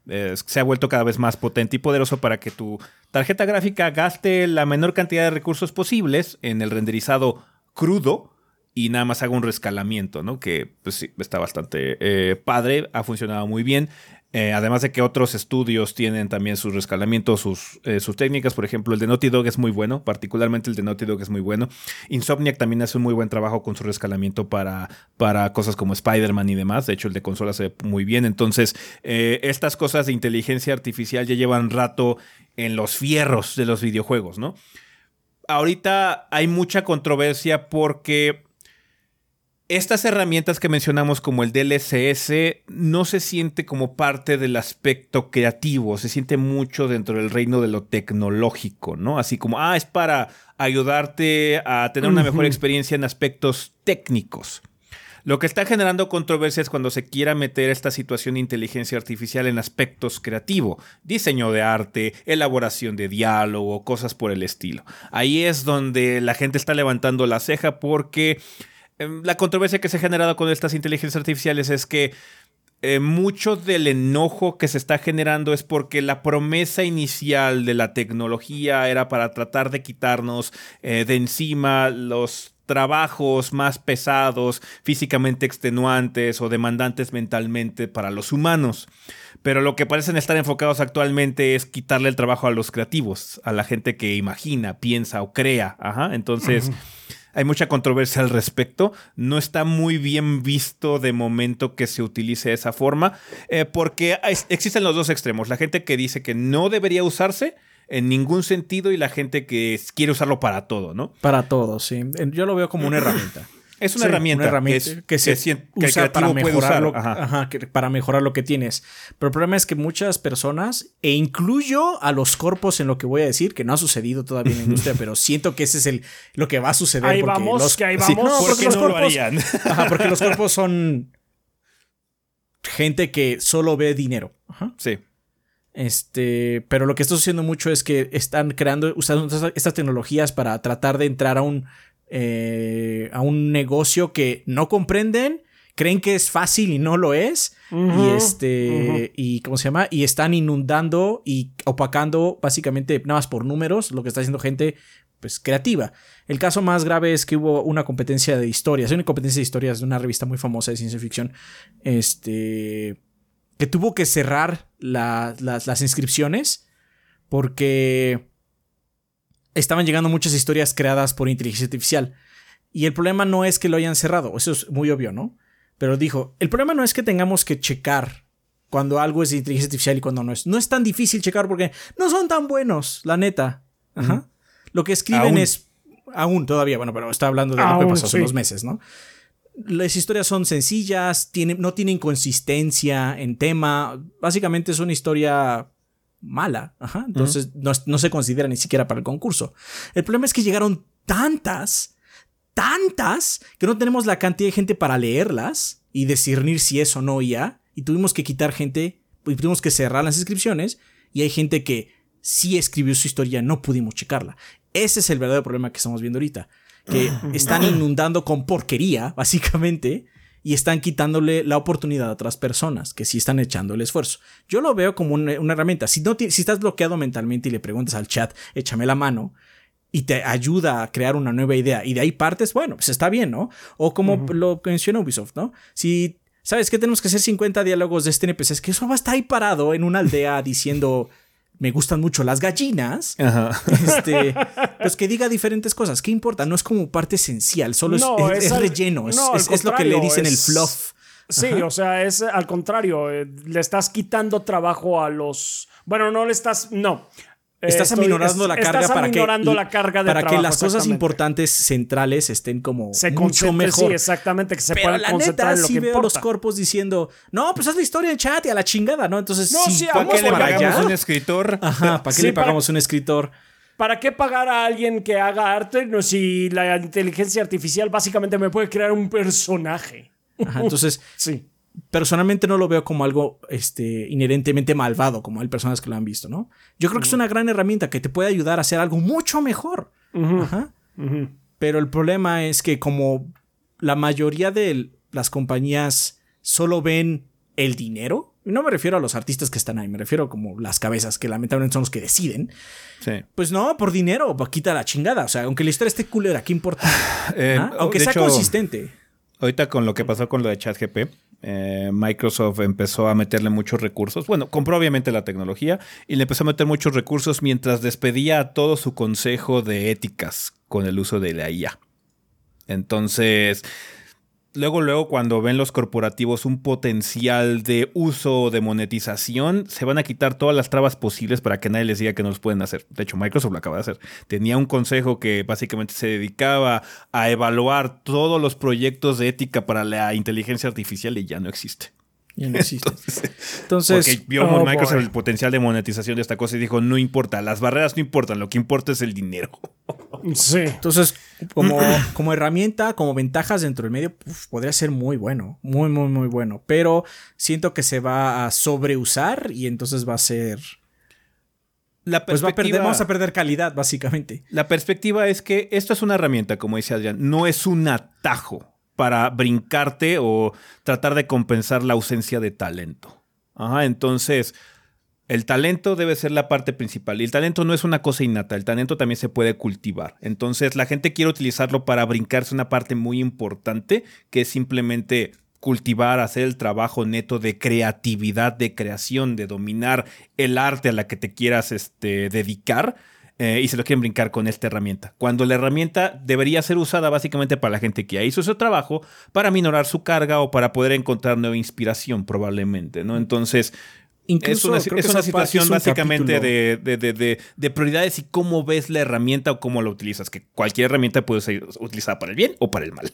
se ha vuelto cada vez más potente y poderoso para que tu tarjeta gráfica gaste la menor cantidad de recursos posibles en el renderizado crudo y nada más haga un rescalamiento, ¿no? Que pues sí, está bastante eh, padre, ha funcionado muy bien. Eh, además de que otros estudios tienen también sus rescalamientos, sus, eh, sus técnicas. Por ejemplo, el de Naughty Dog es muy bueno, particularmente el de Naughty Dog es muy bueno. Insomniac también hace un muy buen trabajo con su rescalamiento para, para cosas como Spider-Man y demás. De hecho, el de consola se ve muy bien. Entonces, estas cosas de inteligencia artificial ya llevan rato en los fierros de los videojuegos, ¿no? Ahorita hay mucha controversia porque estas herramientas que mencionamos como el DLSS no se siente como parte del aspecto creativo, se siente mucho dentro del reino de lo tecnológico, ¿no? Así como, ah, es para ayudarte a tener una mejor experiencia en aspectos técnicos. Lo que está generando controversia es cuando se quiera meter esta situación de inteligencia artificial en aspectos creativos, diseño de arte, elaboración de diálogo, cosas por el estilo. Ahí es donde la gente está levantando la ceja porque la controversia que se ha generado con estas inteligencias artificiales es que eh, mucho del enojo que se está generando es porque la promesa inicial de la tecnología era para tratar de quitarnos eh, de encima los trabajos más pesados, físicamente extenuantes o demandantes mentalmente para los humanos. Pero lo que parecen estar enfocados actualmente es quitarle el trabajo a los creativos, a la gente que imagina, piensa o crea. Ajá. Entonces, hay mucha controversia al respecto. No está muy bien visto de momento que se utilice esa forma, eh, porque existen los dos extremos. La gente que dice que no debería usarse en ningún sentido y la gente que quiere usarlo para todo, ¿no?
Para todo, sí. Yo lo veo como una herramienta.
Es una, herramienta,
que, se usa para mejorar, lo, para mejorar lo que tienes. Pero el problema es que muchas personas, e incluyo a los corpos en lo que voy a decir, que no ha sucedido todavía en la industria, pero siento que ese es el, lo que va a suceder.
Ahí vamos, que ahí vamos.
porque los corpos,
porque los cuerpos son gente que solo ve dinero.
Sí.
Este, pero lo que está sucediendo mucho es que están creando, usando estas tecnologías para tratar de entrar a un, eh, a un negocio que no comprenden, creen que es fácil y no lo es. y este, y ¿cómo se llama? Y están inundando y opacando básicamente nada más por números lo que está haciendo gente pues creativa. El caso más grave es que hubo una competencia de historias, una competencia de historias de una revista muy famosa de ciencia ficción, este, que tuvo que cerrar las, inscripciones porque estaban llegando muchas historias creadas por inteligencia artificial. Y el problema no es que lo hayan cerrado, eso es muy obvio, ¿no? Pero dijo, el problema no es que tengamos que checar cuando algo es de inteligencia artificial y cuando no es. No es tan difícil checar porque no son tan buenos, la neta. Ajá. Lo que escriben es... Aún todavía, bueno, pero está hablando de lo que pasó hace unos meses, ¿no? las historias son sencillas, no tienen consistencia en tema. Básicamente es una historia mala. Entonces no, se considera ni siquiera para el concurso. El problema es que llegaron tantas, tantas, que no tenemos la cantidad de gente para leerlas y discernir si es o no ya. Y tuvimos que quitar gente, y tuvimos que cerrar las inscripciones. Y hay gente que sí escribió su historia, no pudimos checarla. Ese es el verdadero problema que estamos viendo ahorita que están inundando con porquería, básicamente, y están quitándole la oportunidad a otras personas que sí están echando el esfuerzo. Yo lo veo como una, herramienta. Si, no si estás bloqueado mentalmente y le preguntas al chat, échame la mano, y te ayuda a crear una nueva idea, y de ahí partes, bueno, pues está bien, ¿no? O como lo menciona Ubisoft, ¿no? Si ¿Sabes qué? Tenemos que hacer 50 diálogos de este NPC. Es que eso va a estar ahí parado en una aldea diciendo me gustan mucho las gallinas, Este, pues que diga diferentes cosas. ¿Qué importa? No es como parte esencial, solo es, relleno, es, lo que le dicen el fluff.
Sí, o sea, es al contrario, eh, le estás quitando trabajo a los... Bueno, no le estás... No,
Estás aminorando la carga para que,
la carga
para que las cosas importantes centrales estén como mucho mejor.
Sí, exactamente, que se puedan concentrar en lo que veo
los corpos diciendo, no, pues haz la historia en chat y a la chingada, ¿no? Entonces,
no, sí, ¿para qué le pagamos un escritor?
Ajá, ¿para qué le pagamos un escritor?
¿Para qué pagar a alguien que haga arte no, si la inteligencia artificial básicamente me puede crear un personaje?
Ajá, entonces, sí personalmente no lo veo como algo este, inherentemente malvado, como hay personas que lo han visto, ¿no? Yo creo que es una gran herramienta que te puede ayudar a hacer algo mucho mejor. Pero el problema es que como la mayoría de las compañías solo ven el dinero, no me refiero a los artistas que están ahí, me refiero como las cabezas que lamentablemente son los que deciden. Pues no, por dinero, quita la chingada. O sea, aunque la historia esté culera, ¿qué importa? Eh. Aunque sea consistente.
Ahorita con lo que pasó con lo de ChatGP, eh, Microsoft empezó a meterle muchos recursos. Bueno, compró obviamente la tecnología y le empezó a meter muchos recursos mientras despedía a todo su consejo de éticas con el uso de la IA. Entonces, luego, luego, cuando ven los corporativos un potencial de uso o de monetización, se van a quitar todas las trabas posibles para que nadie les diga que no los pueden hacer. De hecho, Microsoft lo acaba de hacer. Tenía un consejo que básicamente se dedicaba a evaluar todos los proyectos de ética para la inteligencia artificial y ya no existe.
Ya no existe. Entonces,
porque vio oh, Microsoft el potencial de monetización de esta cosa y dijo, no importa, las barreras no importan, lo que importa es el dinero.
Sí. Entonces, como, como herramienta, como ventajas dentro del medio, podría ser muy bueno, muy, muy, muy bueno. Pero siento que se va a sobreusar y entonces va a ser... La pues va a perder, vamos a perder calidad, básicamente.
La perspectiva es que esto es una herramienta, como dice Adrián, no es un atajo para brincarte o tratar de compensar la ausencia de talento. Ajá, entonces El talento debe ser la parte principal. Y el talento no es una cosa innata, el talento también se puede cultivar. Entonces la gente quiere utilizarlo para brincarse una parte muy importante, que es simplemente cultivar, hacer el trabajo neto de creatividad, de creación, de dominar el arte a la que te quieras este, dedicar. Eh, y se lo quieren brincar con esta herramienta. Cuando la herramienta debería ser usada básicamente para la gente que ya hizo ese trabajo, para minorar su carga o para poder encontrar nueva inspiración probablemente, ¿no? Entonces, es una, situación básicamente de, prioridades y cómo ves la herramienta o cómo la utilizas. Que cualquier herramienta puede ser utilizada para el bien o para el mal.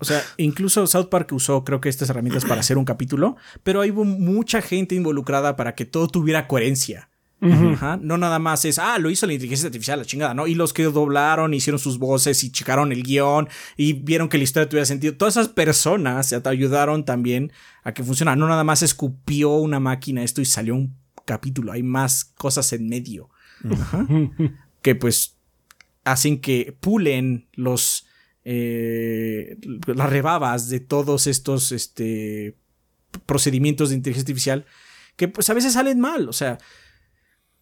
O sea, incluso South Park usó, creo que estas herramientas para hacer un capítulo, pero hubo mucha gente involucrada para que todo tuviera coherencia. No nada más es, ah, lo hizo la inteligencia artificial, la chingada, ¿no? Y los que doblaron, hicieron sus voces y checaron el guion y vieron que la historia tuviera sentido. Todas esas personas te ayudaron también a que funcione. No nada más escupió una máquina esto y salió un capítulo. Hay más cosas en medio. que pues hacen que pulen los eh, las rebabas de todos estos este, procedimientos de inteligencia artificial que pues a veces salen mal. O sea,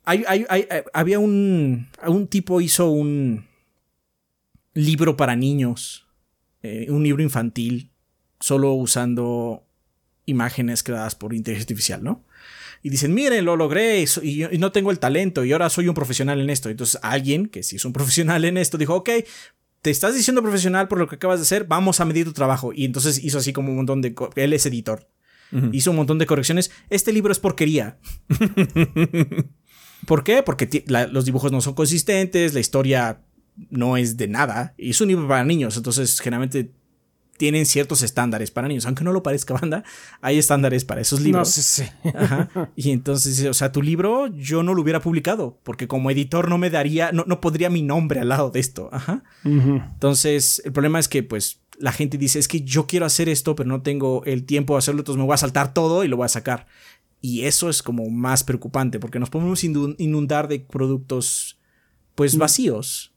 eh, había un, un tipo hizo un libro para niños, eh, un libro infantil, solo usando imágenes creadas por inteligencia artificial, ¿no? Y dicen, miren, lo logré y, no tengo el talento y ahora soy un profesional en esto. Entonces alguien que sí es un profesional en esto dijo, ok, te estás diciendo profesional por lo que acabas de hacer, vamos a medir tu trabajo. Y entonces hizo así como un montón de... Él es editor. Hizo un montón de correcciones. Este libro es porquería. ¿Por qué? Porque los dibujos no son consistentes, la historia no es de nada. Y es un libro para niños, entonces generalmente tienen ciertos estándares para niños. Aunque no lo parezca, banda, hay estándares para esos libros.
No, sí,
Ajá. Y entonces, o sea, tu libro yo no lo hubiera publicado, porque como editor no me daría, no, no podría mi nombre al lado de esto. Ajá. Entonces, el problema es que, pues, la gente dice, es que yo quiero hacer esto, pero no tengo el tiempo de hacerlo, entonces me voy a saltar todo y lo voy a sacar. Y eso es como más preocupante porque nos podemos inundar de productos pues mm. vacíos.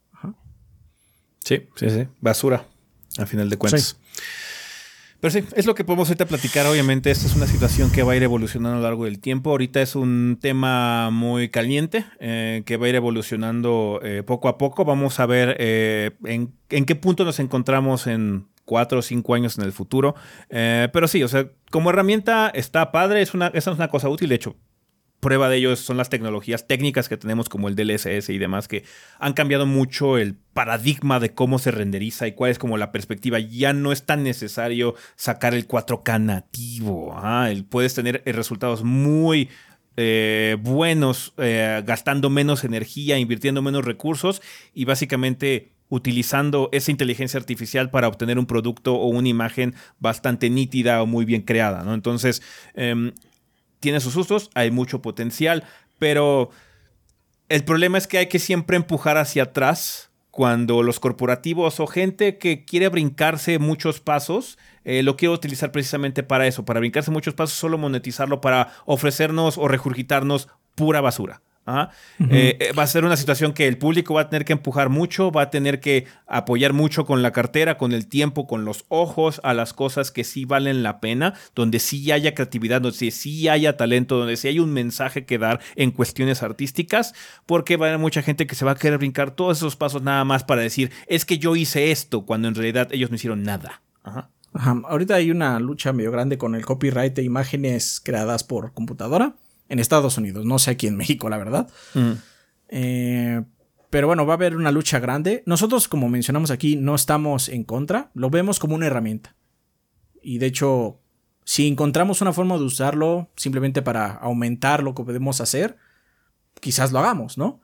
Sí, sí, sí. Basura, al final de cuentas. Pero sí, es lo que podemos ahorita platicar. Obviamente, esta es una situación que va a ir evolucionando a lo largo del tiempo. Ahorita es un tema muy caliente eh, que va a ir evolucionando eh, poco a poco. Vamos a ver eh, en, en, qué punto nos encontramos en cuatro o cinco años en el futuro. Eh, pero sí, o sea, como herramienta está padre, es una, esa es una cosa útil. De hecho, prueba de ello son las tecnologías técnicas que tenemos como el DLSS y demás que han cambiado mucho el paradigma de cómo se renderiza y cuál es como la perspectiva. Ya no es tan necesario sacar el 4K nativo. puedes tener eh, resultados muy eh, buenos gastando menos energía, invirtiendo menos recursos y básicamente utilizando esa inteligencia artificial para obtener un producto o una imagen bastante nítida o muy bien creada, ¿no? Entonces, em, tiene sus usos, hay mucho potencial, pero el problema es que hay que siempre empujar hacia atrás cuando los corporativos o gente que quiere brincarse muchos pasos, eh, lo quiere utilizar precisamente para eso, para brincarse muchos pasos, solo monetizarlo para ofrecernos o regurgitarnos pura basura. Eh, eh, va a ser una situación que el público va a tener que empujar mucho, va a tener que apoyar mucho con la cartera, con el tiempo, con los ojos a las cosas que sí valen la pena, donde sí haya creatividad, donde sí haya talento, donde sí hay un mensaje que dar en cuestiones artísticas, porque va a haber mucha gente que se va a querer brincar todos esos pasos nada más para decir, es que yo hice esto, cuando en realidad ellos no hicieron nada. Ajá.
Ahorita hay una lucha medio grande con el copyright de imágenes creadas por computadora en Estados Unidos, no sé aquí en México, la verdad. Mm. Eh, pero bueno, va a haber una lucha grande. Nosotros, como mencionamos aquí, no estamos en contra, lo vemos como una herramienta. Y de hecho, si encontramos una forma de usarlo simplemente para aumentar lo que podemos hacer, quizás lo hagamos, ¿no?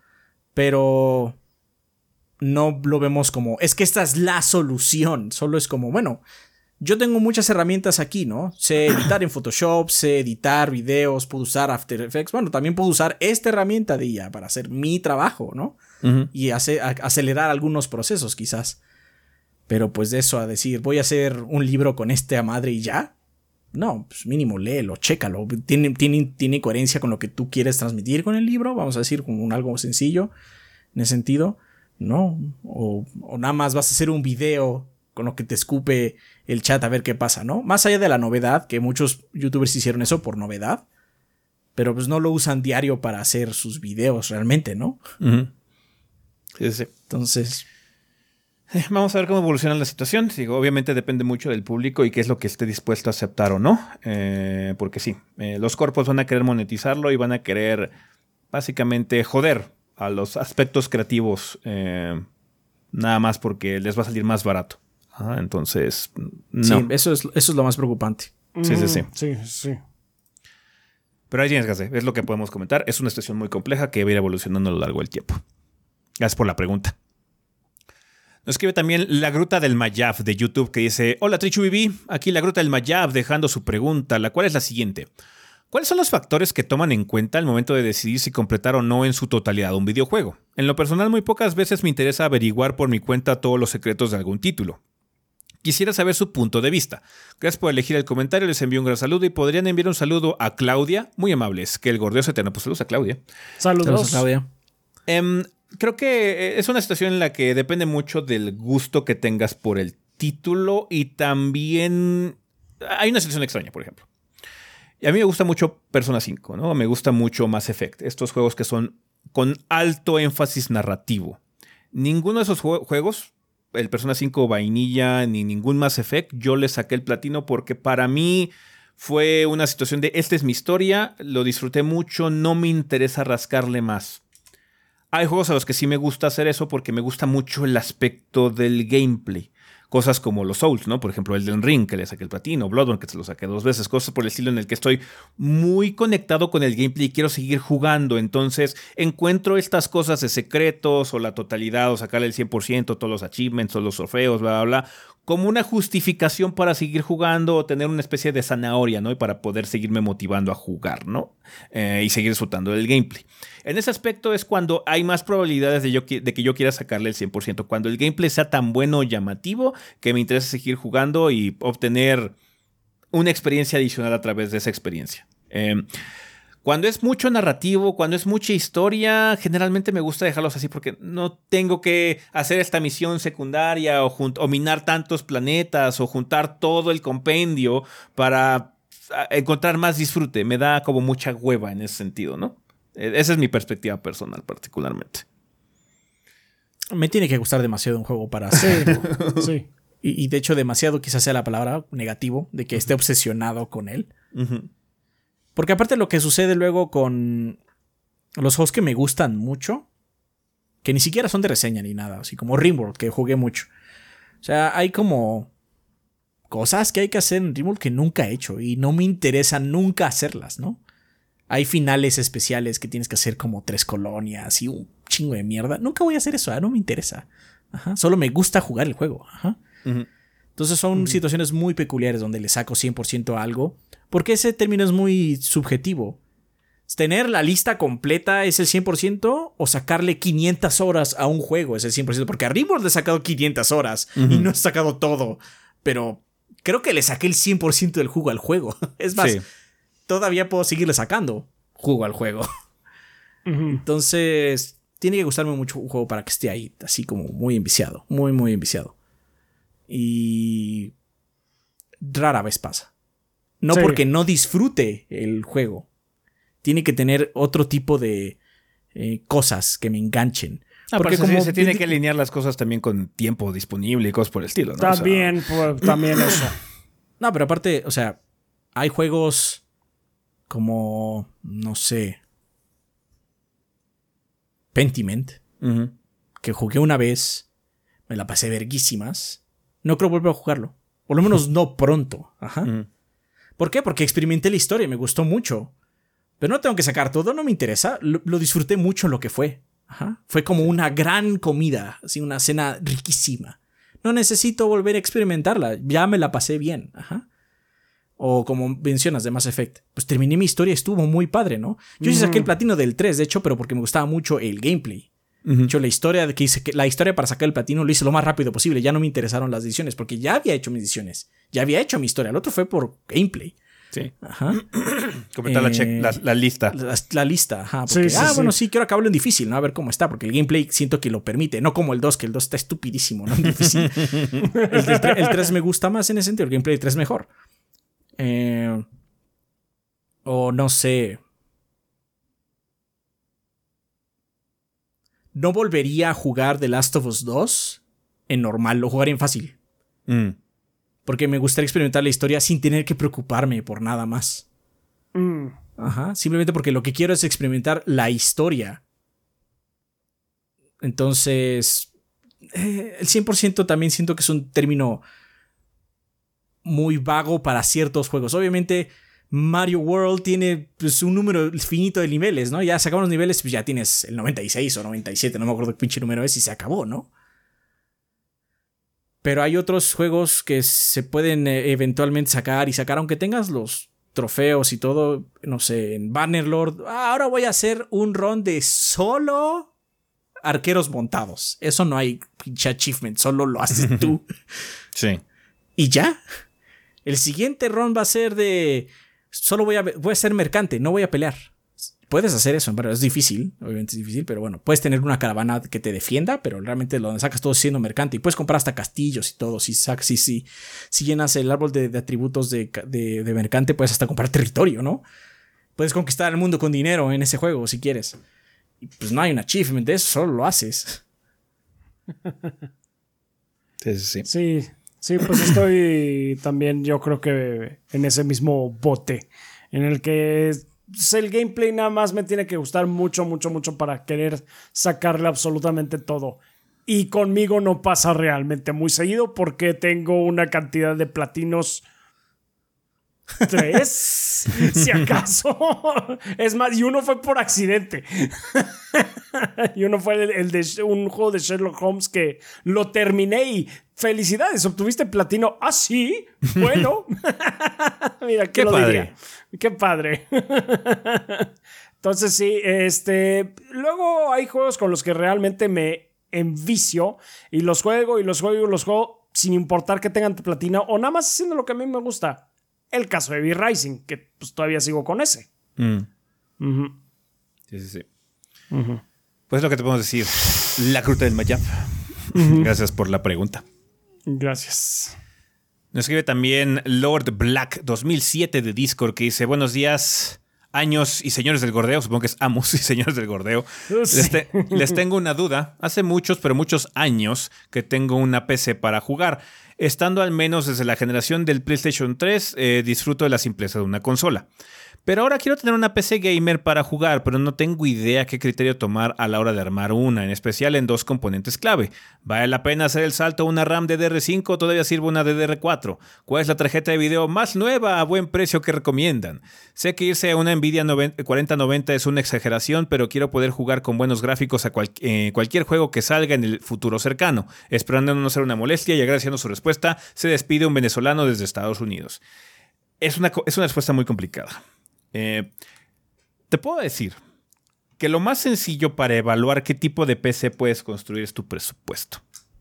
Pero no lo vemos como, es que esta es la solución, solo es como, bueno, yo tengo muchas herramientas aquí, ¿no? Sé editar en Photoshop, sé editar videos, puedo usar After Effects. Bueno, también puedo usar esta herramienta de IA para hacer mi trabajo, ¿no? Y acelerar algunos procesos, quizás. Pero pues de eso a decir, voy a hacer un libro con este a madre y ya. No, pues mínimo léelo, chécalo. ¿Tiene, tiene, tiene coherencia con lo que tú quieres transmitir con el libro. Vamos a decir, con un algo sencillo en ese sentido. No. O, o nada más vas a hacer un video con lo que te escupe el chat a ver qué pasa, ¿no? Más allá de la novedad, que muchos youtubers hicieron eso por novedad, pero pues no lo usan diario para hacer sus videos realmente, ¿no?
sí, sí.
Entonces,
eh, Vamos a ver cómo evoluciona la situación. Digo, obviamente depende mucho del público y qué es lo que esté dispuesto a aceptar o no. Eh, porque sí, eh, los corpos van a querer monetizarlo y van a querer básicamente joder a los aspectos creativos. nada más porque les va a salir más barato. Entonces, no.
Sí, eso es, eso es lo más preocupante.
Sí, sí, sí.
Sí, sí.
Pero ahí tienes que hacer, es lo que podemos comentar. Es una situación muy compleja que va a ir evolucionando a lo largo del tiempo. Gracias por la pregunta. Nos escribe también la Gruta del Mayab de YouTube que dice: Hola Trichu Vivi, aquí la Gruta del Mayab dejando su pregunta, la cual es la siguiente. ¿Cuáles son los factores que toman en cuenta al momento de decidir si completar o no en su totalidad un videojuego? En lo personal, muy pocas veces me interesa averiguar por mi cuenta todos los secretos de algún título. Quisiera saber su punto de vista. Gracias por elegir el comentario, les envío un gran saludo y podrían enviar un saludo a Claudia, muy amables, que el gordeo se tenga. Pues saludos a Claudia.
Saludos.
a Claudia.
Em, creo que eh, es una situación en la que depende mucho del gusto que tengas por el título y también hay una situación extraña, por ejemplo. Y a mí me gusta mucho Persona 5, ¿no? Me gusta mucho Mass Effect, estos juegos que son con alto énfasis narrativo. Ninguno de esos juegos, el Persona 5 vainilla ni ningún Mass Effect, yo le saqué el platino porque para mí fue una situación de esta es mi historia, lo disfruté mucho, no me interesa rascarle más. Hay juegos a los que sí me gusta hacer eso porque me gusta mucho el aspecto del gameplay. Cosas como los Souls, ¿no? Por ejemplo, el del Ring, que le saqué el platino, Bloodborne, que se lo saqué dos veces, cosas por el estilo en el que estoy muy conectado con el gameplay y quiero seguir jugando. Entonces, encuentro estas cosas de secretos o la totalidad o sacarle el 100%, todos los achievements o los trofeos, bla, bla, bla, como una justificación para seguir jugando o tener una especie de zanahoria, ¿no? Y para poder seguirme motivando a jugar, ¿no? Eh, y seguir disfrutando del gameplay. En ese aspecto es cuando hay más probabilidades de, yo, que yo quiera sacarle el 100%. Cuando el gameplay sea tan bueno o llamativo que me interesa seguir jugando y obtener una experiencia adicional a través de esa experiencia. Eh, cuando es mucho narrativo, cuando es mucha historia, generalmente me gusta dejarlos así porque no tengo que hacer esta misión secundaria o, o minar tantos planetas o juntar todo el compendio para encontrar más disfrute. Me da como mucha hueva en ese sentido, ¿no? E, esa es mi perspectiva personal particularmente.
Me tiene que gustar demasiado un juego para hacer. sí. Y, de hecho demasiado quizás sea la palabra negativo, de que esté obsesionado con él. Porque aparte lo que sucede luego con los juegos que me gustan mucho, que ni siquiera son de reseña ni nada, así como Rimworld, que jugué mucho. O sea, hay como cosas que hay que hacer en Rimworld que nunca he hecho y no me interesa nunca hacerlas, ¿no? Hay finales especiales que tienes que hacer como tres colonias y un chingo de mierda. Nunca voy a hacer eso, ¿eh? no me interesa. Solo me gusta jugar el juego. Entonces son situaciones muy peculiares donde le saco 100% a algo porque ese término es muy subjetivo. ¿Tener la lista completa es el 100% o sacarle 500 horas a un juego es el 100%? Porque a Rimworld le he sacado 500 horas y no he sacado todo. Pero creo que le saqué el 100% del jugo al juego. Es más, todavía puedo seguirle sacando jugo al juego. Entonces, tiene que gustarme mucho un juego para que esté ahí, así como muy enviciado. Muy, muy enviciado. Y rara vez pasa. No porque no disfrute el juego. Tiene que tener otro tipo de eh, cosas que me enganchen.
Ah, porque como se tiene que alinear las cosas también con tiempo disponible y cosas por el estilo, ¿no?
También, también eso.
No, pero aparte, o sea, hay juegos como, no sé, Pentiment, que jugué una vez, me la pasé verguísimas. No creo volver a jugarlo. Por lo menos no pronto. Ajá. ¿Por qué? Porque experimenté la historia y me gustó mucho. Pero no tengo que sacar todo, no me interesa. Lo, disfruté mucho lo que fue. Fue como una gran comida, así una cena riquísima. No necesito volver a experimentarla, ya me la pasé bien. O como mencionas de Mass Effect, pues terminé mi historia, estuvo muy padre, ¿no? Yo sí saqué el platino del 3, de hecho, pero porque me gustaba mucho el gameplay. De hecho, la historia que hice, la historia para sacar el platino lo hice lo más rápido posible. Ya no me interesaron las decisiones porque ya había hecho mis decisiones. Ya había hecho mi historia. El otro fue por gameplay.
Sí. Ajá. Comentar la, eh, la, lista.
La, lista, ajá. Porque, ah, bueno, sí, quiero acabarlo en difícil, ¿no? A ver cómo está, porque el gameplay siento que lo permite. No como el 2, que el 2 está estupidísimo, ¿no? difícil. el, 3 me gusta más en ese sentido, el gameplay 3 mejor. Eh, o no sé. No volvería a jugar The Last of Us 2 en normal, lo jugaría en fácil. Mm. Porque me gustaría experimentar la historia sin tener que preocuparme por nada más. Mm. Ajá, simplemente porque lo que quiero es experimentar la historia. Entonces, eh, el 100% también siento que es un término muy vago para ciertos juegos. Obviamente, Mario World tiene pues, un número finito de niveles, ¿no? Ya sacamos los niveles, pues ya tienes el 96 o 97, no me acuerdo qué pinche número es y se acabó, ¿no? Pero hay otros juegos que se pueden eh, eventualmente sacar y sacar, aunque tengas los trofeos y todo, no sé, en Bannerlord. Ah, ahora voy a hacer un run de solo arqueros montados. Eso no hay pinche achievement, solo lo haces tú.
sí.
Y ya. El siguiente run va a ser de solo voy a, voy a ser mercante, no voy a pelear. Puedes hacer eso, pero es difícil, obviamente es difícil, pero bueno, puedes tener una caravana que te defienda, pero realmente lo sacas todo siendo mercante y puedes comprar hasta castillos y todo. Si, sacas, si, si, si llenas el árbol de, atributos de, de, mercante, puedes hasta comprar territorio, ¿no? Puedes conquistar el mundo con dinero en ese juego si quieres. Y pues no hay un achievement de eso, solo lo haces.
Sí, sí, sí. Sí, pues estoy también, yo creo que en ese mismo bote, en el que el gameplay nada más me tiene que gustar mucho, mucho, mucho para querer sacarle absolutamente todo. Y conmigo no pasa realmente muy seguido porque tengo una cantidad de platinos tres, si acaso. Es más, y uno fue por accidente. y uno fue el, de un juego de Sherlock Holmes que lo terminé y felicidades, obtuviste platino. Ah, sí, bueno. Mira, ¿qué, padre. Qué padre. Entonces sí, este, luego hay juegos con los que realmente me envicio y los juego y los juego y los juego sin importar que tengan platino o nada más haciendo lo que a mí me gusta el caso de V-Rising, que pues, todavía sigo con ese. Mm.
Sí, sí, sí. Pues lo que te podemos decir, la gruta del Mayap. Gracias por la pregunta.
Gracias.
Nos escribe también Lord Black 2007 de Discord que dice, buenos días años y señores del gordeo, supongo que es amos y señores del gordeo, les, tengo una duda. Hace muchos, pero muchos años que tengo una PC para jugar. Estando al menos desde la generación del PlayStation 3, eh, disfruto de la simpleza de una consola. Pero ahora quiero tener una PC gamer para jugar, pero no tengo idea qué criterio tomar a la hora de armar una, en especial en dos componentes clave. ¿Vale la pena hacer el salto a una RAM DDR5 o todavía sirve una DDR4? ¿Cuál es la tarjeta de video más nueva a buen precio que recomiendan? Sé que irse a una Nvidia 4090 es una exageración, pero quiero poder jugar con buenos gráficos a eh, cualquier juego que salga en el futuro cercano. Esperando no ser una molestia y agradeciendo su respuesta, se despide un venezolano desde Estados Unidos. Es una, es una respuesta muy complicada. Eh, te puedo decir que lo más sencillo para evaluar qué tipo de PC puedes construir es tu presupuesto,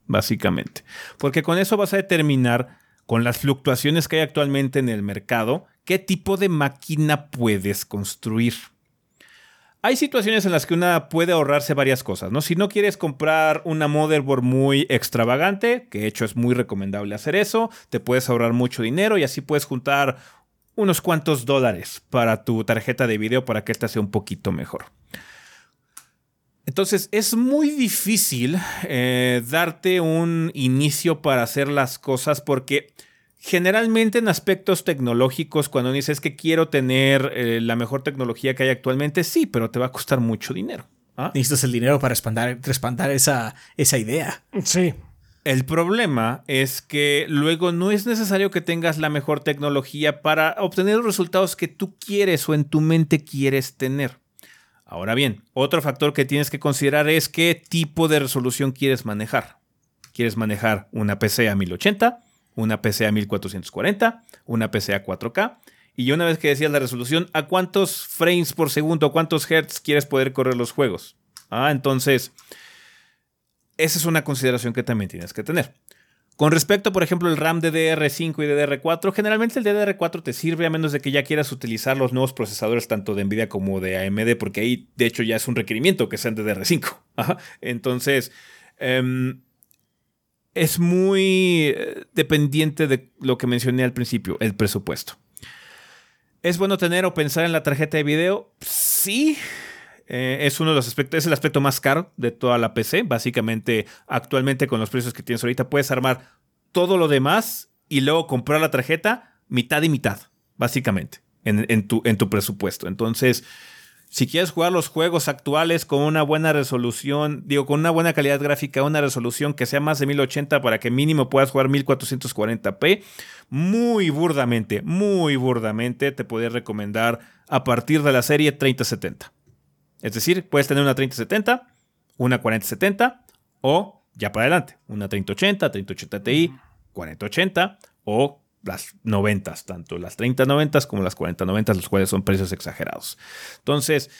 básicamente. Porque con eso vas a determinar, con las fluctuaciones que hay actualmente en el mercado, qué tipo de máquina puedes construir. Hay situaciones en las que una puede ahorrarse varias cosas, ¿no? Si no quieres comprar una motherboard muy extravagante, que de hecho es muy recomendable hacer eso, te puedes ahorrar mucho dinero y así puedes juntar unos cuantos dólares para tu tarjeta de video para que esta sea un poquito mejor. Entonces es muy difícil eh, darte un inicio para hacer las cosas porque generalmente en aspectos tecnológicos cuando dices que quiero tener eh, la mejor tecnología que hay actualmente, sí, pero te va a costar mucho dinero.
¿ah? Necesitas el dinero para respaldar, esa, esa idea.
Sí.
El problema es que luego no es necesario que tengas la mejor tecnología para obtener los resultados que tú quieres o en tu mente quieres tener. Ahora bien, otro factor que tienes que considerar es qué tipo de resolución quieres manejar. ¿Quieres manejar una PC a 1080, una PC a 1440, una PC a 4K? Y una vez que decías la resolución, ¿a cuántos frames por segundo, cuántos hertz quieres poder correr los juegos? Ah, entonces, esa es una consideración que también tienes que tener. Con respecto, por ejemplo, el RAM DDR5 y DDR4, generalmente el DDR4 te sirve a menos de que ya quieras utilizar los nuevos procesadores tanto de Nvidia como de AMD, porque ahí de hecho ya es un requerimiento que sean DDR5. Entonces, em, es muy eh, dependiente de lo que mencioné al principio, el presupuesto. ¿Es bueno tener o pensar en la tarjeta de video? Sí, Eh, es uno de los aspectos, es el aspecto más caro de toda la PC. Básicamente, actualmente con los precios que tienes ahorita, puedes armar todo lo demás y luego comprar la tarjeta mitad y mitad, básicamente, en, tu, en tu presupuesto. Entonces, si quieres jugar los juegos actuales con una buena resolución, digo, con una buena calidad gráfica, una resolución que sea más de 1080 para que mínimo puedas jugar 1440p, muy burdamente, muy burdamente te podría recomendar a partir de la serie 3070. Es decir, puedes tener una 3070, una 4070 o ya para adelante, una 3080, 3080 Ti, 4080 o las 90, tanto las 3090 como las 4090, los cuales son precios exagerados. Entonces,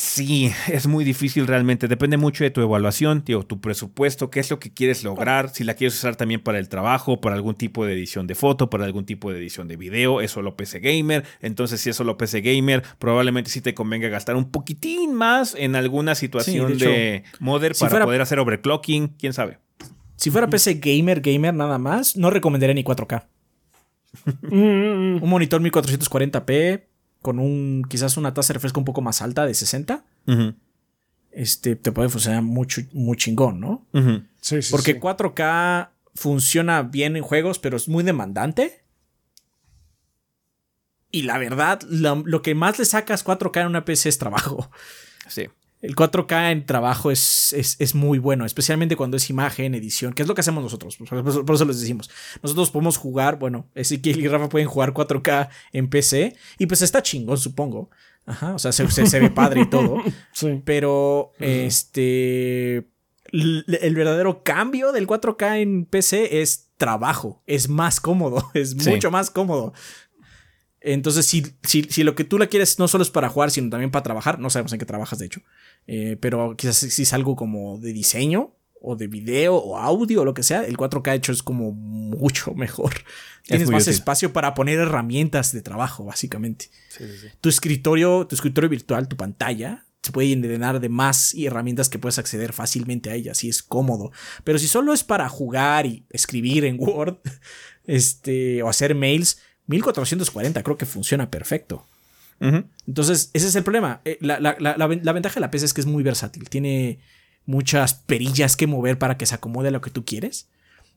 sí, es muy difícil realmente. Depende mucho de tu evaluación, tío, tu presupuesto, qué es lo que quieres lograr, si la quieres usar también para el trabajo, para algún tipo de edición de foto, para algún tipo de edición de video, es solo PC Gamer. Entonces, si es solo PC Gamer, probablemente sí te convenga gastar un poquitín más en alguna situación de, modder para poder hacer overclocking, quién sabe.
Si fuera PC Gamer, Gamer nada más, no recomendaría ni 4K. un monitor 1440p con un quizás una tasa de refresco un poco más alta de 60. Este te puede funcionar mucho, muy chingón, ¿no? Porque 4K funciona bien en juegos, pero es muy demandante. Y la verdad, lo, lo que más le sacas 4K en una PC es trabajo.
Sí.
El 4K en trabajo es, es, muy bueno, especialmente cuando es imagen, edición, que es lo que hacemos nosotros. Por, eso les decimos. Nosotros podemos jugar, bueno, Ezequiel y Rafa pueden jugar 4K en PC y pues está chingón, supongo. Ajá, o sea, se, se, ve padre y todo. Sí. Pero, este. El, verdadero cambio del 4K en PC es trabajo. Es más cómodo. Es mucho más cómodo. Entonces, si, si, si, lo que tú la quieres no solo es para jugar, sino también para trabajar, no sabemos en qué trabajas, de hecho, eh, pero quizás si es algo como de diseño o de video o audio o lo que sea, el 4K hecho es como mucho mejor. Tienes más espacio para poner herramientas de trabajo, básicamente. Tu escritorio, tu escritorio virtual, tu pantalla, se puede llenar de más y herramientas que puedes acceder fácilmente a ellas y es cómodo. Pero si solo es para jugar y escribir en Word, este, o hacer mails, 1440 creo que funciona perfecto. Entonces, ese es el problema. Eh, la, ventaja de la PC es que es muy versátil. Tiene muchas perillas que mover para que se acomode a lo que tú quieres.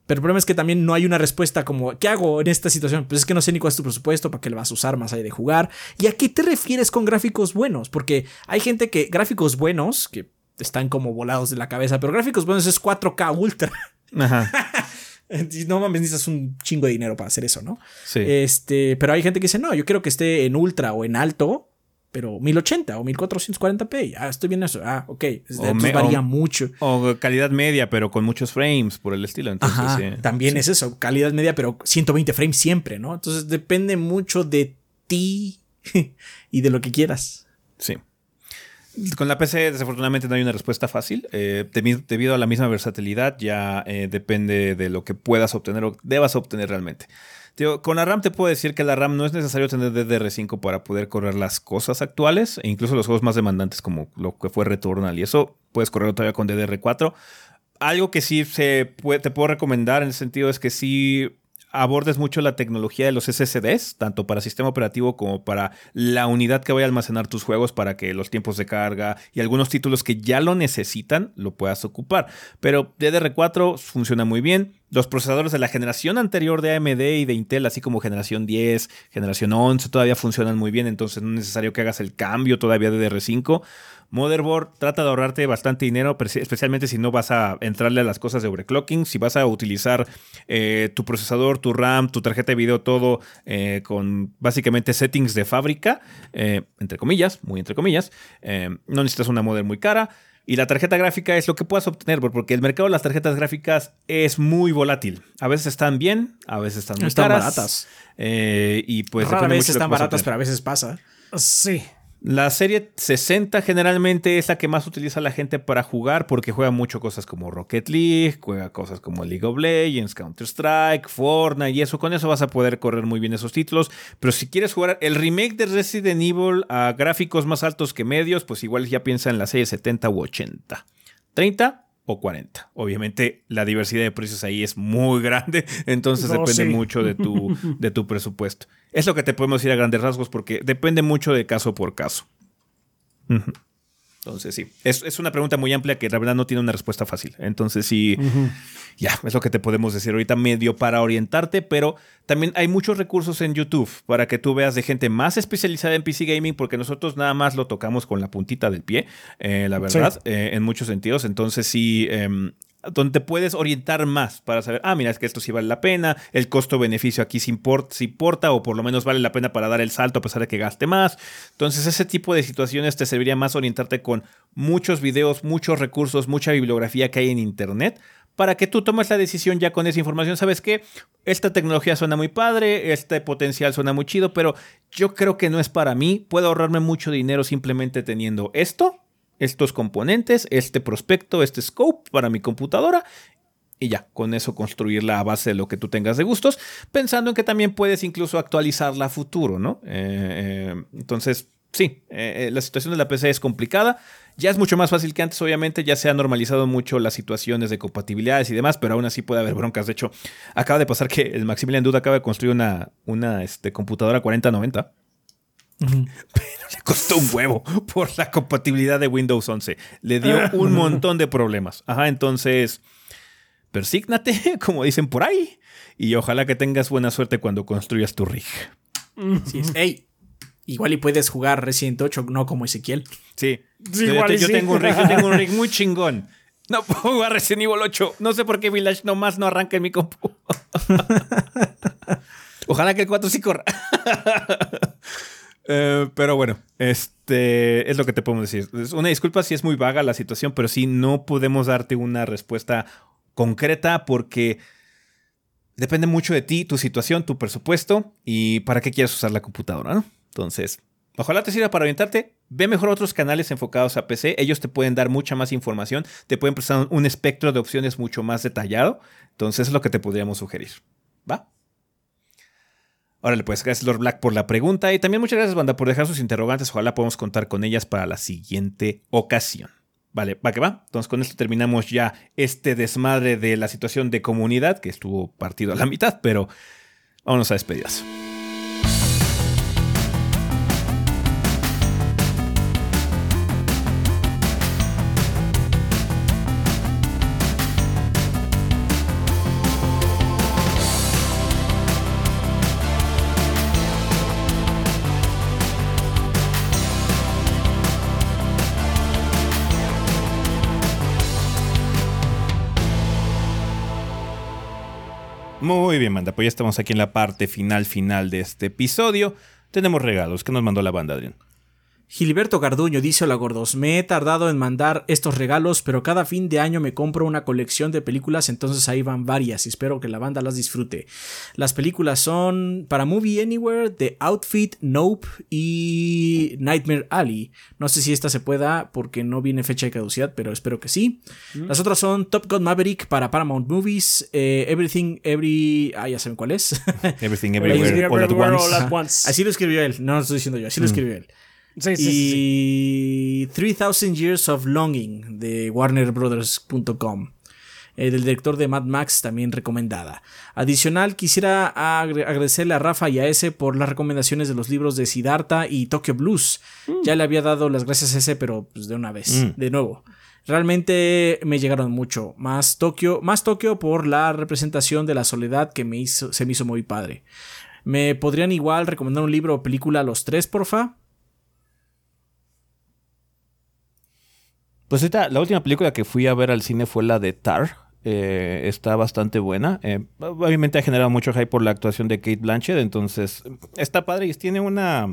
Pero el problema es que también no hay una respuesta como, ¿qué hago en esta situación? Pues es que no sé ni cuál es tu presupuesto, para qué le vas a usar más allá de jugar. ¿Y a qué te refieres con gráficos buenos? Porque hay gente que gráficos buenos, que están como volados de la cabeza, pero gráficos buenos es 4K Ultra. Ajá. No mames, necesitas un chingo de dinero para hacer eso, ¿no? Sí. Este, pero hay gente que dice, no, yo quiero que esté en ultra o en alto, pero 1080 o 1440p. Ah, estoy viendo eso. Ah, ok. Entonces varía mucho.
O calidad media, pero con muchos frames por el estilo. Entonces,
también es eso. Calidad media, pero 120 frames siempre, ¿no? Entonces depende mucho de ti y de lo que quieras.
Sí. Con la PC desafortunadamente no hay una respuesta fácil. Eh, debido a la misma versatilidad ya eh, depende de lo que puedas obtener o debas obtener realmente. con la RAM te puedo decir que la RAM no es necesario tener DDR5 para poder correr las cosas actuales e incluso los juegos más demandantes como lo que fue Returnal y eso puedes correrlo todavía con DDR4. Algo que sí se te puedo recomendar en ese sentido es que sí abordes mucho la tecnología de los SSDs, tanto para sistema operativo como para la unidad que vaya a almacenar tus juegos para que los tiempos de carga y algunos títulos que ya lo necesitan lo puedas ocupar. Pero DDR4 funciona muy bien. Los procesadores de la generación anterior de AMD y de Intel, así como generación 10, generación 11, todavía funcionan muy bien, entonces no es necesario que hagas el cambio todavía de DDR5. Motherboard trata de ahorrarte bastante dinero, especialmente si no vas a entrarle a las cosas de overclocking. Si vas a utilizar eh, tu procesador, tu RAM, tu tarjeta de video, todo eh, con básicamente settings de fábrica, eh, entre comillas, muy entre comillas, no necesitas una model muy cara. Y la tarjeta gráfica es lo que puedas obtener, porque el mercado de las tarjetas gráficas es muy volátil. A veces están bien, a veces están muy están baratas. y pues
a veces están baratas, pero a veces pasa.
Sí.
La serie 60 generalmente es la que más utiliza la gente para jugar porque juega mucho cosas como Rocket League, juega cosas como League of Legends, Counter-Strike, Fortnite y eso. Con eso vas a poder correr muy bien esos títulos. Pero si quieres jugar el remake de Resident Evil a gráficos más altos que medios, pues igual ya piensa en la serie 70 u 80. 30 o 40. Obviamente la diversidad de precios ahí es muy grande, entonces depende mucho de tu, de tu presupuesto. Es lo que te podemos decir a grandes rasgos porque depende mucho de caso por caso. Entonces, sí, es, una pregunta muy amplia que la verdad no tiene una respuesta fácil. Entonces, sí, ya, es lo que te podemos decir ahorita medio para orientarte, pero también hay muchos recursos en YouTube para que tú veas de gente más especializada en PC Gaming, porque nosotros nada más lo tocamos con la puntita del pie, eh, la verdad, eh, en muchos sentidos. Entonces, sí, em, donde puedes orientar más para saber, ah, mira, es que esto sí vale la pena, el costo-beneficio aquí sí importa, importa, o por lo menos vale la pena para dar el salto a pesar de que gaste más. Entonces, ese tipo de situaciones te serviría más orientarte con muchos videos, muchos recursos, mucha bibliografía que hay en Internet para que tú tomes la decisión ya con esa información. ¿Sabes qué? Esta tecnología suena muy padre, este potencial suena muy chido, pero yo creo que no es para mí. Puedo ahorrarme mucho dinero simplemente teniendo esto estos componentes, este prospecto, este scope para mi computadora y ya, con eso construir la base de lo que tú tengas de gustos, pensando en que también puedes incluso actualizarla a futuro, ¿no? Eh, eh, entonces, sí, eh, la situación de la PC es complicada. Ya es mucho más fácil que antes, obviamente, ya se han normalizado mucho las situaciones de compatibilidades y demás, pero aún así puede haber broncas. De hecho, acaba de pasar que el Maximilian Duda acaba de construir una, una este, computadora 4090 pero le costó un huevo por la compatibilidad de Windows 11. Le dio un montón de problemas. Ajá, entonces, persígnate, como dicen por ahí, y ojalá que tengas buena suerte cuando construyas tu rig.
Sí, Hey, igual y puedes jugar Resident 8, no como Ezequiel.
Sí, yo, tengo un rig, yo tengo un rig muy chingón. No puedo jugar Resident Evil 8. No sé por qué Village nomás no arranca en mi compu. Ojalá que el 4 sí corra. Eh, pero bueno, este es lo que te podemos decir. Una disculpa si es muy vaga la situación, pero sí no podemos darte una respuesta concreta porque depende mucho de ti, tu situación, tu presupuesto y para qué quieres usar la computadora, ¿no? Entonces, ojalá te sirva para orientarte. Ve mejor otros canales enfocados a PC. Ellos te pueden dar mucha más información, te pueden prestar un espectro de opciones mucho más detallado. Entonces, es lo que te podríamos sugerir. ¿Va? Órale, pues gracias Lord Black por la pregunta y también muchas gracias, banda, por dejar sus interrogantes. Ojalá podamos contar con ellas para la siguiente ocasión. Vale, va que va. Entonces con esto terminamos ya este desmadre de la situación de comunidad que estuvo partido a la mitad, pero vámonos a despedidas. Muy bien, manda. Pues ya estamos aquí en la parte final, final de este episodio. Tenemos regalos. ¿Qué nos mandó la banda, Adrián?
Gilberto Garduño dice: Hola gordos, me he tardado en mandar estos regalos, pero cada fin de año me compro una colección de películas, entonces ahí van varias y espero que la banda las disfrute. Las películas son para Movie Anywhere, The Outfit, Nope y Nightmare Alley. No sé si esta se pueda porque no viene fecha de caducidad, pero espero que sí. Mm. Las otras son Top Gun Maverick para Paramount Movies, eh, Everything Every. Ah, ya saben cuál es.
Everything Everywhere, all,
at once. Así lo escribió él, no lo estoy diciendo yo, así lo mm. escribió él y 3000 Years of Longing de warnerbrothers.com. Eh, del director de Mad Max también recomendada. Adicional, quisiera agradecerle a Rafa y a ese por las recomendaciones de los libros de Siddhartha y Tokyo Blues. Mm. Ya le había dado las gracias a ese, pero pues de una vez, mm. de nuevo. Realmente me llegaron mucho. Más Tokio, más Tokio por la representación de la soledad que me hizo, se me hizo muy padre. ¿Me podrían igual recomendar un libro o película a los tres, porfa?
Pues ahorita, la última película que fui a ver al cine fue la de Tar. Eh, está bastante buena. Eh, obviamente ha generado mucho hype por la actuación de Kate Blanchett, entonces está padre y tiene una,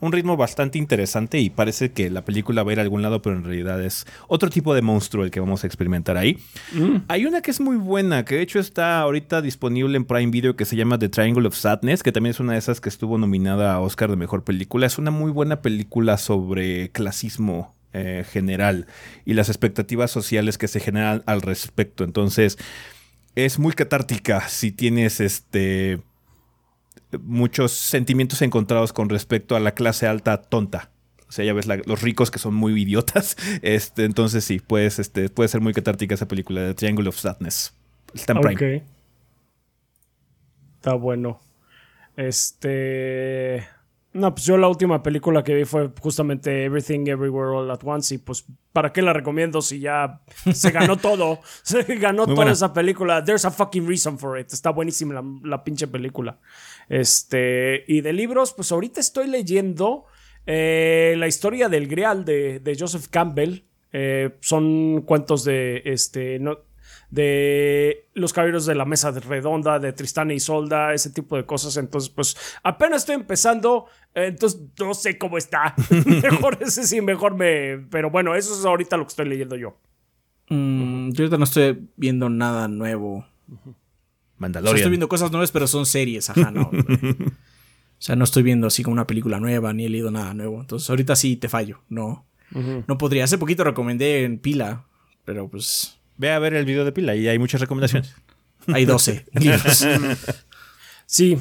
un ritmo bastante interesante y parece que la película va a ir a algún lado, pero en realidad es otro tipo de monstruo el que vamos a experimentar ahí. Mm. Hay una que es muy buena, que de hecho está ahorita disponible en Prime Video, que se llama The Triangle of Sadness, que también es una de esas que estuvo nominada a Oscar de Mejor Película. Es una muy buena película sobre clasismo eh, general y las expectativas sociales que se generan al respecto. Entonces, es muy catártica si tienes este muchos sentimientos encontrados con respecto a la clase alta tonta. O sea, ya ves los ricos que son muy idiotas. Este, entonces sí, este, puede ser muy catártica esa película de Triangle of Sadness. Está
Está bueno. Este. No, pues yo la última película que vi fue justamente Everything Everywhere All at Once y pues ¿para qué la recomiendo si ya se ganó todo? Se ganó toda esa película. There's a fucking reason for it. Está buenísima la, la, pinche película. Este, y de libros, pues ahorita estoy leyendo eh, la historia del Grial de, de Joseph Campbell. Eh, son cuentos de este no, de los caballeros de la mesa redonda, de Tristán y Isolda, ese tipo de cosas. Entonces, pues apenas estoy empezando, entonces no sé cómo está. mejor ese sí, mejor me... Pero bueno, eso es ahorita lo que estoy leyendo yo.
Mm, yo ahorita no estoy viendo nada nuevo.
Mandalorian.
estoy viendo cosas nuevas, pero son series, ajá, no. o sea, no estoy viendo así como una película nueva, ni he leído nada nuevo. Entonces, ahorita sí te fallo, no. No podría. Hace poquito recomendé en pila, pero pues
Ve a ver el video de pila y hay muchas recomendaciones.
Hay 12
sí.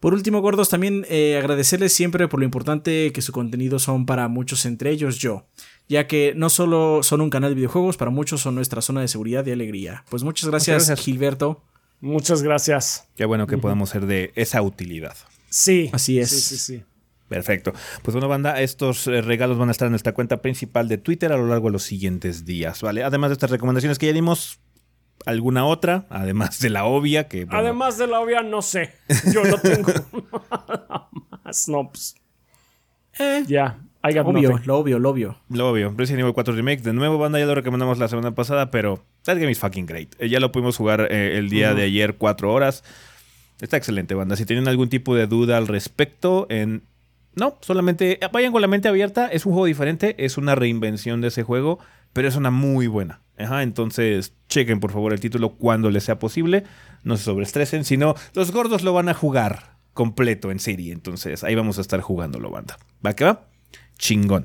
Por último, gordos, también eh, agradecerles siempre por lo importante que su contenido son para muchos, entre ellos yo, ya que no solo son un canal de videojuegos, para muchos son nuestra zona de seguridad y alegría. Pues muchas gracias, Gilberto.
Muchas gracias.
Qué bueno que podamos ser de esa utilidad.
Sí.
Así es.
Sí, sí, sí.
Perfecto. Pues bueno, banda, estos eh, regalos van a estar en nuestra cuenta principal de Twitter a lo largo de los siguientes días, ¿vale? Además de estas recomendaciones que ya dimos, ¿alguna otra? Además de la obvia que...
Además de la obvia, no sé. Yo no tengo nada más. No, pues... Eh, ya.
obvio, lo obvio, lo obvio.
Lo obvio. Resident Evil 4 Remake. De nuevo, banda, ya lo recomendamos la semana pasada, pero that game is fucking great. Eh, ya lo pudimos jugar el día de ayer, cuatro horas. Está excelente, banda. Si tienen algún tipo de duda al respecto, en no, solamente vayan con la mente abierta. Es un juego diferente, es una reinvención de ese juego, pero es una muy buena. Ajá, entonces chequen por favor el título cuando les sea posible. No se sobreestresen, sino los gordos lo van a jugar completo en serie. Entonces ahí vamos a estar jugándolo, banda. ¿Va que va? Chingón.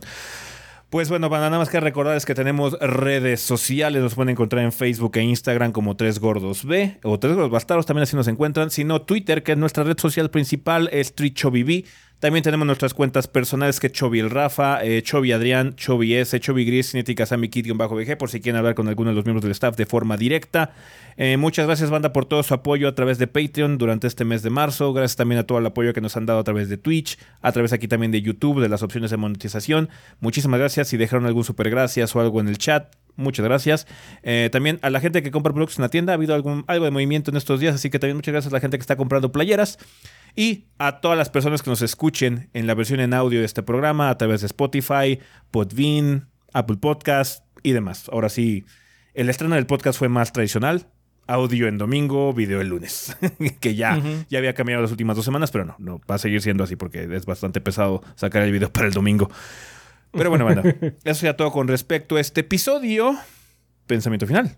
Pues bueno, nada más que recordarles que tenemos redes sociales, nos pueden encontrar en Facebook e Instagram como Tres Gordos B o Tres Gordos Bastardos, también así nos encuentran, sino Twitter, que es nuestra red social principal, es TrichoBB. También tenemos nuestras cuentas personales que Chovy el Rafa, eh, Chovy Adrián, Chovy S, Chovy Gris, Cinética Sammy bajo VG, por si quieren hablar con alguno de los miembros del staff de forma directa. Eh, muchas gracias, banda, por todo su apoyo a través de Patreon durante este mes de marzo. Gracias también a todo el apoyo que nos han dado a través de Twitch, a través aquí también de YouTube, de las opciones de monetización. Muchísimas gracias. Si dejaron algún super gracias o algo en el chat, muchas gracias. Eh, también a la gente que compra productos en la tienda, ha habido algún, algo de movimiento en estos días, así que también muchas gracias a la gente que está comprando playeras. Y a todas las personas que nos escuchen en la versión en audio de este programa a través de Spotify, Podbean, Apple Podcast y demás. Ahora sí, el estreno del podcast fue más tradicional. Audio en domingo, video el lunes. que ya, ya había cambiado las últimas dos semanas, pero no, no, va a seguir siendo así porque es bastante pesado sacar el video para el domingo. Pero bueno, bueno, eso ya todo con respecto a este episodio. Pensamiento final.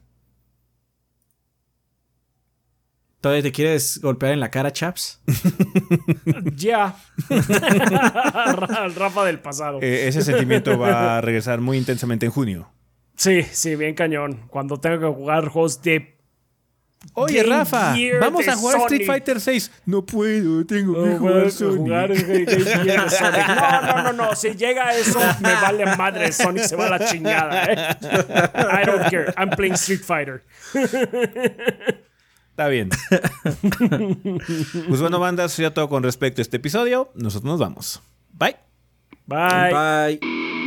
¿Todavía te quieres golpear en la cara, chaps?
Ya. Rafa del pasado.
Eh, ese sentimiento va a regresar muy intensamente en junio.
Sí, sí, bien cañón. Cuando tengo que jugar juegos de.
Oye, Rafa, vamos a jugar Street Fighter 6. No puedo, tengo que jugar, jugar
No, no, no, no. Si llega eso, me vale madre. Sonic se va a la chingada. ¿eh? I don't care. I'm playing Street Fighter.
Está bien. pues bueno, bandas, ya todo con respecto a este episodio. Nosotros nos vamos. Bye.
Bye.
Bye.